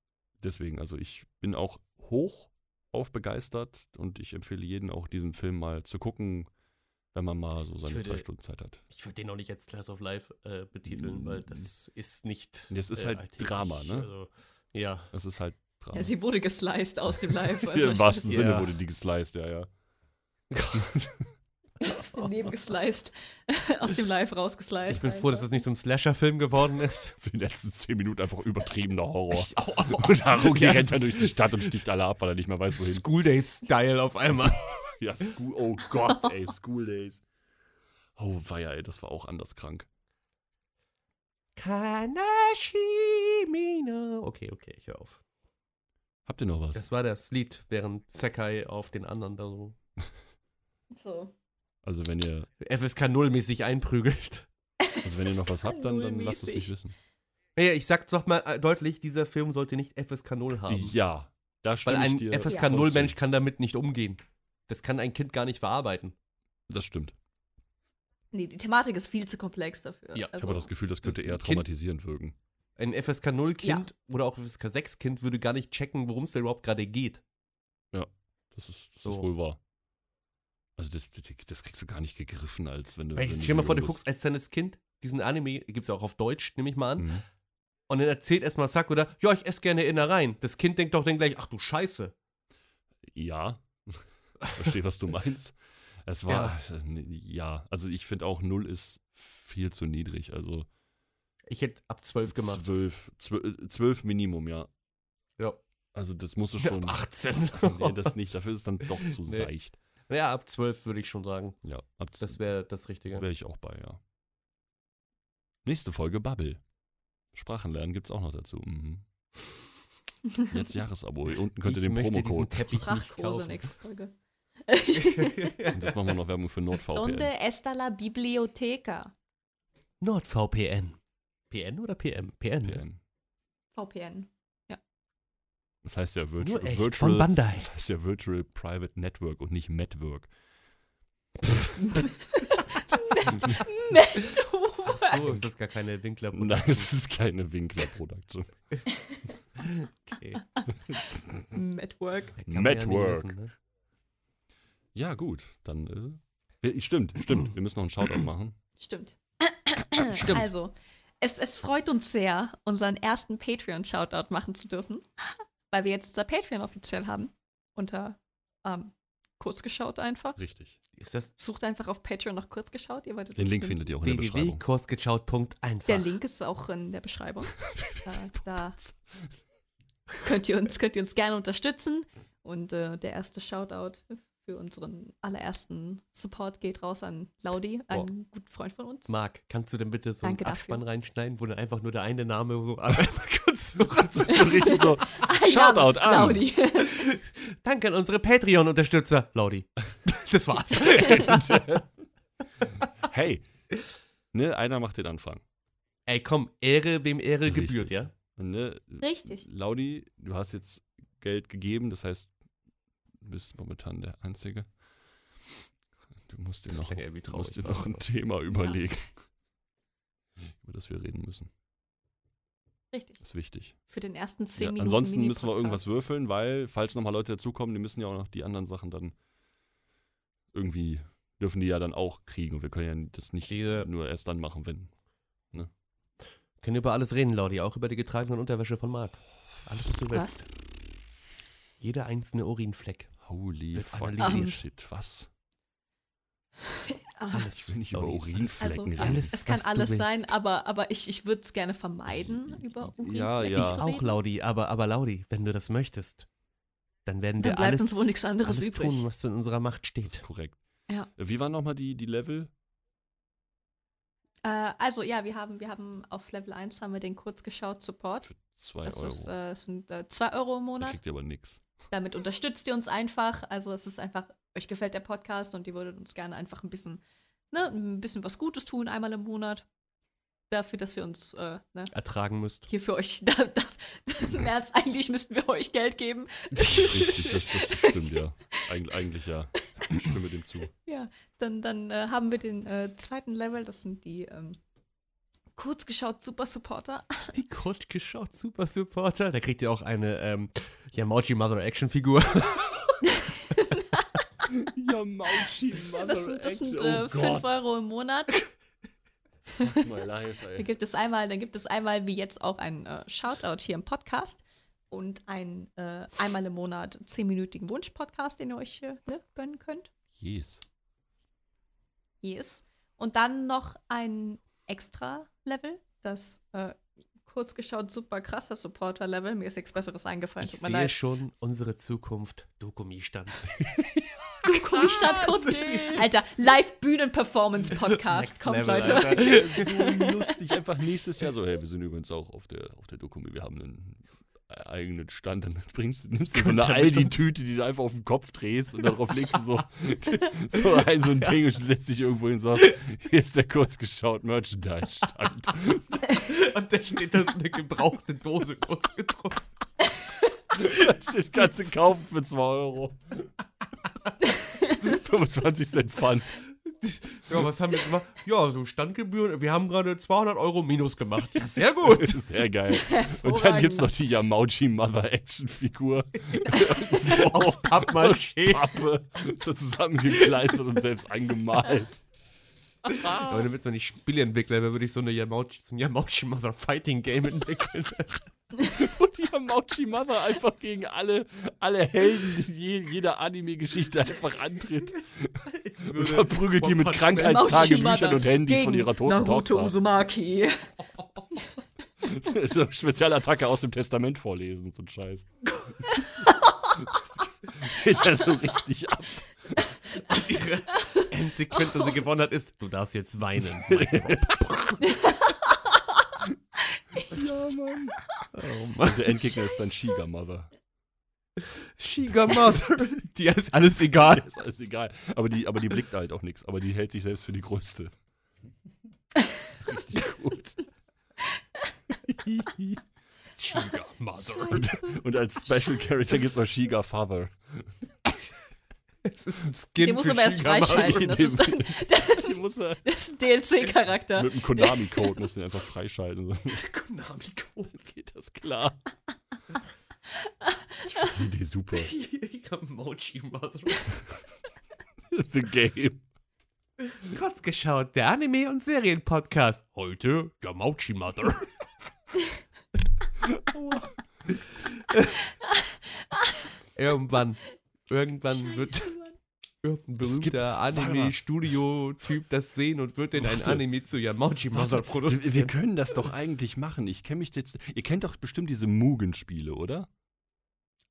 deswegen, also ich bin auch hoch auf begeistert und ich empfehle jeden auch diesen Film mal zu gucken, wenn man mal so seine würde- zwei Stunden Zeit hat. Ich würde den auch nicht als Class of Life äh, betiteln, weil das ist nicht. Das ist äh, halt alltäglich. Drama, ne? Also, ja. Es ist halt Drama. Ja, sie wurde gesliced aus dem Live. Also Hier Im wahrsten Ja. Sinne wurde die gesliced, ja, ja. aus dem Leben gesliced. aus dem Live rausgesliced. Ich bin froh, dass es nicht zum Slasher-Film geworden ist. So die letzten zehn Minuten einfach übertriebener Horror. Oh, Und Haruki Ja, rennt dann durch die Stadt und sticht alle ab, weil er nicht mehr weiß, wohin. School Day-Style auf einmal. Ja, School, oh Gott, ey, School Days. Oh, weia, ey, das war auch anders krank. Kanashimino. Okay, okay, ich höre auf. Habt ihr noch was? Das war das Lied, während Sakai auf den anderen da so So. Also wenn ihr, FSK 0-mäßig einprügelt. also wenn ihr noch was habt, dann, dann lasst es mich wissen. Naja, ich sag's doch mal äh, deutlich, dieser Film sollte nicht FSK 0 haben. Ja, da Weil stimme ich ein. FSK voll 0 zu. Mensch kann damit nicht umgehen. Das kann ein Kind gar nicht verarbeiten. Das stimmt. Nee, die Thematik ist viel zu komplex dafür. Ja, ich Ich also, habe das Gefühl, das könnte eher Kind- traumatisierend wirken. Ein FSK 0 Kind oder auch FSK 6 Kind würde gar nicht checken, worum es da überhaupt gerade geht. Das ist, das So. ist wohl wahr. Also das, das, kriegst du gar nicht gegriffen, als wenn du. Wenn ich du stell dir mal vor, du guckst als kleines Kind diesen Anime, gibt's ja auch auf Deutsch, nehme ich mal an. Mhm. Und dann erzählt erstmal Sakura, ja, ich esse gerne Innereien. Das Kind denkt doch dann gleich, ach du Scheiße. Ja, verstehe, was du meinst. Es war, ja, ja also ich finde auch 0 ist viel zu niedrig. Also Ich hätte ab 12 gemacht. 12, 12, 12 Minimum, ja. Ja. Also das musst du schon. Ab 18. nee, das nicht. Dafür ist es dann doch zu Nee. seicht. ja, ab 12 würde ich schon sagen. Ja, ab Das wäre das Richtige. wäre ich auch bei, ja. Nächste Folge Bubble. Sprachenlernen gibt's auch noch dazu. Mhm. Jetzt Jahresabo. Unten könnt ihr ich den Promocode. Teppich Sprachkurse nächste Folge. Und jetzt machen wir noch Werbung für Donde NordVPN. está la biblioteca? NordVPN. PN oder PM? PN. ne? PN. VPN. Das heißt ja Nur Virtual, echt von Virtual Bandai. Das heißt ja Virtual Private Network und nicht Network. Ach so, ist das gar keine Winkler. Nein, es ist keine Winkler-Produktion. Okay. Network. Ja Network. wissen, ne? Ja, gut. Dann, äh, stimmt, stimmt. Wir müssen noch einen Shoutout machen. Stimmt. Stimmt. Also, es, es freut uns sehr, unseren ersten Patreon-Shoutout machen zu dürfen, weil wir jetzt unser Patreon offiziell haben. Unter ähm, kurz geschaut einfach. Richtig. Ist das Sucht einfach auf Patreon noch kurz geschaut. Ihr wolltet Den Link finden. findet ihr auch in der Beschreibung. www.kursgeschaut.einfach. Der Link ist auch in der Beschreibung. äh, da könnt ihr, uns, könnt ihr uns gerne unterstützen. Und äh, der erste Shoutout für unseren allerersten Support geht raus an Laudi, einen guten Freund von uns. Marc, kannst du denn bitte so Danke einen dafür. Abspann reinschneiden, wo dann einfach nur der eine Name so einmal kurz so So richtig so. Ein Shoutout an. Laudi. Danke an unsere Patreon-Unterstützer, Laudi. Das war's. hey, ne, einer macht den Anfang. Ey, komm, Ehre, wem Ehre Richtig. gebührt, ja? Ne, Richtig. Laudi, du hast jetzt Geld gegeben, das heißt, bist momentan der Einzige. Du musst dir noch, du musst dir noch ein Thema überlegen, über das wir reden müssen. Richtig. Das ist wichtig. Für den ersten zehn Ja, Minuten. ansonsten müssen wir irgendwas würfeln, weil, falls nochmal Leute dazukommen, die müssen ja auch noch die anderen Sachen dann irgendwie, dürfen die ja dann auch kriegen. Und wir können ja das nicht Diese- nur erst dann machen, wenn. Können über alles reden, Laudi, auch über die getragenen Unterwäsche von Marc. Alles, was du Was? Jeder einzelne Urinfleck. Holy Wird fucking shit, was? Ah, Alles. Ich will nicht über Laudi. Also, Urinflecken reden. alles. es kann alles sein, aber, aber ich, ich würde es gerne vermeiden, über Urinflecken Ja, Ich ja. zu auch. Laudi, aber, aber Laudi, wenn du das möchtest, dann werden wir Dann bleibt alles, uns wohl nichts anderes alles übrig. tun, was in unserer Macht Das ist steht. korrekt. Ja. Wie waren nochmal die, die Level? Äh, also ja, wir haben, wir haben auf Level 1 haben wir den kurz geschaut Support. Für 2 Das Euro. ist, äh, das sind 2 Euro im da Monat. kriegt ihr aber nix. Damit unterstützt ihr uns einfach. Also es ist einfach, euch gefällt der Podcast und ihr würdet uns gerne einfach ein bisschen, ne, ein bisschen was Gutes tun, einmal im Monat. Dafür, dass wir uns, äh, ne, Ertragen müsst. hier für euch, da, da, im Ernst, eigentlich müssten wir euch Geld geben. Richtig, das, das stimmt, ja. Eig eigentlich ja. Ich stimme dem zu. Ja, dann, dann äh, haben wir den äh, zweiten Level, das sind die ähm, kurz geschaut Super Supporter. Die kurz geschaut, Super Supporter. Da kriegt ihr auch eine ähm, Yamauchi Mother Action Figur. Ja, Mauchi, Das sind, das Oh sind äh, 5 Euro im Monat. My life, Da ey. gibt es einmal, dann gibt es einmal wie jetzt auch ein äh, Shoutout hier im Podcast und ein äh, einmal im Monat 10-minütigen Wunsch-Podcast, den ihr euch äh, ne, gönnen könnt. Yes. Yes. Und dann noch ein extra Level, das äh, kurz geschaut super krasser Supporter-Level. Mir ist nichts Besseres eingefallen, Ich tut mir sehe leid. schon unsere Zukunft. Dokumi-Stand. Ich stand kurz geschrieben. Alter, Live-Bühnen-Performance-Podcast. Kommt, Level, Leute. Alter. so lustig. Einfach nächstes Jahr so, hey, wir sind übrigens auch auf der, auf der Dokumi, wir haben einen eigenen Stand. Dann bringst, nimmst du so eine? Aldi-Tüte, die du einfach auf den Kopf drehst und darauf legst du so, so ein, so ein Ding und setzt dich irgendwo hin und sagst, hier ist der kurz geschaut Merchandise-Stand. Und da steht das eine gebrauchte Dose kurz gedruckt. Da steht, kannst du kaufen für 2 Euro. 25 Cent Pfand. Ja, was haben wir gemacht? Ja, so Standgebühren. Wir haben gerade 200 Euro minus gemacht. Ja, sehr gut. Sehr geil. Und dann gibt's noch die Yamauchi Mother Action Figur. Aus Pappmaché. Pappe, so zusammengekleistert und selbst angemalt. Aber damit man nicht Spieleentwickler wäre, würde ich so, eine Yamauchi, so ein Yamauchi Mother Fighting Game entwickeln. Und die Yamauchi Mother einfach gegen alle, alle Helden je, jeder Anime-Geschichte einfach antritt. Und verprügelt die mit Krankheitstagebüchern und Handys von ihrer toten Naruto Tochter. Uzumaki. so Spezialattacke aus dem Testament vorlesen, so ein Scheiß. Geht ja so richtig ab. Und ihre Endsequenz, die sie gewonnen hat, ist, du darfst jetzt weinen. Ja, Mann. Oh Mann. Und der Endgegner ist dann Shiga Mother. Shiga Mother. Dir ist alles egal. Ist alles egal. Aber die, aber die blickt halt auch nichts. Aber die hält sich selbst für die größte. Richtig gut. Shiga Mother. Und als Special Character gibt es noch Shiga Father. Es ist ein Skin Den muss aber erst freischalten. Das ist, dann, Die muss er das ist ein DLC-Charakter. mit dem Konami-Code muss den einfach freischalten. So. Konami-Code. Geht das klar? Ich finde die Idee super. Yamauchi Mother. The Game. Kurz geschaut, der Anime- und Serienpodcast. Heute Yamauchi Mother. irgendwann, irgendwann wird irgendein berühmter. Anime-Studio-Typ das sehen und wird in ein. Anime zu Yamauchi Mother Wir produzieren. können das doch eigentlich machen. Ich kenne mich jetzt. Ihr kennt doch bestimmt diese Mugen-Spiele, oder?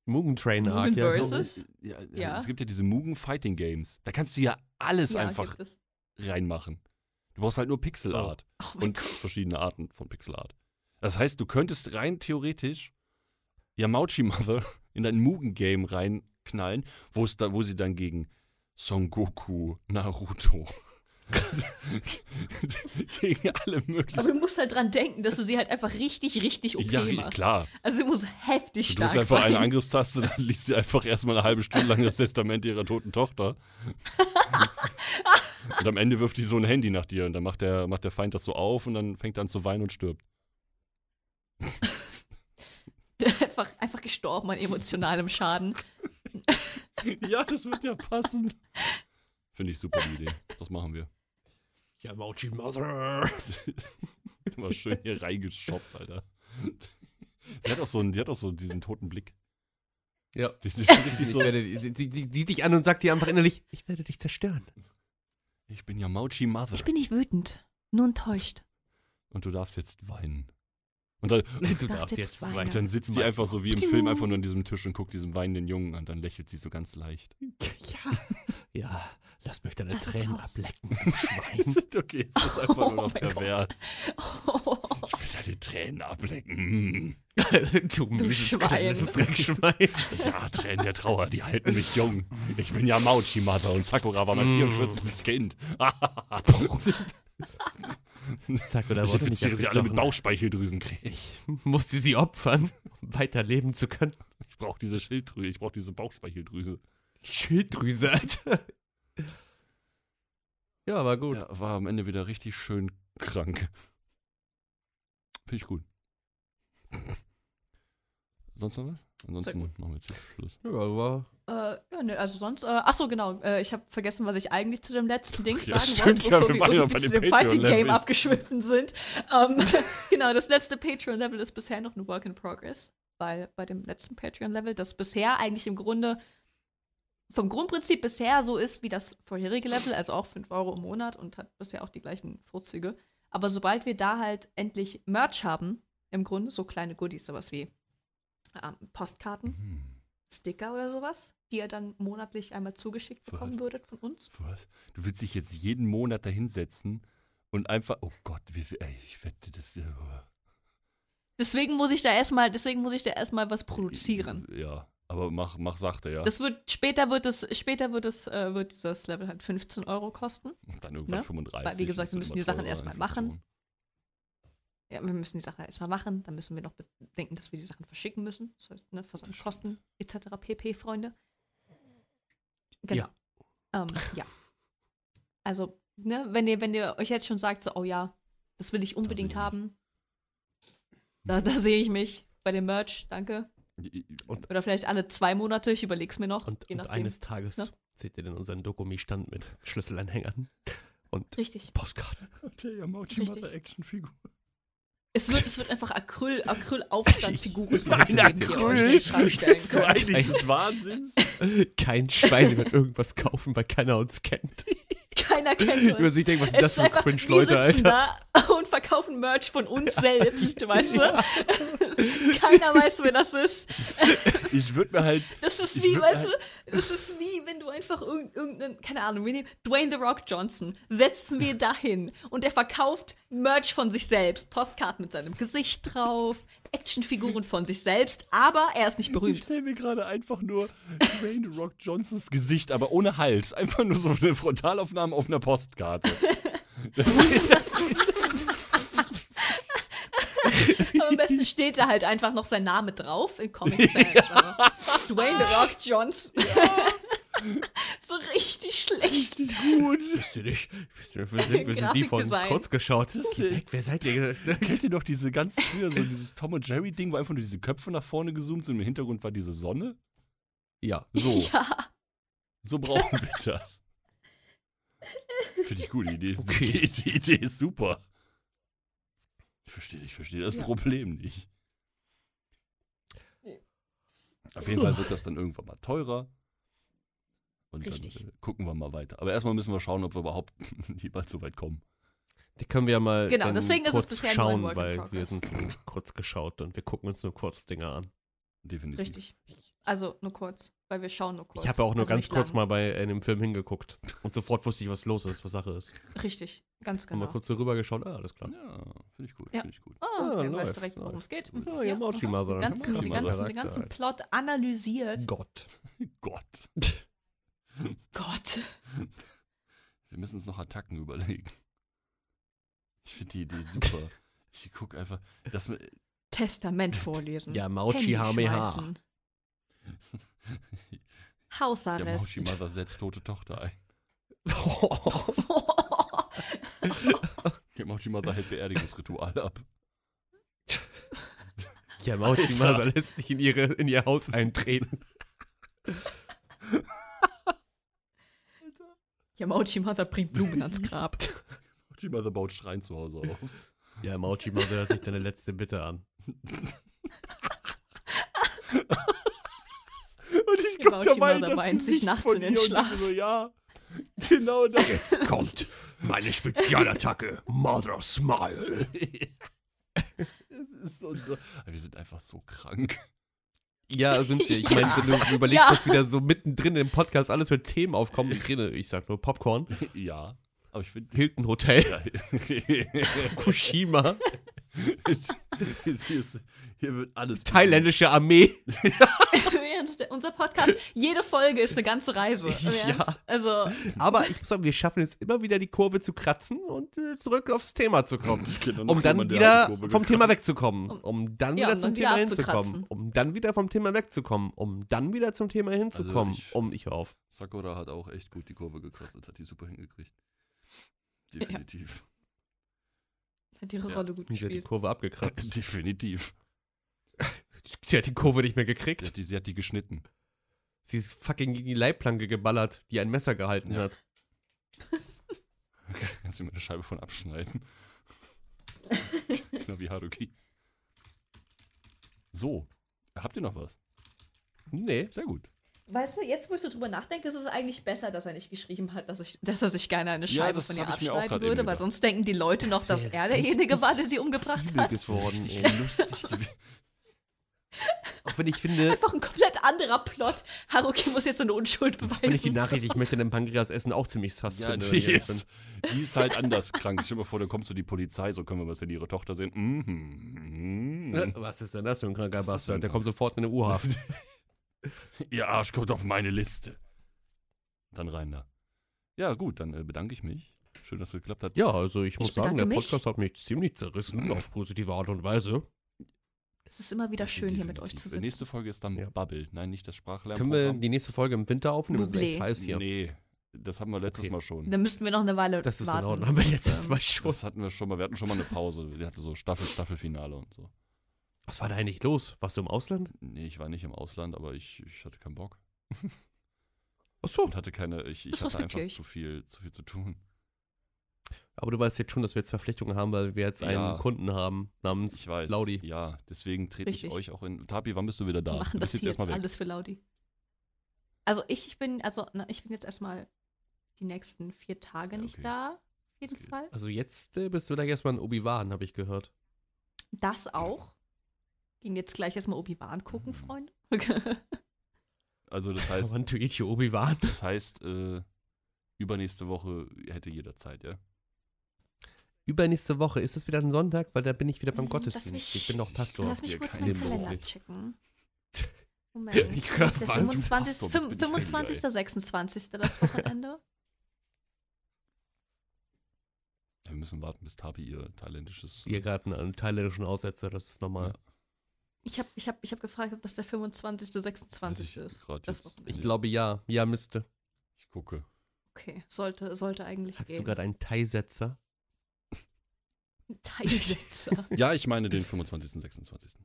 Mugen Train Arc, Mugen ja. Versus? So. Ja, ja, Ja. Es gibt ja diese Mugen Fighting Games. Da kannst du ja alles Ja, einfach reinmachen. Du brauchst halt nur Pixelart Oh mein und Gott. verschiedene Arten von Pixelart. Das heißt, du könntest rein theoretisch Yamauchi Mother in ein Mugen-Game reinknallen, wo es da, wo sie dann gegen Son Goku, Naruto, Gegen alle möglichen. Aber du musst halt dran denken, dass du sie halt einfach richtig, richtig OP ja, machst. klar. Also sie muss heftig Du stark drückst einfach sein. eine Angriffstaste, dann liest sie einfach erstmal eine halbe Stunde lang das Testament ihrer toten Tochter. und am Ende wirft die so ein Handy nach dir und dann macht der, macht der Feind das so auf und dann fängt er an zu weinen und stirbt. einfach, einfach gestorben an emotionalem Schaden. ja, das wird ja passen. Finde ich super die Idee. Das machen wir. Ja, Mochi Mother. Immer schön hier reingeschoppt, Alter. Sie hat auch so, einen, die hat auch so diesen toten Blick. Ja. Die, die, Ich so, werde, sie, sie, sie sieht dich an und sagt dir einfach innerlich, ich werde dich zerstören. ich bin ja Mauchi Mother. Ich bin nicht wütend, nur enttäuscht. und du darfst jetzt weinen. Und dann, Du darfst jetzt weinen. und dann sitzt die einfach so wie im Film einfach nur an diesem Tisch und guckt diesem weinenden Jungen an. Dann lächelt sie so ganz leicht. Ja. Ja, lass mich deine Lass Tränen aus. ablecken. du okay, jetzt ist einfach nur Oh noch mein Gott. pervers. Oh, Ich will deine Tränen ablecken. du mieses Schwein. Dreckschwein. Ja, Tränen der Trauer, die halten mich jung. Ich bin ja Mauchi Mother und Sakura war mein Mm. 44. Kind. Sakura ich wurde nicht infiziere sie alle mit abgestochen. Bauchspeicheldrüsenkrebs. Ich musste sie opfern, um weiterleben zu können. Ich brauche diese Schilddrüse, ich brauche diese Bauchspeicheldrüse. Schilddrüse, Alter. Ja, war gut. Ja, war am Ende wieder richtig schön krank. Finde ich gut. Sonst noch was? Ansonsten machen wir jetzt hier Schluss. Ja, war. Äh, ja, ne, also sonst, äh, ach so, genau, äh, ich habe vergessen, was ich eigentlich zu dem letzten Ding Ja, sagen stimmt, wollte, ja, bevor wir wir, waren ja irgendwie zu dem Fighting Game abgeschwiffen sind. Ähm, genau, das letzte Patreon-Level ist bisher noch ein Work in Progress, weil bei dem letzten Patreon-Level, das bisher eigentlich im Grunde vom Grundprinzip bisher so ist wie das vorherige Level, also auch 5 Euro im Monat und hat bisher auch die gleichen Vorzüge. Aber sobald wir da halt endlich Merch haben, im Grunde so kleine Goodies, sowas wie ähm, Postkarten, Hm, Sticker oder sowas, die ihr dann monatlich einmal zugeschickt bekommen Was? würdet von uns. was? Du willst dich jetzt jeden Monat da hinsetzen und einfach. Oh Gott, wie viel. Ey, ich wette, das. äh, Deswegen muss ich da erstmal, deswegen muss ich da erstmal was produzieren. Ja, aber mach, mach sachte, ja. Das wird, später wird es, später wird es, äh, wird dieses Level halt 15 Euro kosten. Und dann irgendwann ne? 35. Weil, wie gesagt, wir müssen die Sachen erstmal machen. Ja, wir müssen die Sachen erstmal machen, dann müssen wir noch bedenken, dass wir die Sachen verschicken müssen. Das heißt, ne, Versandkosten etc. pp, Freunde. Genau. Ja. Ähm, ja. Also, ne, wenn ihr, wenn ihr euch jetzt schon sagt, so, oh ja, das will ich unbedingt sehe ich haben, da, da sehe ich mich bei dem Merch, danke. Oder vielleicht alle zwei Monate, ich überleg's mir noch. Und, und eines Tages ne? seht ihr dann unseren Dokumi-Stand mit Schlüsselanhängern und Richtig. Postkarten. Der Yamauchi Richtig. Mother Actionfigur. Es wird, es wird einfach Acryl, Acryl-Aufstandfiguren Nein, geben, die ihr euch in den Acryl? Schrank stellen Bist du eigentlich des Wahnsinns? Kein Schwein wird irgendwas kaufen, weil keiner uns kennt. Keiner kennt uns. Über sich denken, was sind das für cringe Leute, Alter. da und verkaufen Merch von uns selbst, weißt du? Keiner weiß, wer das ist. Ich würde mir halt. Das ist wie, weißt halt- du, das ist wie, wenn du einfach irgend- irgendeinen, keine Ahnung, wir nehmen Dwayne The Rock Johnson, setzen wir dahin und der verkauft Merch von sich selbst, Postkarten mit seinem Gesicht drauf, Actionfiguren von sich selbst, aber er ist nicht Ich berühmt. stelle mir gerade einfach nur Dwayne The Rock Johnsons Gesicht, aber ohne Hals. Einfach nur so eine Frontalaufnahme auf einer Postkarte. Aber am besten steht da halt einfach noch sein Name drauf in Comic Sans. aber Dwayne The Rock Johnson. so richtig schlecht. Richtig gut. Wisst ihr nicht, wisst ihr, wir sind, wir sind die von kurz geschaut. Weg, wer seid ihr? Kennt ihr noch diese ganz früher, so dieses Tom und Jerry Ding, wo einfach nur diese Köpfe nach vorne gezoomt sind und im Hintergrund war diese Sonne? Ja. So, Ja, so brauchen wir das. Finde ich gut, die Idee, ist, Okay. die, die Idee ist super. Ich verstehe, ich verstehe das Ja. Problem nicht. Auf jeden Fall wird das dann irgendwann mal teurer. Und Richtig. dann äh, gucken wir mal weiter. Aber erstmal müssen wir schauen, ob wir überhaupt jemals so weit kommen. Die können wir ja mal Genau, dann deswegen ist es kurz bisher schauen, weil wir sind kurz geschaut und wir gucken uns nur kurz Dinge an. Definitiv. richtig. Also nur kurz, weil wir schauen nur kurz. Ich habe auch nur also ganz kurz lang. mal bei einem Film hingeguckt und sofort wusste ich, was los ist, was Sache ist. Richtig, ganz Genau. genau. Mal kurz so rübergeschaut, ah, alles klar. Ja, finde ich gut, Ja. finde ich gut. Oh, Ah, okay, läuft, weißt direkt, worum läuft. es geht. Ja, ja, Mother. Den ganzen, Mochi den ganzen, sagt den ganzen. Plot analysiert. Gott. Gott. Gott. Wir müssen uns noch Attacken überlegen. Ich finde die Idee super. Ich guck einfach, dass wir, Testament vorlesen. Ja, Mauchi Hameha. schmeißen. ja, Hausarrest. Moshi Mother setzt tote Tochter ein. Ja, Moshi Mother hält Beerdigungsrituale ab. ja, Mauchi Mother lässt nicht in, ihre, in ihr Haus eintreten. Yamauchi Mother bringt Blumen ans Grab. Moshi Mother baut Schrein zu Hause auf. Ja, Mauchi Mother hört sich deine letzte Bitte an. Und ich guck dabei in Mother das weint sich Gesicht nachts von in den ihr und Schlaf. so, ja, genau das. Jetzt kommt meine Spezialattacke, Mother Smile. So, wir sind einfach so krank. Ja, sind wir. Ich Ja. meine, wenn du überlegst, Ja. was wieder so mittendrin im Podcast alles für Themen aufkommen, ich rede, ich sag nur Popcorn, Ja, aber ich finde. Hilton Hotel, Ja. Fukushima, hier, ist, hier wird alles. thailändische Armee. Im Ernst, unser Podcast, jede Folge ist eine ganze Reise. Ja. Also, Aber ich muss sagen, wir schaffen es immer wieder, die Kurve zu kratzen und äh, zurück aufs Thema zu kommen. Um dann der wieder vom Thema wegzukommen. Um dann Ja, wieder um zum dann wieder Thema hinzukommen. Um dann wieder vom Thema wegzukommen. Um dann wieder zum Thema hinzukommen. ich- um, ich auf. Sakura hat auch echt gut die Kurve gekratzt, hat die super hingekriegt. Definitiv. hat ihre Ja. Rolle gut Sie hat die gespielt. Kurve abgekratzt. Definitiv. Sie hat die Kurve nicht mehr Sie gekriegt. hat die, sie hat die geschnitten. Sie ist fucking gegen die Leitplanke geballert, die ein Messer gehalten Ja. hat. Kannst du mir eine Scheibe von abschneiden? genau wie Haruki. So. Habt ihr noch was? Nee. Sehr gut. Weißt du, jetzt, wo ich so drüber nachdenke, ist es eigentlich besser, dass er nicht geschrieben hat, dass, ich, dass er sich gerne eine Ja, Scheibe das von ihr abschneiden würde, weil gedacht. sonst denken die Leute noch, dass wäre er derjenige war, der sie umgebracht hat. geworden. Ey. lustig gewesen. Auch wenn ich finde, Einfach ein komplett anderer Plot. Haruki muss jetzt seine Unschuld wenn ich die beweisen. Nachricht, ich möchte den Pankreas essen, auch ziemlich sass Ja, finde. die ich ist, die ist halt anders krank. Stell dir mal vor, da kommt so die Polizei, so können wir was in ihre Tochter sehen. Bin. Äh, Was ist denn das für ein kranker Bastard? Der kommt sofort in eine U-Haft. Ihr Arsch kommt auf meine Liste. Dann rein da. Ja, gut, dann äh, bedanke ich mich. Schön, dass es geklappt hat. Ja, also ich muss sagen, der mich. Podcast hat mich ziemlich zerrissen, auf positive Art und Weise. Es ist immer wieder schön, hier mit euch Definitiv. zu Die sitzen. Nächste Folge ist dann Ja. Bubble. Nein, nicht das Können wir die nächste Folge im Winter aufnehmen? Es ist heiß hier. Nee, das hatten wir letztes Okay. Mal schon. Dann müssten wir noch eine Weile Das ist in warten. Ordnung. Haben wir letztes ähm, Mal schon. Das hatten wir schon mal. Wir hatten schon mal eine Pause. Wir hatten so Staffel, Staffelfinale und so. Was war da eigentlich los? Warst du im Ausland? Nee, ich war nicht im Ausland, aber ich, ich hatte keinen Bock. Achso. Und hatte keine, ich, ich Das hatte einfach zu viel, zu viel zu tun. Aber du weißt jetzt schon, dass wir jetzt Verpflichtungen haben, weil wir jetzt einen Ja. Kunden haben namens Ich weiß. Laudi. Ja, deswegen trete ich Richtig. euch auch in. Tapi, wann bist du wieder da? Wir machen du das jetzt erstmal weg. alles für Laudi. Also ich, ich bin, also na, ich bin jetzt erstmal die nächsten vier Tage Ja, nicht okay. da. Auf jeden geht. Fall. Also jetzt äh, bist du da erstmal in Obi-Wan, habe ich gehört. Das auch. Gehen jetzt gleich erstmal Obi-Wan gucken, Mhm. Freunde. Also das heißt, want to eat you, Obi-Wan. das heißt, äh, übernächste Woche hätte jeder Zeit, ja? Übernächste Woche ist es wieder ein Sonntag, weil da bin ich wieder beim Lass Gottesdienst. mich- Ich bin doch Pastor. Lass mich kurz keine meinen. Kalender checken. Moment. Ich Das hör ist der was. 25. Pastor, das bin ich 25. 26. das Wochenende. Wir müssen warten, bis Tapi ihr thailändisches. Ihr gerade einen thailändischen Aussetzer, das ist normal. Ja. Ich habe ich hab, ich hab gefragt, ob das der 25. 26. Weiß ich ist. Ich glaube ja. Ja, müsste. Ich gucke. Okay, sollte, sollte eigentlich Hast du gehen. gerade einen Thai-Setzer? Teilsetzer. Ja, ich meine den 25. 26.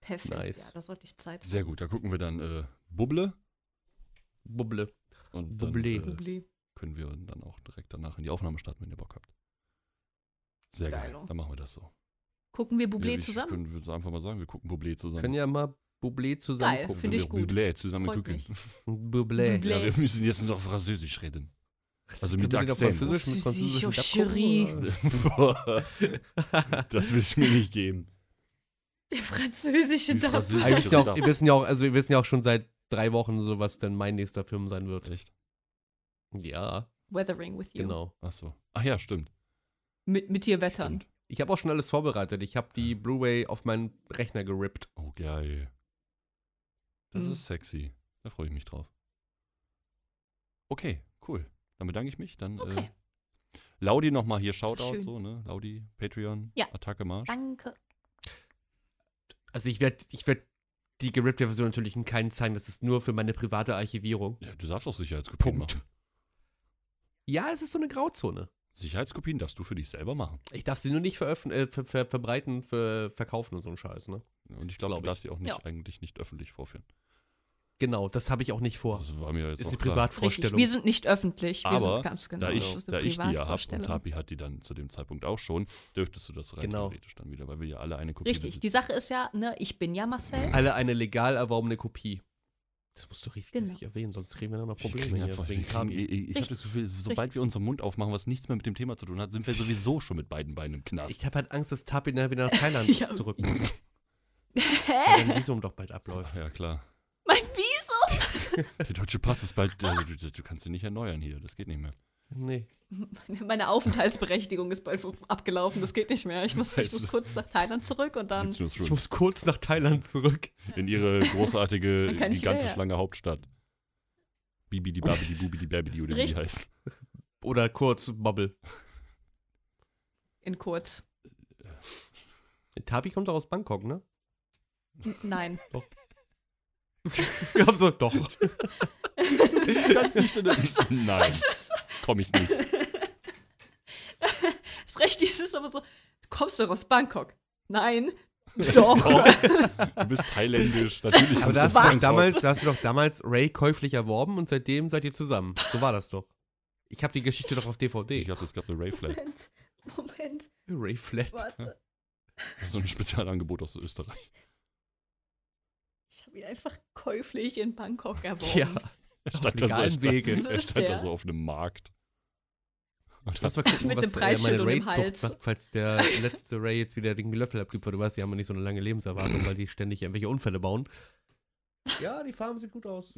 Perfekt. Nice. Ja, das wollte ich Zeit. Sehr gut, da gucken wir dann äh, Bubble Bubble. und dann äh, können wir dann auch direkt danach in die Aufnahme starten, wenn ihr Bock habt. Sehr geil. Geilo. Dann machen wir das so. Gucken wir ja, Bublé ich- zusammen? Können wir einfach mal sagen, wir gucken Bublé zusammen. Können ja mal Bublé zusammen Geil, gucken. finde ich gut. Bublé zusammen Freut gucken. Bublé. Ja, wir müssen jetzt noch Französisch reden. Also mit Akzent. Französisch mit das will ich mir nicht geben. Der französische wissen ja wir wissen ja auch, also wir wissen ja auch schon seit drei Wochen so, was denn mein nächster Film sein wird. Echt? Ja, Weathering with you. genau. Ach so. Ach ja, stimmt. Mit, mit dir wettern. Stimmt. Ich habe auch schon alles vorbereitet. Ich habe die Blu-ray auf meinen Rechner gerippt. Oh, geil. Das Mhm. ist sexy. Da freue ich mich drauf. Okay, cool. Dann bedanke ich mich. Dann Okay. äh, Laudi nochmal hier Shoutout, schön. so, ne? Laudi, Patreon, Ja. Attacke Marsch. Danke. Also ich werde ich werd die gerippte Version natürlich in keinen zeigen. Das ist nur für meine private Archivierung. Ja, du darfst auch Sicherheitskopien Punkt. machen. Ja, es ist so eine Grauzone. Sicherheitskopien darfst du für dich selber machen. Ich darf sie nur nicht veröffn äh, ver ver verbreiten, ver verkaufen und so ein Scheiß, ne? Und ich glaube, Glaub du darfst sie auch nicht, Ja. eigentlich nicht öffentlich vorführen. Genau, das habe ich auch nicht vor. Das war mir jetzt ist die. Richtig. Privatvorstellung. Wir sind nicht öffentlich. Wir Aber sind ganz genau. Da das ich, da ich die ja habe und. Tapi hat die dann zu dem Zeitpunkt auch schon, dürftest du das rein Genau. theoretisch dann wieder, weil wir ja alle eine Kopie Richtig. Die besitzen. Sache ist ja, ne, ich bin ja Marcel. Alle eine legal erworbene Kopie. Das musst du richtig Genau. richtig erwähnen, sonst kriegen wir dann noch Probleme einfach, wegen kriegen, Kabi. ich ich habe das Gefühl, sobald wir unseren Mund aufmachen, was nichts mehr mit dem Thema zu tun hat, sind wir sowieso schon mit beiden Beinen im Knast. Ich habe halt Angst, dass Tapi nachher wieder nach Thailand Ja. zurück muss. Hä? Weil dein Visum doch bald abläuft. Ach ja, klar. Der deutsche Pass ist bald, also du, du kannst ihn nicht erneuern hier, das geht nicht mehr. Nee. Meine Aufenthaltsberechtigung ist bald abgelaufen. Das geht nicht mehr. Ich muss, ich muss kurz nach Thailand zurück und dann. Ich muss kurz nach Thailand zurück. in ihre großartige, gigantisch lange Hauptstadt. Bibidi Babidi Bubidi Babidi oder wie die Richtig. heißt. Oder kurz Bubble. In kurz. Tapi kommt doch aus Bangkok, ne? N nein. Wir haben so, doch. Kannst nicht in der Nein, komm ich nicht. Das Recht ist aber so. Du kommst doch aus Bangkok. Nein. Doch. Du bist thailändisch, natürlich. Aber da hast, du damals, da hast du doch damals Ray käuflich erworben und seitdem seid ihr zusammen. So war das doch. Ich habe die Geschichte doch auf Ich DVD. glaube, es gab eine Ray Flat. Moment. Moment. Ray Flat. Warte. Das ist so ein Spezialangebot aus Österreich. Ich habe ihn einfach käuflich in Bangkok erworben. Ja, Er auf stand, da so, er stand, Wege. Er stand da so auf einem Markt. Und Lass mal gucken, Mit was einem Preisschild äh, meine Hals. sagt, falls der letzte Ray jetzt wieder den Löffel abgibt, weil du weißt, die haben ja nicht so eine lange Lebenserwartung, weil die ständig irgendwelche Unfälle bauen. Ja, die Farben sieht gut aus.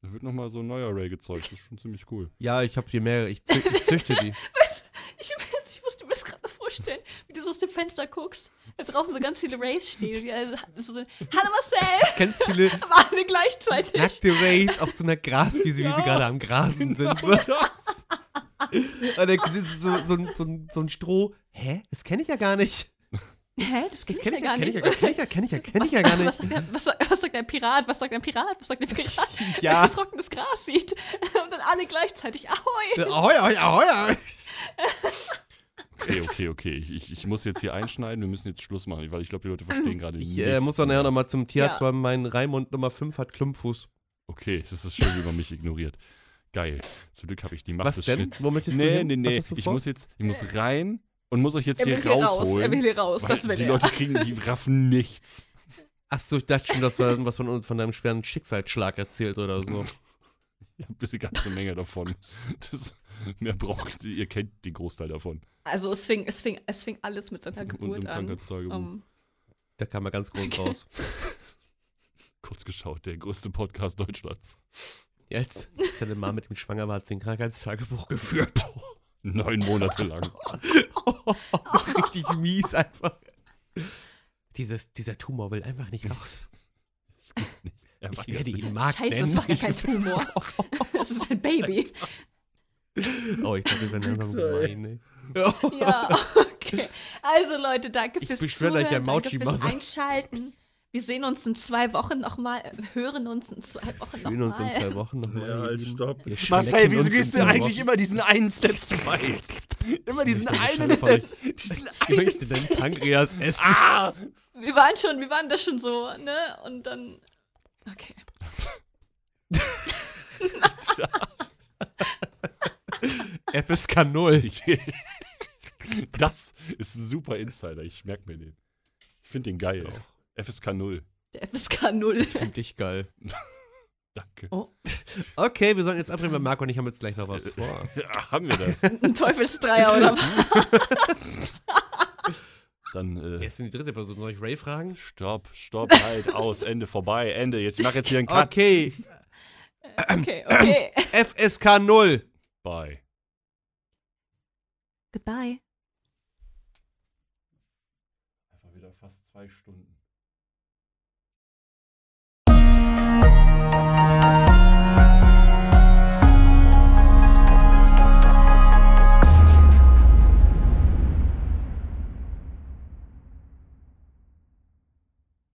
da wird nochmal so ein neuer Ray gezeugt. Das ist schon ziemlich cool. Ja, ich habe hier mehrere. Ich, zü ich züchte die. Weißt du, ich, ich musste mir das gerade vorstellen, wie du so aus dem Fenster guckst. Da draußen so ganz viele Rays stehen. So sind, Hallo Marcel! Ganz viele Aber alle gleichzeitig. nackte Rays auf so einer Graswiese, wie sie gerade am Grasen sind. So. das. Und dann ist so, so, ein- so, so ein Stroh. Hä? Das kenne ich ja gar nicht. Hä? Das kenn Das ich kenne ja gar kenn ich nicht. ja, kenn ich ja, kenn ich ja, kenn was, ich ja gar Was nicht. sagt, der, was, sagt, was sagt der Pirat? Was sagt der Pirat? Was sagt der Pirat? Ja. Wenn er trockenes Gras sieht. Und dann alle gleichzeitig. Ahoi, ahoi, ahoi, ahoi. Okay, okay, okay. Ich, ich, ich muss jetzt hier einschneiden. Wir müssen jetzt Schluss machen, weil ich glaube, die Leute verstehen gerade Ich nicht. äh, muss doch nachher nochmal zum Tierarzt, Ja. weil mein Raimund Nummer 5 hat Klumpfuß. Okay, das ist schön, wie man mich ignoriert. Geil. Zum Glück habe ich die Macht Was des denn? Schnitts. Wo möchtest du Nee, hin? nee, nee. du Ich muss jetzt, ich muss rein und muss euch jetzt Er will hier hier raus. rausholen. Er will hier raus. Das will die er. Leute kriegen, die raffen nichts. Achso, ich dachte schon, dass du irgendwas von, von deinem schweren Schicksalsschlag erzählt oder so. Ich habe eine ganze Menge davon. Das, mehr braucht ihr, ihr kennt den Großteil davon. Also es fing, es, fing, es fing alles mit seiner Geburt an. Krankheitstagebuch. Um, Da kam er ganz groß raus. Kurz geschaut, der größte Podcast Deutschlands. Jetzt, als seine Mama mit ihm schwanger war, hat sie ein Krankheitstagebuch geführt. Neun Monate lang. Richtig mies einfach. Dieses, dieser Tumor will einfach nicht raus. Er war Ich werde ihn Mark Scheiße, es nennen. war ja kein Tumor. Es ist ein Baby. Oh, ich glaube, wir sind langsam gemein, ey. Ja, okay. Also Leute, danke Ich fürs beschwöre euch, Zuhören, ein danke fürs. Einschalten. Wir sehen uns in zwei Wochen nochmal, hören uns in zwei Wochen Fühlen uns in nochmal. zwei Wochen nochmal. Ja, halt, stopp. Wir Marcel, wieso gehst du eigentlich Wochen. immer diesen einen Step zu weit? Immer diesen einen Step. Diesen Ich einen möchte dein Step. Pankreas essen. Ah! Wir waren schon, wir waren da schon so, ne? Und dann. Okay. FSK 0. Das ist ein super Insider, ich merke mir den. Ich finde den geil. FSK 0. Der FSK 0. Finde ich geil. Danke. Okay, wir sollten jetzt abbrechen, weil Marco und ich haben jetzt gleich noch was vor. Ja, haben wir das? Ein Teufelsdreier oder was? Dann, äh, ist denn die dritte Person? Soll ich Ray fragen? stopp, stopp, halt, aus, Ende, vorbei, Ende. Jetzt, ich mache jetzt hier einen Cut. Okay, Okay, okay. FSK 0. Bye. Goodbye. Einfach wieder fast zwei Stunden.